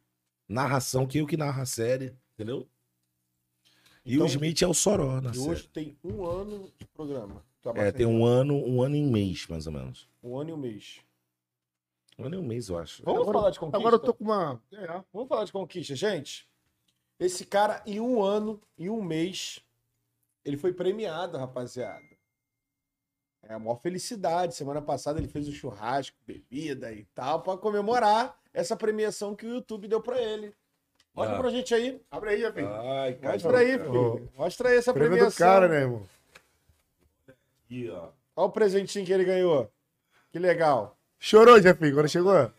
Narração, que eu que narra a série, entendeu? E Então- o Smith é o Soró na E série. hoje tem um ano de programa. Tá É, tem um ano, um ano e um mês, mais ou menos. Um ano e um mês. Um ano e um mês, eu acho. Vamos Agora- falar de conquista? Agora eu tô com uma. É, Vamos falar de conquista, gente. Esse cara, em um ano, em um mês, ele foi premiado, rapaziada. É a maior felicidade. Semana passada ele fez um churrasco, bebida e tal, pra comemorar essa premiação que o YouTube deu pra ele. Mostra Ah. pra gente aí. Abre aí, Jafim. Ai, Mostra aí, filho. Mostra aí essa Prêmio do premiação. cara, né, irmão? Aqui, ó. Olha o presentinho que ele ganhou. Que legal. Chorou, Jafim, quando chegou?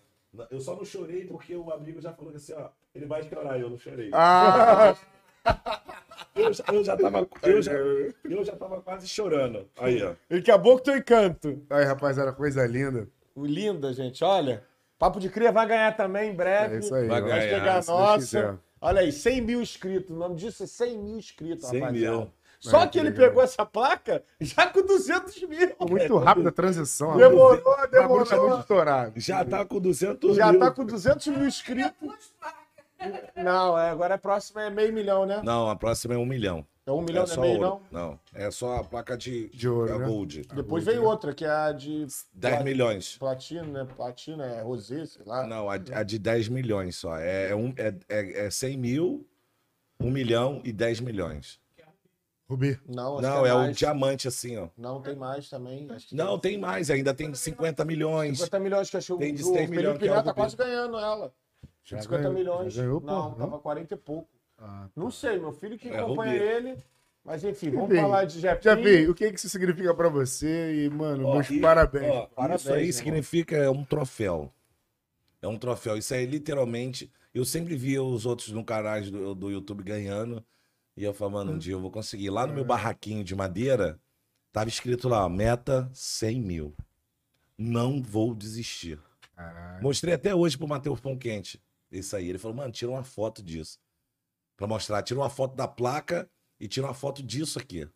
Eu só não chorei porque o amigo já falou assim, ó, ele vai chorar, eu não chorei. Ah! Eu, já, eu já tava, eu já, eu já tava quase chorando. Aí, ó. Ele acabou com teu encanto. Aí, rapaziada, coisa linda. Linda, gente. Olha. Papo de Cria vai ganhar também em breve. É isso aí. Vai ganhar, Vai chegar a nossa. Olha aí, 100 mil inscritos. O nome disso é 100 mil inscritos, 100 rapaziada. mil. Só É, que que ele legal. pegou essa placa já com 200 mil. Muito rápida a transição. Demorou, tá muito demorou. estourado. Já tá com 200 Já mil. tá com 200 mil inscritos. Não, é, agora a próxima é meio milhão, né? Não, a próxima é um milhão. É um milhão, é não é meio, ouro. não? Não, é só a placa de, De ouro, a né? Gold. Depois Gold, vem né? outra, que é a de 10 milhões. platina, né? Platina, é rosé, sei lá. Não, a, a de 10 milhões só. É, é, um, é, é, é 100 mil, 1 milhão e 10 milhões. Rubi. Não, acho Não, que é o mais. diamante assim, ó. Não, tem mais também. Acho que Não, tem mais, ainda tem 50 milhões. 50 milhões que achou Tem o de o 100 Felipe milhões é Neto o tá quase ganhando ela. Já 50 ganhou- milhões. já ganhou, pô, não, não? tava 40 e pouco. Ah, Não sei, meu filho que É, acompanha ele. Mas enfim, vamos Enfim, falar de Jefinho. Jafim, o que que isso significa pra você? E, mano, Ó, meus e- parabéns. ó, Parabéns, isso aí irmão. significa é um troféu. É um troféu. Isso aí, literalmente, eu sempre via os outros no canais do, do YouTube ganhando. E eu falava, mano, um dia eu vou conseguir. Lá no meu barraquinho de madeira, tava escrito lá, meta 100 mil. Não vou desistir. Caralho. Mostrei até hoje pro Matheus Pão Quente. Isso aí. Ele falou, mano, tira uma foto disso. Pra mostrar. Tira uma foto da placa e tira uma foto disso aqui.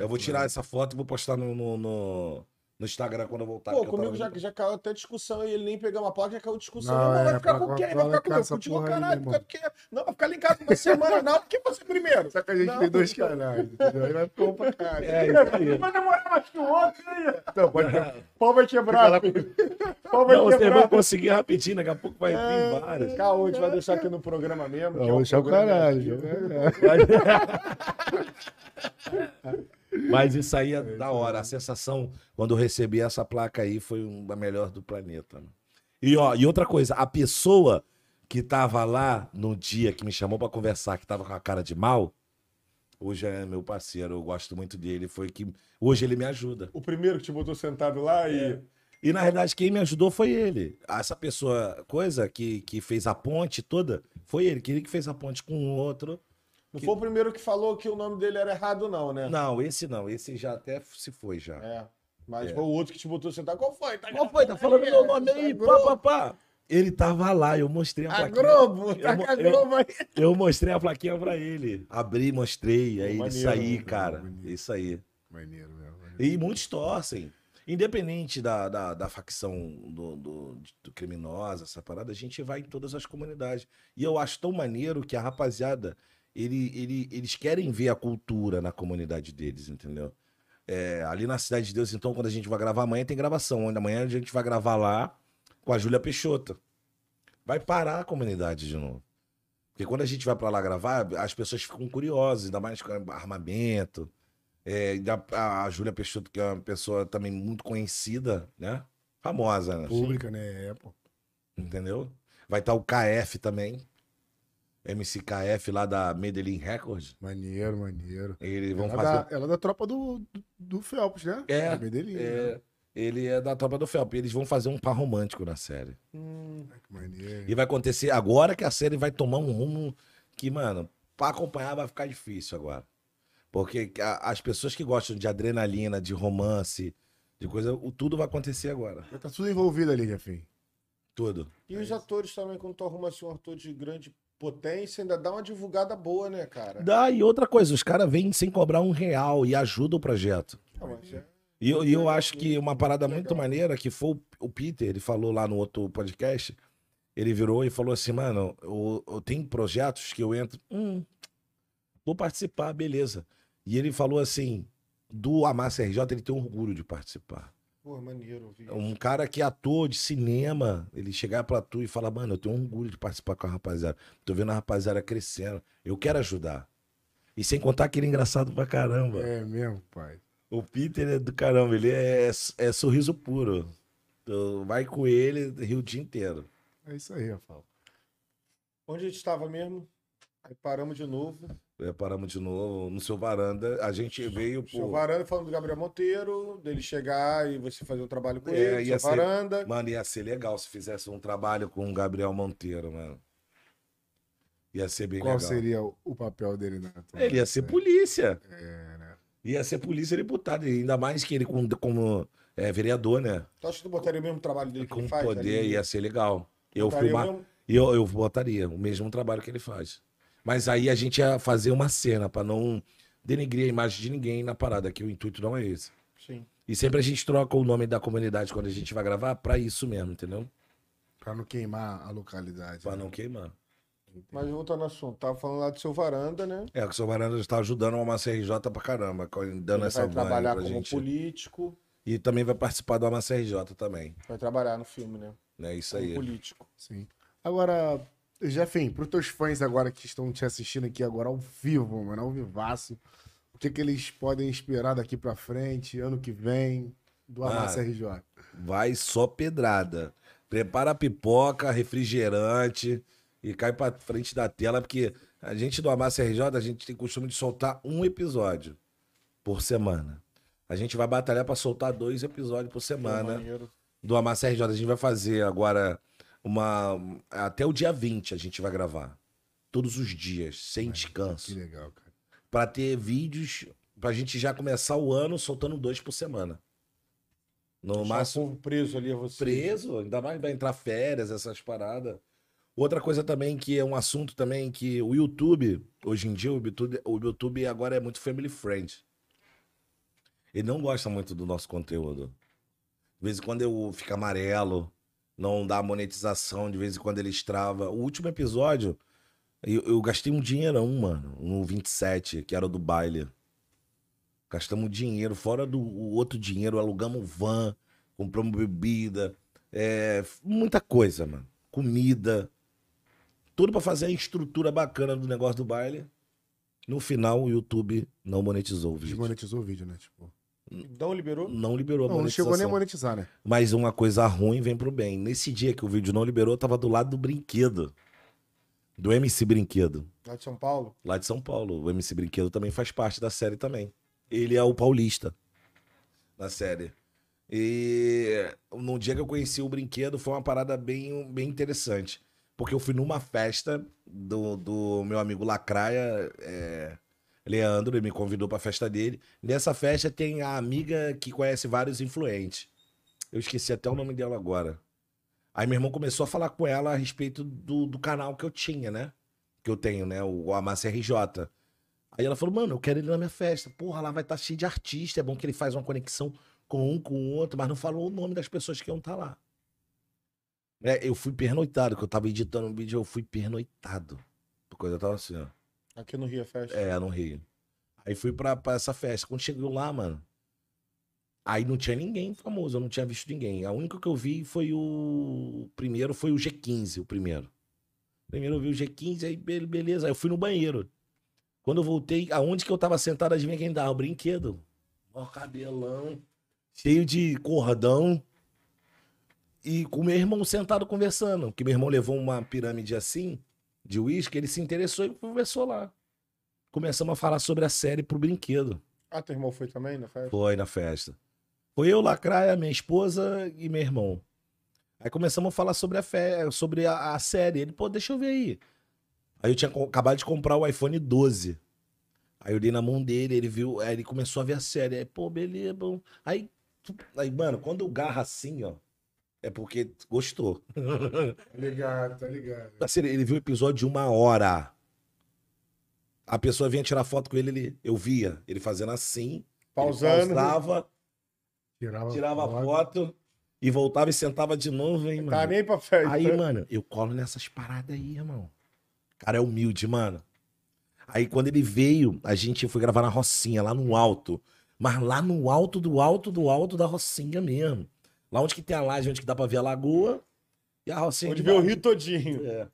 Eu vou tirar essa foto e vou postar no, no, no- no Instagram quando eu voltar. Pô, comigo já, já caiu até discussão e ele nem pegou uma placa, já caiu discussão. Não, Não, é, vai ficar com quem? Vai ficar Continua, porra aí, caralho. irmão. Porque... Não, vai ficar lá em casa uma semana, não, porque você primeiro. Só que a gente Não. tem dois canais, entendeu? Aí vai ficar um pra cá. É, aí. Vai demorar mais que o outro, aí. Não, pode O pau vai quebrar. O pau vai Não, você quebrar. vai conseguir rapidinho, daqui a pouco vai vir várias. Caô, a gente vai deixar aqui no programa mesmo. que Não, deixar o programa caralho. ativo. Mas isso aí é da hora. A sensação quando eu recebi essa placa aí foi uma melhor do planeta. né? E, ó, e outra coisa, a pessoa que tava lá no dia que me chamou pra conversar, que tava com a cara de mal, Hoje é meu parceiro, eu gosto muito dele. Foi que. Hoje ele me ajuda. O primeiro que te botou sentado lá e. É. E na verdade, quem me ajudou foi ele. Essa pessoa, coisa que, que fez a ponte toda, foi ele. Que ele que fez a ponte com o outro. Não Que- foi o primeiro que falou que o nome dele era errado, não, né? Não, esse não. Esse já até se foi já. É. Mas É. foi o outro que te botou sentado. Qual foi? Tá Qual foi? Tá falando aí, meu é, nome aí, a pá, pá, pá. Ele tava lá, eu mostrei a A plaquinha. Globo, tá Eu- com a eu- Globo aí. Eu mostrei a plaquinha pra ele. Abri, mostrei. Aí maneiro, aí, mano, cara. maneiro. Isso aí. Maneiro mesmo. E muitos torcem. Independente da, da, da facção do, do, do criminosa, essa parada, a gente vai em todas as comunidades. E eu acho tão maneiro que a rapaziada, ele, ele, eles querem ver a cultura na comunidade deles, entendeu? É, ali na Cidade de Deus, então, quando a gente vai gravar, amanhã tem gravação. Amanhã a gente vai gravar lá com a Júlia Peixoto. Vai parar a comunidade de novo. Porque quando a gente vai pra lá gravar, as pessoas ficam curiosas, ainda mais com armamento. É, a, a Júlia Peixoto, que é uma pessoa também muito conhecida, né? Famosa, né? Pública, né? É, pô. Entendeu? Vai estar o KF também. MCKF lá da Medellín Records. Maneiro, maneiro. Eles vão ela, fazer. da, ela é da tropa do, do, do Phelps, né? É, Da Medellín, É, né? ele é da tropa do Felp. Eles vão fazer um par romântico na série. Hum, Que maneiro. E vai acontecer agora que a série vai tomar um rumo que, mano, pra acompanhar vai ficar difícil agora. Porque a- as pessoas que gostam de adrenalina, de romance, de coisa, o tudo vai acontecer agora. Já tá tudo envolvido ali, Jefinho. Tudo. E os atores também, quando tu arruma assim, um ator de grande potência, ainda dá uma divulgada boa, né, cara? Dá, e outra coisa, os caras vêm sem cobrar um real e ajudam o projeto. Mas é- E eu, eu acho que uma parada Legal. muito maneira que foi o, o Peter, ele falou lá no outro podcast, ele virou e falou assim, mano, eu, eu tenho projetos que eu entro, hum, vou participar, beleza. E ele falou assim, do Amassa RJ, ele tem orgulho de participar. Pô, maneiro ouvir isso. Um cara que é ator de cinema, ele chegar pra tu e falar, mano, eu tenho orgulho de participar com a rapaziada. Tô vendo a rapaziada crescendo, eu quero ajudar. E sem contar que ele é engraçado pra caramba. É mesmo, pai. O Peter é do caramba, ele é, é sorriso puro. Tu vai com ele, ri o dia inteiro. É isso aí, Rafael. Onde a gente estava mesmo? Aí paramos de novo. É, paramos de novo no seu varanda. A gente veio Seu por. Varanda falando do Gabriel Monteiro, dele chegar e você fazer o trabalho com É, ele, ia seu ser- Varanda. Mano, ia ser legal se fizesse um trabalho com o Gabriel Monteiro, mano. Ia ser bem Qual legal. seria o, papel dele na Ele ia ser polícia. É, né? Ia ser polícia deputado. Ainda mais que ele com- como é, vereador, né? Tu acha que tu botaria o mesmo trabalho dele que Com ele faz? poder, ali? ia ser legal. Eu Botaria filmar. mesmo- eu, eu botaria o mesmo trabalho que ele faz. Mas aí a gente ia fazer uma cena pra não denegrir a imagem de ninguém na parada, que o intuito não é esse. Sim. E sempre a gente troca o nome da comunidade quando a gente vai gravar pra isso mesmo, entendeu? Pra não queimar a localidade. Pra né? não queimar. Mas voltando ao assunto, tava falando lá do seu Varanda, né? É, que o seu Varanda está ajudando o Amassa RJ pra caramba, dando Ele essa vai trabalhar pra como gente. político, E também vai participar do Amassa RJ também. vai trabalhar no filme, né? Né? Isso Como aí. político. Sim. Agora, Jefim, pros teus fãs agora que estão te assistindo aqui agora ao vivo, mano, ao vivaço, o que que eles podem esperar daqui pra frente, ano que vem, do Ah, Amassa RJ? Vai só pedrada. Prepara a pipoca, refrigerante e cai pra frente da tela, porque a gente do Amassa RJ, a gente tem costume de soltar um episódio por semana. A gente vai batalhar pra soltar dois episódios por semana do Amassa RJ. A gente vai fazer agora uma. Até o dia 20 a gente vai gravar. Todos os dias, sem Que descanso. legal, cara. Pra ter vídeos, pra gente já começar o ano soltando dois por semana. No Deixar máximo preso ali a você. preso, ainda mais vai entrar férias, essas paradas. Outra coisa também que é um assunto também que o YouTube, hoje em dia, o YouTube, o YouTube agora é muito family friend. Ele não gosta muito do nosso conteúdo. De vez em quando eu fico amarelo, não dá monetização, de vez em quando ele estrava. O último episódio, eu, eu gastei um dinheirão, mano, no 27, que era do baile. Gastamos dinheiro, fora do outro dinheiro, alugamos van, compramos bebida, é, muita coisa, mano. Comida. Tudo pra fazer a estrutura bacana do negócio do baile. No final, o YouTube não monetizou o vídeo. Desmonetizou o vídeo, né? Tipo, Então liberou? Não liberou a não, não monetização. chegou nem a monetizar, né? Mas uma coisa ruim vem pro bem. Nesse dia que o vídeo não liberou, eu tava do lado do brinquedo. Do MC Brinquedo. Lá de São Paulo? Lá de São Paulo. O MC Brinquedo também faz parte da série também. Ele é o paulista da série. E no dia que eu conheci o brinquedo foi uma parada bem, bem interessante. Porque eu fui numa festa do, do meu amigo Lacraia, é, Leandro, ele me convidou pra festa dele. Nessa festa tem a amiga que conhece vários influentes. Eu esqueci até o nome dela agora. Aí meu irmão começou a falar com ela a respeito do, do canal que eu tinha, né? Que eu tenho, né? O, o Amassa RJ. Aí ela falou, mano, eu quero ele na minha festa. Porra, lá vai estar tá cheio de artista. É bom que ele faz uma conexão com um, com o outro, mas não falou o nome das pessoas que iam estar tá lá. É, eu fui pernoitado, que eu tava editando um vídeo, eu fui pernoitado. A coisa tava assim, ó. Aqui no Rio a festa? É, no Rio. Aí fui pra, pra essa festa. Quando chegou lá, mano, aí não tinha ninguém famoso, eu não tinha visto ninguém. A única que eu vi foi o. Primeiro foi o G15, o primeiro. Primeiro eu vi o G15, aí beleza. Aí eu fui no banheiro. Quando eu voltei, aonde que eu tava sentado, adivinha quem dava? O brinquedo. Ó, cabelão, cheio de cordão. E com meu irmão sentado conversando. Que meu irmão levou uma pirâmide assim, de uísque, ele se interessou e conversou lá. Começamos a falar sobre a série pro brinquedo. Ah, teu irmão foi também na festa? Foi na festa. Foi eu, Lacraia, minha esposa e meu irmão. Aí começamos a falar sobre a, fé, sobre a, a série. Ele, pô, deixa eu ver aí. Aí eu tinha acabado de comprar o iPhone 12. Aí eu dei na mão dele, ele viu, aí ele começou a ver a série. Aí, pô, beleza, bom. Aí, aí, mano, quando eu garra assim, ó, é porque gostou. Tá ligado, tá ligado. Assim, ele viu o episódio de uma hora. A pessoa vinha tirar foto com ele, ele eu via ele fazendo assim. Pausando. pausava, tirava, tirava foto. foto e voltava e sentava de novo, hein, tá mano. Tá nem pra festa. Aí, mano, eu colo nessas paradas aí, irmão cara é humilde, mano. Aí quando ele veio, a gente foi gravar na Rocinha, lá no alto. Mas lá no alto do alto do alto da Rocinha mesmo. Lá onde que tem a laje, onde que dá pra ver a lagoa. E a Rocinha. Onde vê o rio todinho. É.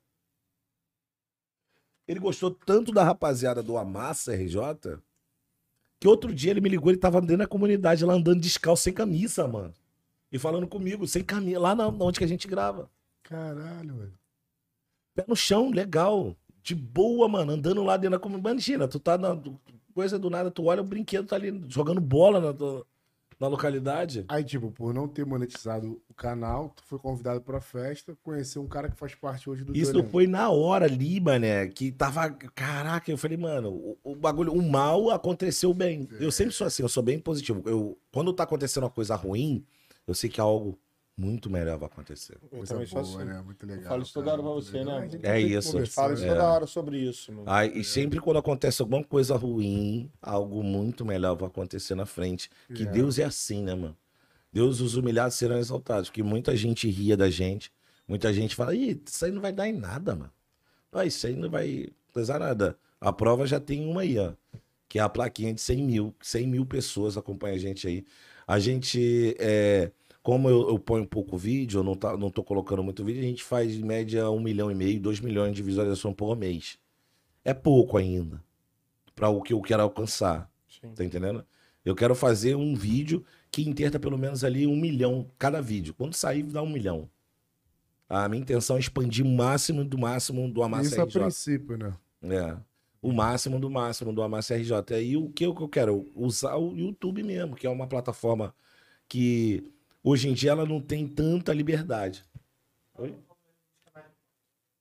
Ele gostou tanto da rapaziada do Amassa RJ que outro dia ele me ligou, ele tava dentro da comunidade lá andando descalço, sem camisa, mano. E falando comigo, sem camisa, lá na, onde que a gente grava. Caralho, velho. Pé no chão, legal. De boa, mano. Andando lá dentro da comunidade. Imagina, tu tá na coisa do nada, tu olha o brinquedo, tá ali jogando bola na, na localidade. Aí, tipo, por não ter monetizado o canal, tu foi convidado pra festa, conhecer um cara que faz parte hoje do Isso foi na hora ali, mané, que tava. Caraca, eu falei, mano, o, o bagulho, o mal aconteceu bem. É. Eu sempre sou assim, eu sou bem positivo. Eu, quando tá acontecendo uma coisa ruim, eu sei que é algo muito melhor vai acontecer. Eu também sou assim. Né? Muito legal. Eu falo isso toda hora pra você, né? É isso. Eu falo isso toda hora sobre isso. Mano. Aí, e sempre quando acontece alguma coisa ruim, algo muito melhor vai acontecer na frente. Que é. Deus é assim, né, mano? Deus, os humilhados serão exaltados. Porque muita gente ria da gente. Muita gente fala, Ih, isso aí não vai dar em nada, mano. Ah, isso aí não vai pesar nada. A prova já tem uma aí, ó. Que é a plaquinha de 100 mil. 100 mil pessoas acompanham a gente aí. A gente é, como eu, eu ponho pouco vídeo, eu não, tá, não tô colocando muito vídeo, a gente faz em média um milhão e meio, dois milhões de visualização por mês. É pouco ainda para o que eu quero alcançar. Sim. Tá entendendo? Eu quero fazer um vídeo que interta pelo menos ali um milhão cada vídeo. Quando sair, dá um milhão. A minha intenção é expandir o máximo do máximo do Amassa Isso RJ. Isso a princípio, né? É. O máximo do máximo do Amassa RJ. E o que eu quero? Usar o YouTube mesmo, que é uma plataforma que Hoje em dia ela não tem tanta liberdade. Oi?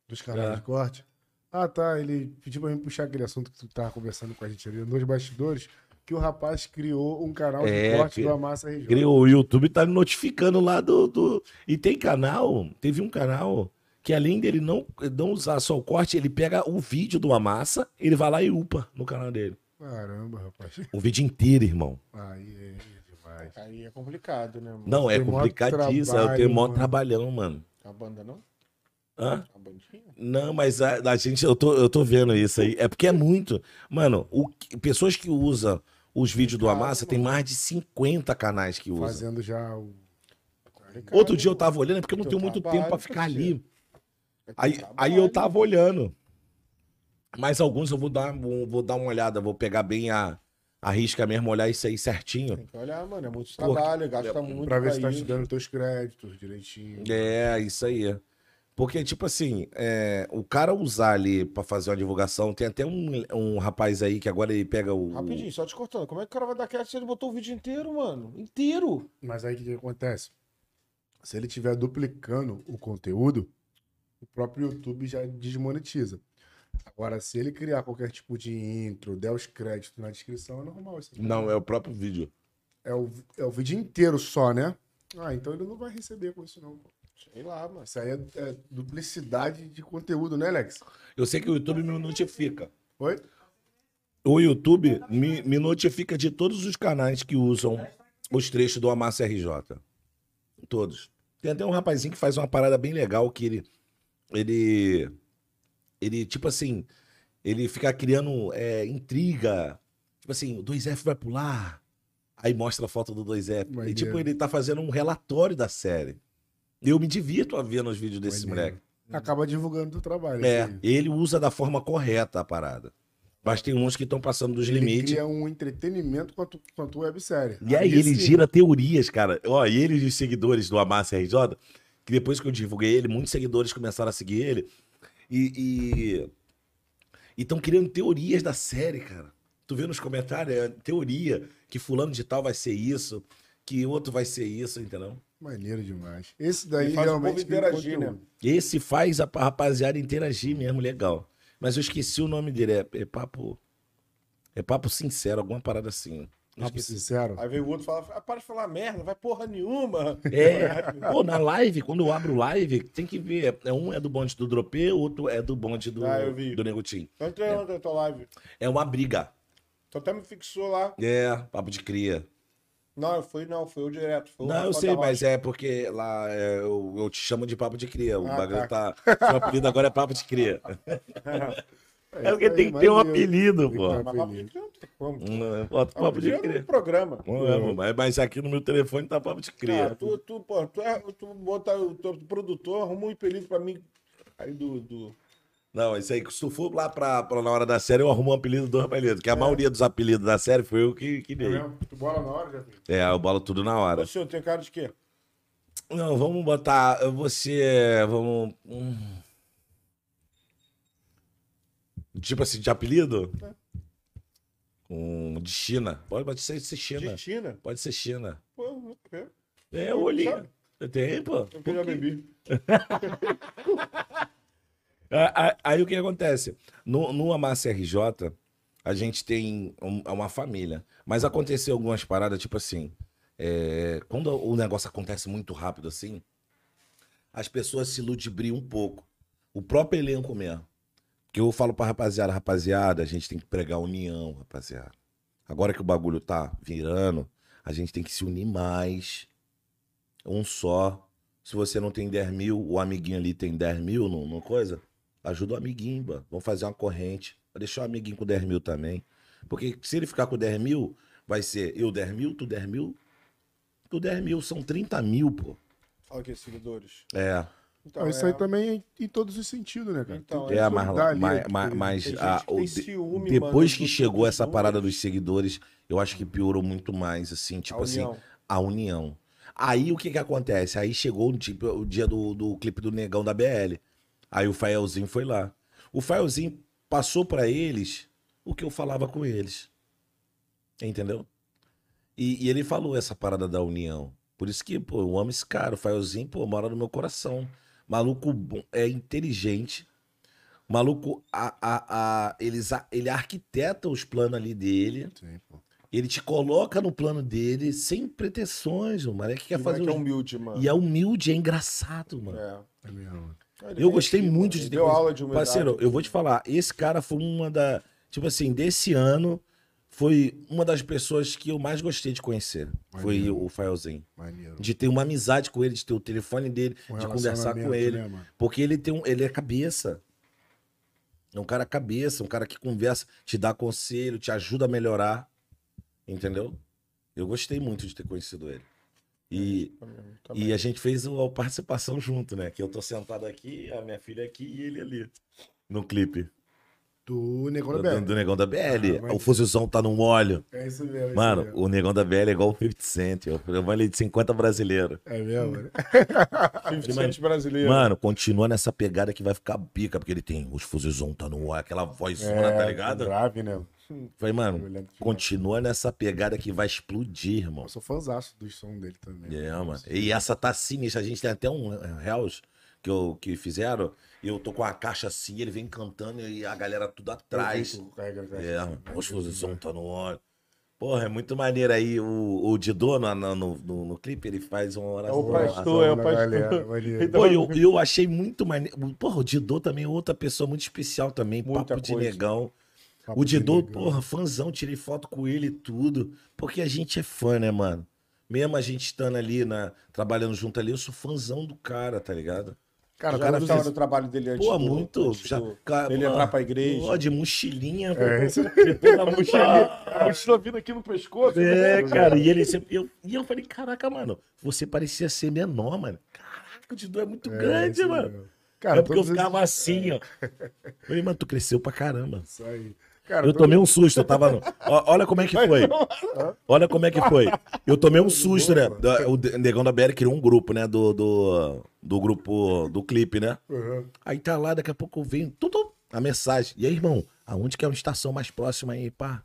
Dos canais é. de corte? Ah, tá. Ele pediu pra mim puxar aquele assunto que tu tava conversando com a gente ali nos bastidores, que o rapaz criou um canal de é, corte que... do Amassa RJ. Criou. O YouTube tá me notificando lá do, do... E tem canal, teve um canal que além dele não, não usar só o corte, ele pega o vídeo do Amassa, ele vai lá e upa no canal dele. Caramba, rapaz. O vídeo inteiro, irmão. Aí, é. Aí é complicado, né? Mano? Não, é complicadíssimo. Eu tenho mó trabalhão, mano. A banda não? Hã? A bandinha? Não, mas a, a, gente, eu tô, eu tô vendo isso aí. É porque é muito. Mano, o, pessoas que usam os vídeos do Amassa, tem mais de 50 canais que usam. Fazendo já o. Outro dia eu tava olhando, é porque eu não tenho muito tempo para ficar ali. Aí, aí eu tava olhando. Mas alguns eu vou dar, vou, vou dar uma olhada, vou pegar bem a, arrisca mesmo olhar isso aí certinho. Tem que olhar, mano. É muito trabalho, Porque, gasta muito. Pra ver se tá estudando teus créditos direitinho. É, isso aí. Porque, tipo assim, é, o cara usar ali pra fazer uma divulgação, tem até um, um rapaz aí que agora ele pega o. Rapidinho, só te cortando. Como é que o cara vai dar crédito se ele botou o vídeo inteiro, mano? Inteiro. Mas aí o que, que acontece? Se ele estiver duplicando o conteúdo, o próprio YouTube já desmonetiza. Agora, se ele criar qualquer tipo de intro, der os créditos na descrição, é normal. Isso Não, é o próprio vídeo. é, o, é o vídeo inteiro só, né? Ah, então ele não vai receber com isso, não. pô. Sei lá, mano. Isso aí é, é duplicidade de conteúdo, né, Alex? Eu sei que o YouTube me notifica. Oi? O YouTube me, me notifica de todos os canais que usam os trechos do Amassa RJ. Todos. Tem até um rapazinho que faz uma parada bem legal que ele. Ele. Ele, tipo assim. Ele fica criando é, intriga. Tipo assim, o 2F vai pular. Aí mostra a foto do 2F. E tipo, ele tá fazendo um relatório da série. Eu me divirto a ver nos vídeos desse Maneiro. moleque. Acaba divulgando o trabalho. É, assim. ele usa da forma correta a parada. Mas tem uns que estão passando dos Ele limites. cria um entretenimento quanto, quanto websérie. E aí ele sim. gira teorias, cara. Ó, e ele e os seguidores do Amassa RJ, que depois que eu divulguei ele, muitos seguidores começaram a seguir ele. E estão criando teorias da série, cara. Tu vê nos comentários, é teoria, que fulano de tal vai ser isso, que outro vai ser isso, entendeu? Maneiro demais. Esse daí faz o realmente povo tem interagir, né? Esse faz a rapaziada interagir mesmo, legal. Mas eu esqueci o nome dele, é, é papo... É papo sincero, alguma parada assim. Papo esqueci. sincero. Aí veio o outro e fala, ah, para de falar merda, vai porra nenhuma. É, pô, na live, quando eu abro live, tem que ver. É, Um é do bonde do Dropê, outro é do bonde do, Ah, do Negutim. Eu entrei ontem na tua live. É uma briga. Tu até me fixou lá. É, papo de cria. Não, eu fui, não, foi eu direto. Foi Não, eu sei, mas é porque lá é, eu, eu te chamo de papo de cria. O Ah, bagulho tá. tá. Seu apelido agora é papo de cria. É porque isso aí, tem que ter um apelido, pô. Hum, Bota Papo de é no programa. É, mas, aqui no meu telefone tá papo de. Cara, tu, tu, pô, tu, é, tu bota o teu produtor, arruma um apelido pra mim. Aí do. do... Não, isso aí, se tu for lá pra, pra na hora da série, eu arrumo um apelido do apelido. Que a maioria dos apelidos da série foi eu que, que É dei. mesmo? Tu bola na hora, já. É, eu bolo tudo na hora. Ô, senhor, tem cara de quê? Não, vamos botar. Você. Vamos. hum. Tipo assim, de apelido? Um, de China. Pode, pode ser, ser China. De China? Pode ser China. Pô. É, o olhinho. Tem, pô. Eu já bebi. Ah, Aí o que acontece? No, no Amassa RJ, a gente tem um- uma família. Mas aconteceu algumas paradas, tipo assim. é, quando o negócio acontece muito rápido assim, as pessoas se ludibriam um pouco. O próprio elenco mesmo. Que eu falo pra rapaziada, rapaziada, a gente tem que pregar união, rapaziada. Agora que o bagulho tá virando, a gente tem que se unir mais. Um só. Se você não tem 10 mil, o amiguinho ali tem 10 mil no coisa, ajuda o amiguinho, mano. Vamos fazer uma corrente. Vai deixar o amiguinho com 10 mil também. Porque se ele ficar com 10 mil, vai ser eu 10 mil, tu 10 mil, tu 10 mil. São 30 mil, pô. Fala aqui, seguidores. É. Então, isso é, aí também é em todos os sentidos, né, cara? Então, É, que mas, ali, mas, mas, mas a- o ciúme, depois mano, que chegou essa seguidores. parada dos seguidores, eu acho que piorou muito mais, assim, tipo A assim, união. a união. Aí o que que acontece? Aí chegou o, tipo, o dia do, do clipe do Negão da BL. Aí o Faelzinho foi lá. O Faelzinho passou pra eles o que eu falava com eles. Entendeu? E, e ele falou essa parada da união. Por isso que, pô, eu amo esse cara. O Faelzinho, pô, mora no meu coração. Maluco bom, é inteligente. Maluco, a, a, a, eles, a- ele arquiteta os planos ali dele. Sim, pô. Ele te coloca no plano dele sem pretensões, o moleque quer Que fazer. moleque é os- humilde, mano. E é humilde, é engraçado, mano. É. É mesmo. Ele Eu vem gostei aqui, muito mano, de ter Deu aula de humildade. Parceiro, eu vou te falar, esse cara foi uma da. Tipo assim, desse ano, foi uma das pessoas que eu mais gostei de conhecer. Foi Maneiro. o Faelzinho. Maneiro. De ter uma amizade com ele, de ter o telefone dele, Um de conversar com ele. né? Porque ele tem um, ele é cabeça. É um cara cabeça, um cara que conversa, te dá conselho, te ajuda a melhorar. Entendeu? Eu gostei muito de ter conhecido ele. E, Também. e a gente fez a participação junto, né? Que eu tô sentado aqui, a minha filha aqui e ele ali. No clipe. Do Negão da Do, BL. do Negão da BL. Ah, mas- o fuzilzão tá no óleo. É isso mesmo. é isso Mano, mesmo. o Negão da BL é igual o 50 Cent. Eu falei de 50 brasileiro. É mesmo, né? 50 Cent brasileiro. Mano, continua nessa pegada que vai ficar bica, porque ele tem os fuzilzão tá no óleo, aquela vozona, tá ligado? Grave, né? Falei, mano, continua nessa pegada que vai explodir, irmão. Eu sou fãzaço do som dele também. É, mano. E essa tá sinistra. A gente tem até um eh, Hells que, eu, que fizeram. Eu tô com a caixa assim, ele vem cantando e a galera tudo atrás. Eu vi tu carregando a caixa. É, mano. Fuzilzão tá no óleo. Porra, é muito maneiro aí. O, o Didô no, no, no, no clipe, ele faz uma É oração. o pastor, é o pastor. galera. Pô, eu, eu achei muito maneiro. Porra, o Didô também é outra pessoa muito especial também. Muita papo de coisa. negão. Papo o de Didô, negão. porra, fãzão, tirei foto com ele e tudo. Porque a gente é fã, né, mano? Mesmo a gente estando ali, na, trabalhando junto ali, eu sou fãzão do cara, tá ligado? Cara, já gostava você- do trabalho dele antes Pô, do- muito. antes Já, do- cara, ele entrar pra igreja. Pô, de mochilinha. É, isso- Pela mochilinha. A mochila vindo aqui no pescoço. É, cara, e ele sempre. Eu, e eu falei, caraca, mano, você parecia ser menor, mano. Caraca, o Didô é muito é, grande, mano. mesmo. é Cara, porque eu todos esses- ficava assim, ó. Falei, mano, tu cresceu pra caramba. Isso aí. Cara, Eu tomei um susto, eu tava no... Olha como é que foi. Olha como é que foi. Eu tomei um susto, né? O Negão da BR criou um grupo, né? Do, do, do grupo do clipe, né? Uhum. Aí tá lá, daqui a pouco vem tudo a mensagem. E aí, irmão, aonde que é uma estação mais próxima aí, pá?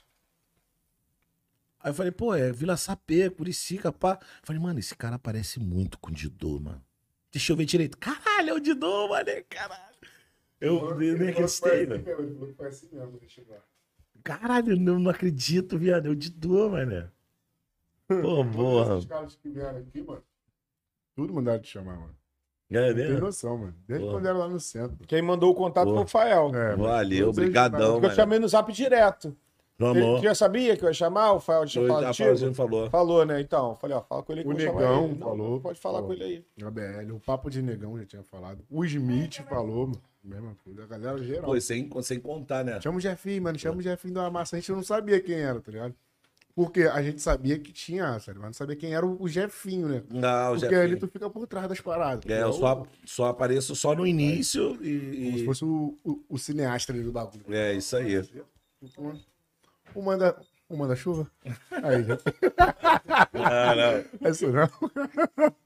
Aí eu falei, pô, é Vila Sapê, Curicica, pá. Eu falei, mano, esse cara parece muito com o Didô, mano. Deixa eu ver direito. Caralho, é o Didô, mano, caralho. Eu, eu nem acreditei, velho. Falou que foi assim mesmo, deixa eu ver. Caralho, eu não, não acredito, viado. É o Didô, mano. Pô, Todos porra. esses caras que vieram aqui, mano. Tudo mandaram te chamar, mano. É Não tem mesmo? noção, mano. Desde Porra. quando era lá no centro. Quem mandou o contato Pô. foi o Fael. É, mano. Valeu, Todos eles brigadão, mandaram- Porque eu chamei no zap direto. Ele, já sabia que eu ia chamar? O Fael tinha Eu falado já contigo? Falou. Falou, né? Então, eu falei, ó, fala com ele que O eu Negão ele. Não, falou. Pode falar Pô. com ele aí. Na BL, o Papo de Negão já tinha falado. O Smith falou, mano. Mesma coisa. A galera geral. Pô, sem, sem contar, né? Chama o Jefinho, mano. Chama o Jefinho da massa. A gente não sabia quem era, tá ligado? Porque a gente sabia que tinha, sabe? Mas não sabia quem era o Jefinho, né? Não, Porque já. ali tu fica por trás das paradas. É, eu só, só apareço só no início Como se e. fosse o, o, o cineasta ali do bagulho. e- É, isso aí. O manda, o manda chuva? Aí, já. Ah, não. É isso não.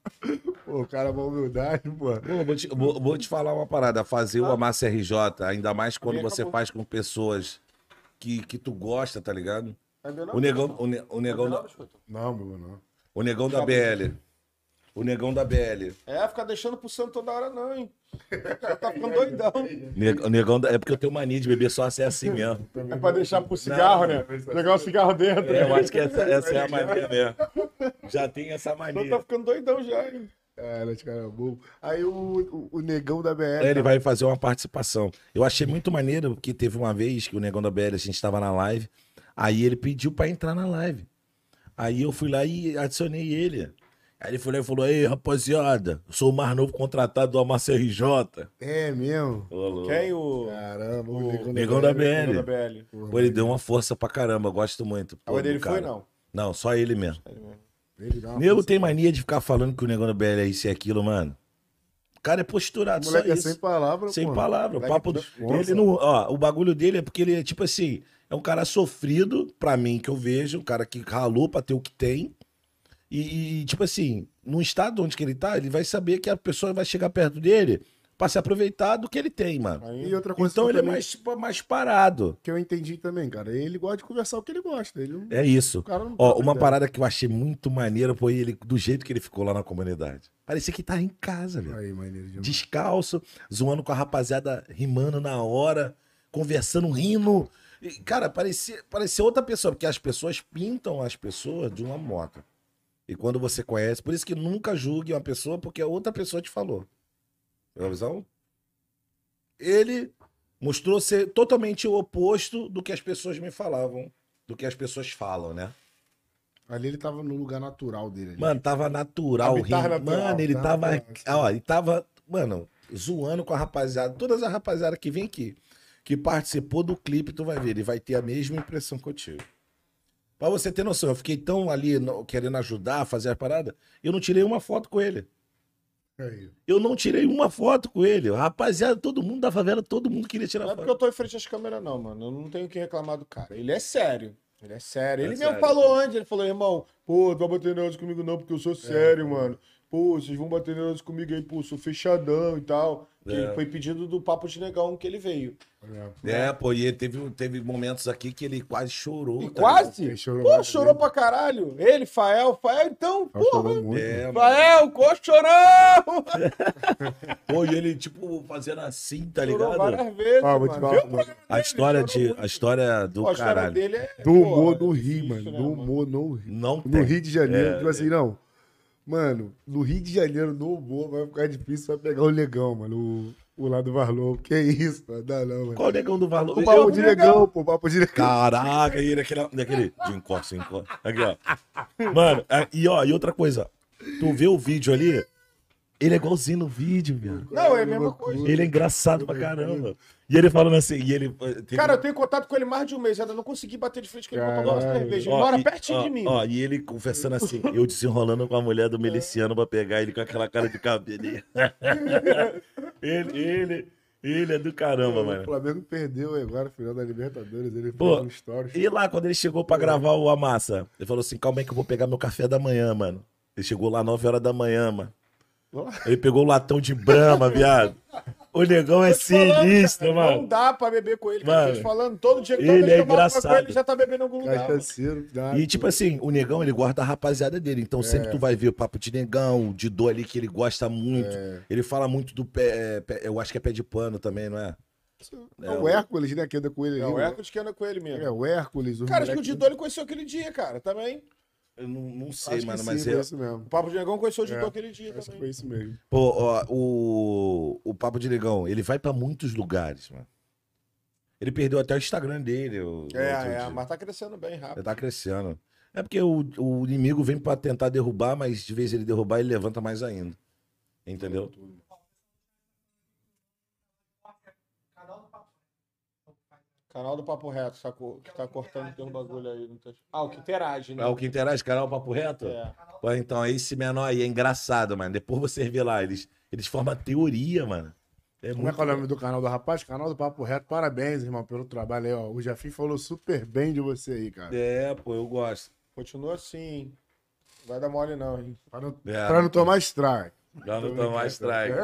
Pô, o cara, uma humildade, pô. Pô, vou, te, vou, vou te falar uma parada. Fazer o Amassa RJ, ainda mais quando você acabou. faz com pessoas que, que tu gosta, tá ligado? Ainda não? O negão, o, ne- o negão, da, Não, meu, não. o negão da BL. O negão da BL. É, ficar deixando pro santo toda hora não, hein? Tá ficando doidão. O negão da, é porque eu tenho mania de beber só se é assim mesmo. É pra deixar pro cigarro, né? Jogar o cigarro dentro. É, eu acho que essa, essa é a mania mesmo. Já tem essa mania. tá ficando doidão já, hein? Cara, esse cara é bom. Aí o, o, o negão da BR. É, ele vai fazer uma participação. Eu achei muito maneiro que teve uma vez que o Negão da BL, a gente estava na live, aí ele pediu pra entrar na live. Aí eu fui lá e adicionei ele. Aí ele foi lá e falou: Ei, rapaziada, sou o mais novo contratado do Amassa RJ. É mesmo? Ô, louco. Quem o... Caramba, o, O negão, Negão da Negão da BL. BL. Pô, ele deu uma força pra caramba, gosto muito. A pô, mãe dele do foi, cara. não? Não, só ele mesmo. Ele dá uma Nego tem mania de ficar falando que o Negão da BL é isso e aquilo, mano. O cara é posturado, O só moleque é isso. sem palavra, Sem pô. palavra. O papo responsa. dele não. Ó, o bagulho dele é porque ele é tipo assim. É um cara sofrido, pra mim, que eu vejo. Um cara que ralou pra ter o que tem. E, e, tipo assim, no estado onde que ele tá, ele vai saber que a pessoa vai chegar perto dele pra se aproveitar do que ele tem, mano. E outra coisa Então ele é também- mais, tipo, mais parado. que eu entendi também, cara. Ele gosta de conversar o que ele gosta. Ele. É isso. Ó, uma ideia. parada que eu achei muito maneira foi ele, do jeito que ele ficou lá na comunidade. Parecia que tava em casa, velho. Aí, maneiro descalço, zoando com a rapaziada, rimando na hora, conversando, rindo. E, cara, parecia, parecia outra pessoa, porque as pessoas pintam as pessoas de uma moto. E quando você conhece, por isso que nunca julgue uma pessoa porque outra pessoa te falou. Pegou a visão? Ele mostrou ser totalmente o oposto do que as pessoas me falavam, do que as pessoas falam, né? Ali ele tava no lugar natural dele. ali. Mano, tava natural, rindo. natural, Mano, ele tava. natural, Ó, ele tava, mano, zoando com a rapaziada. Todas as rapaziadas que vem aqui, que participou do clipe, tu vai ver, ele vai ter a mesma impressão que eu tive. Pra você ter noção, eu fiquei tão ali no- querendo ajudar, fazer a parada, eu não tirei uma foto com ele. Aí. Eu não tirei uma foto com ele. Rapaziada, todo mundo da favela, todo mundo queria tirar Não é foto. porque eu tô em frente às câmeras, não, mano. Eu não tenho o que reclamar do cara. Ele é sério. Ele é sério. É Ele sério. mesmo falou antes, ele falou, irmão, pô, tu vai bater negócio comigo não, porque eu sou sério, mano. Pô, vocês vão bater negócio comigo aí, pô, sou fechadão e tal. Que É. foi pedido do Papo de Negão que ele veio. É, pô, e ele teve, teve momentos aqui que ele quase chorou. E tá quase? Ele chorou Pô, chorou pra caralho. Ele, Fael, Fael, então, Ela porra. chorou muito. É, mano. Fael, co chorão! Pô, e ele, tipo, fazendo assim, tá Chorou ligado? várias vezes, te mano. falar Vê o uma programa A história, chorou de, muito. a história do Pô, a história caralho. dele é. Do humor no difícil, Rio, mano. né, Do humor no Rio. Não No. Rio de Janeiro, É, tipo assim, não. Mano, no Rio de Janeiro, no humor, vai ficar difícil vai pegar o negão, mano. O, o lado do Varlou. Que isso, mano. Dá não, mano. Qual o negão do valor? O papo de negão, pô. Papo de negão. Caraca, e ele aquele, daquele de encosta, encosta. Aqui, ó. Mano, é, e ó, e outra coisa. Tu vê o vídeo ali, ele é igualzinho no vídeo, velho. Não, é a mesma coisa. Ele é engraçado pra caramba. E ele falando assim, e ele. eh, teve- Cara, eu tenho contato com ele mais de um mês, ainda não consegui bater de frente com ele pra tomar uma cerveja. Ele Ó, mora e- pertinho ó, de mim. Ó, e ele conversando assim, eu desenrolando com a mulher do miliciano pra pegar ele com aquela cara de cabelo. ele, ele, ele é do caramba, O mano. Flamengo perdeu agora, final da Libertadores. Ele Pô, fez um stories. E lá, quando ele chegou pra gravar o Amassa, ele falou assim: calma aí que eu vou pegar meu café da manhã, mano. Ele chegou lá 9 horas da manhã, mano. Ele pegou o latão de brama, viado. O negão é sinistro, cara, Não mano. dá pra beber com ele, cara. Mano, Tô te falando, todo dia que ele toda vez é falo com engraçado. ele, ele já tá bebendo em algum lugar. mano. Cachaceiro. dá, E tipo assim, o negão, ele guarda a rapaziada dele. Então sempre tu vai ver o papo de negão, de dor ali que ele gosta muito. Ele fala muito do pé, pé- Eu acho que é pé de pano também, não é? É o Hércules, né? Que anda com ele É o Hércules que anda com ele mesmo. É, o Hércules. Cara, acho que o Didô ele conheceu aquele dia, cara, também. Eu não, não sei, Acho que mano, sim, mas eu, isso mesmo. O Papo de Negão conheceu o Didô É, aquele dia Acho que também. foi isso mesmo. Pô, ó, o, o Papo de Negão, ele vai pra muitos lugares, mano. Ele perdeu até o Instagram dele. O, É, é, mas tá crescendo bem rápido. Ele tá crescendo. É porque o, o inimigo vem pra tentar derrubar, mas de vez ele derrubar, ele levanta mais ainda. Entendeu? Canal do Papo Reto, sacou? Que tá cortando tem um bagulho aí. Não tá... Ah, o que interage, né? É o que interage, canal Papo Reto? É. Pô, então, esse menor aí é engraçado, mano. Depois você vê lá, eles, eles formam teoria, mano. É Como é que é o nome do canal do rapaz? Canal do Papo Reto. Parabéns, irmão, pelo trabalho aí, ó. O Jafim falou super bem de você aí, cara. É, pô, eu gosto. Continua assim. Vai dar mole não, hein? Pra não, É. pra não tomar strike. Já não tô mais strike.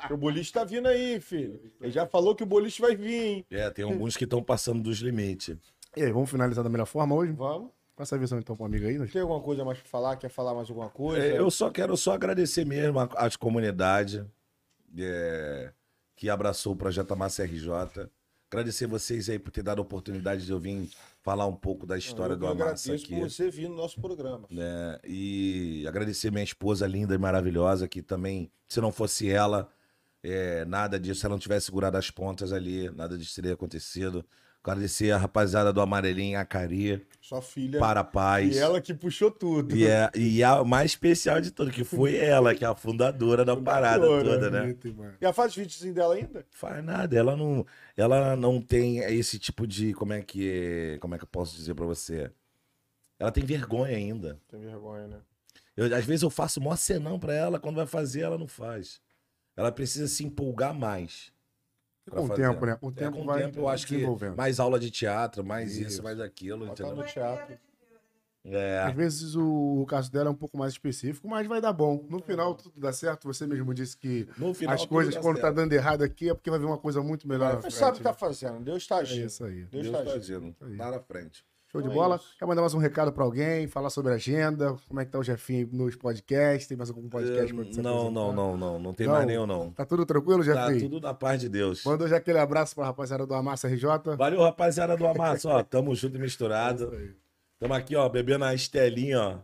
Porque o boliche tá vindo aí, filho. Ele já falou que o boliche vai vir, hein? É, tem alguns que estão passando dos limites. E aí, vamos finalizar da melhor forma hoje? Vamos. Passa a visão então pro amigo aí. Nós... Tem alguma coisa mais pra falar? Quer falar mais alguma coisa? É, eu só quero só agradecer mesmo a- às comunidades é, que abraçou o projeto Amassa RJ. Agradecer vocês aí por ter dado a oportunidade de eu vir falar um pouco da história eu do Amassa agradeço aqui. por você vir no nosso programa. né? E agradecer minha esposa linda e maravilhosa, que também, se não fosse ela, é, nada disso, se ela não tivesse segurado as pontas ali, nada disso teria acontecido. Agradecer a rapaziada do Amarelinho, a Cari, Sua filha. para a paz. E ela que puxou tudo. E, é, e a mais especial de tudo, que foi ela, que é a fundadora da parada toda, né? E ela faz videozinho dela ainda? Faz nada, ela não, ela não tem esse tipo de, como é que é, como é que eu posso dizer pra você? Ela tem vergonha ainda. Tem vergonha, né? Eu, às vezes eu faço mó cenão pra ela, quando vai fazer, ela não faz. Ela precisa se empolgar mais. Com o tempo, né? Com o É, tempo com o vai tempo, eu acho que mais aula de teatro, mais isso, Isso. mais aquilo, tá entendeu? no teatro. É, Às vezes o, o caso dela é um pouco mais específico, mas vai dar bom. No final tudo dá certo. Você mesmo disse que no final, as coisas, quando tá certo. dando errado aqui, é porque vai vir uma coisa muito melhor. na Mas frente, sabe o que tá né? fazendo. Deus tá É agindo. isso aí. Deus, Deus tá tá agindo. Lá na frente. Show de é bola. isso. Quer mandar mais um recado pra alguém? Falar sobre a agenda? Como é que tá o Jefinho nos podcasts? Tem mais algum podcast pra você É, não, não, não, não. Não tem Não? mais nenhum, não. Tá tudo tranquilo, Tá Jefinho? tudo na paz de Deus. Mandou já aquele abraço pra rapaziada do Amassa RJ. Valeu, rapaziada do Amassa, ó. Tamo junto e misturado. Tamo aqui, ó, bebendo a estelinha, ó.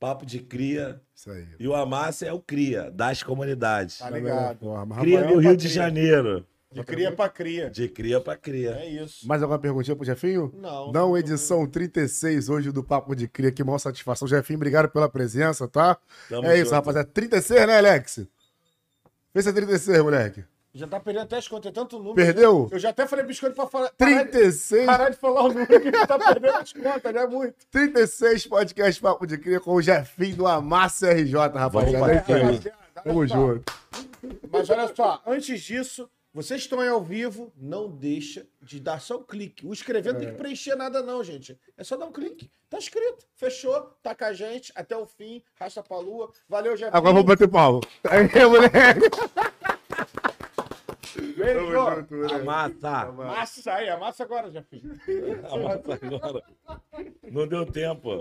Papo de cria. Isso aí. E o Amassa é o cria, das comunidades. Tá ligado. Cria do Rio pra de. Janeiro. De cria pra cria. De cria pra cria. É isso. Mais alguma perguntinha pro Jefinho? Não. Não, edição 36 hoje do Papo de Cria. Que maior satisfação. Jefinho, obrigado pela presença, tá? Tamo é isso, junto. rapaziada. 36, né, Alex? Vê se é 36, moleque. Já tá perdendo até as contas, é tanto número. Perdeu? Eu já até falei biscoito pra falar. Parar de, 36, parar de falar o número que tá perdendo as contas, né? Muito. 36 podcast Papo de Cria com o Jefinho do Amassa RJ, rapaziada. Vamos É isso aí. pra Rapaziada, Tamo junto. Mas olha só, antes disso, vocês estão aí ao vivo, não deixa de dar só um clique. O escrever não tem que preencher nada não, gente. É só dar um clique. Tá escrito. Fechou? Tá com a gente até o fim. Racha pra lua. Valeu, Jefinho. Agora vou bater palma. Aí, moleque. Beijo. junto, moleque. Amassa. Massa aí, amassa agora, Jefinho. Amassa agora. Não deu tempo.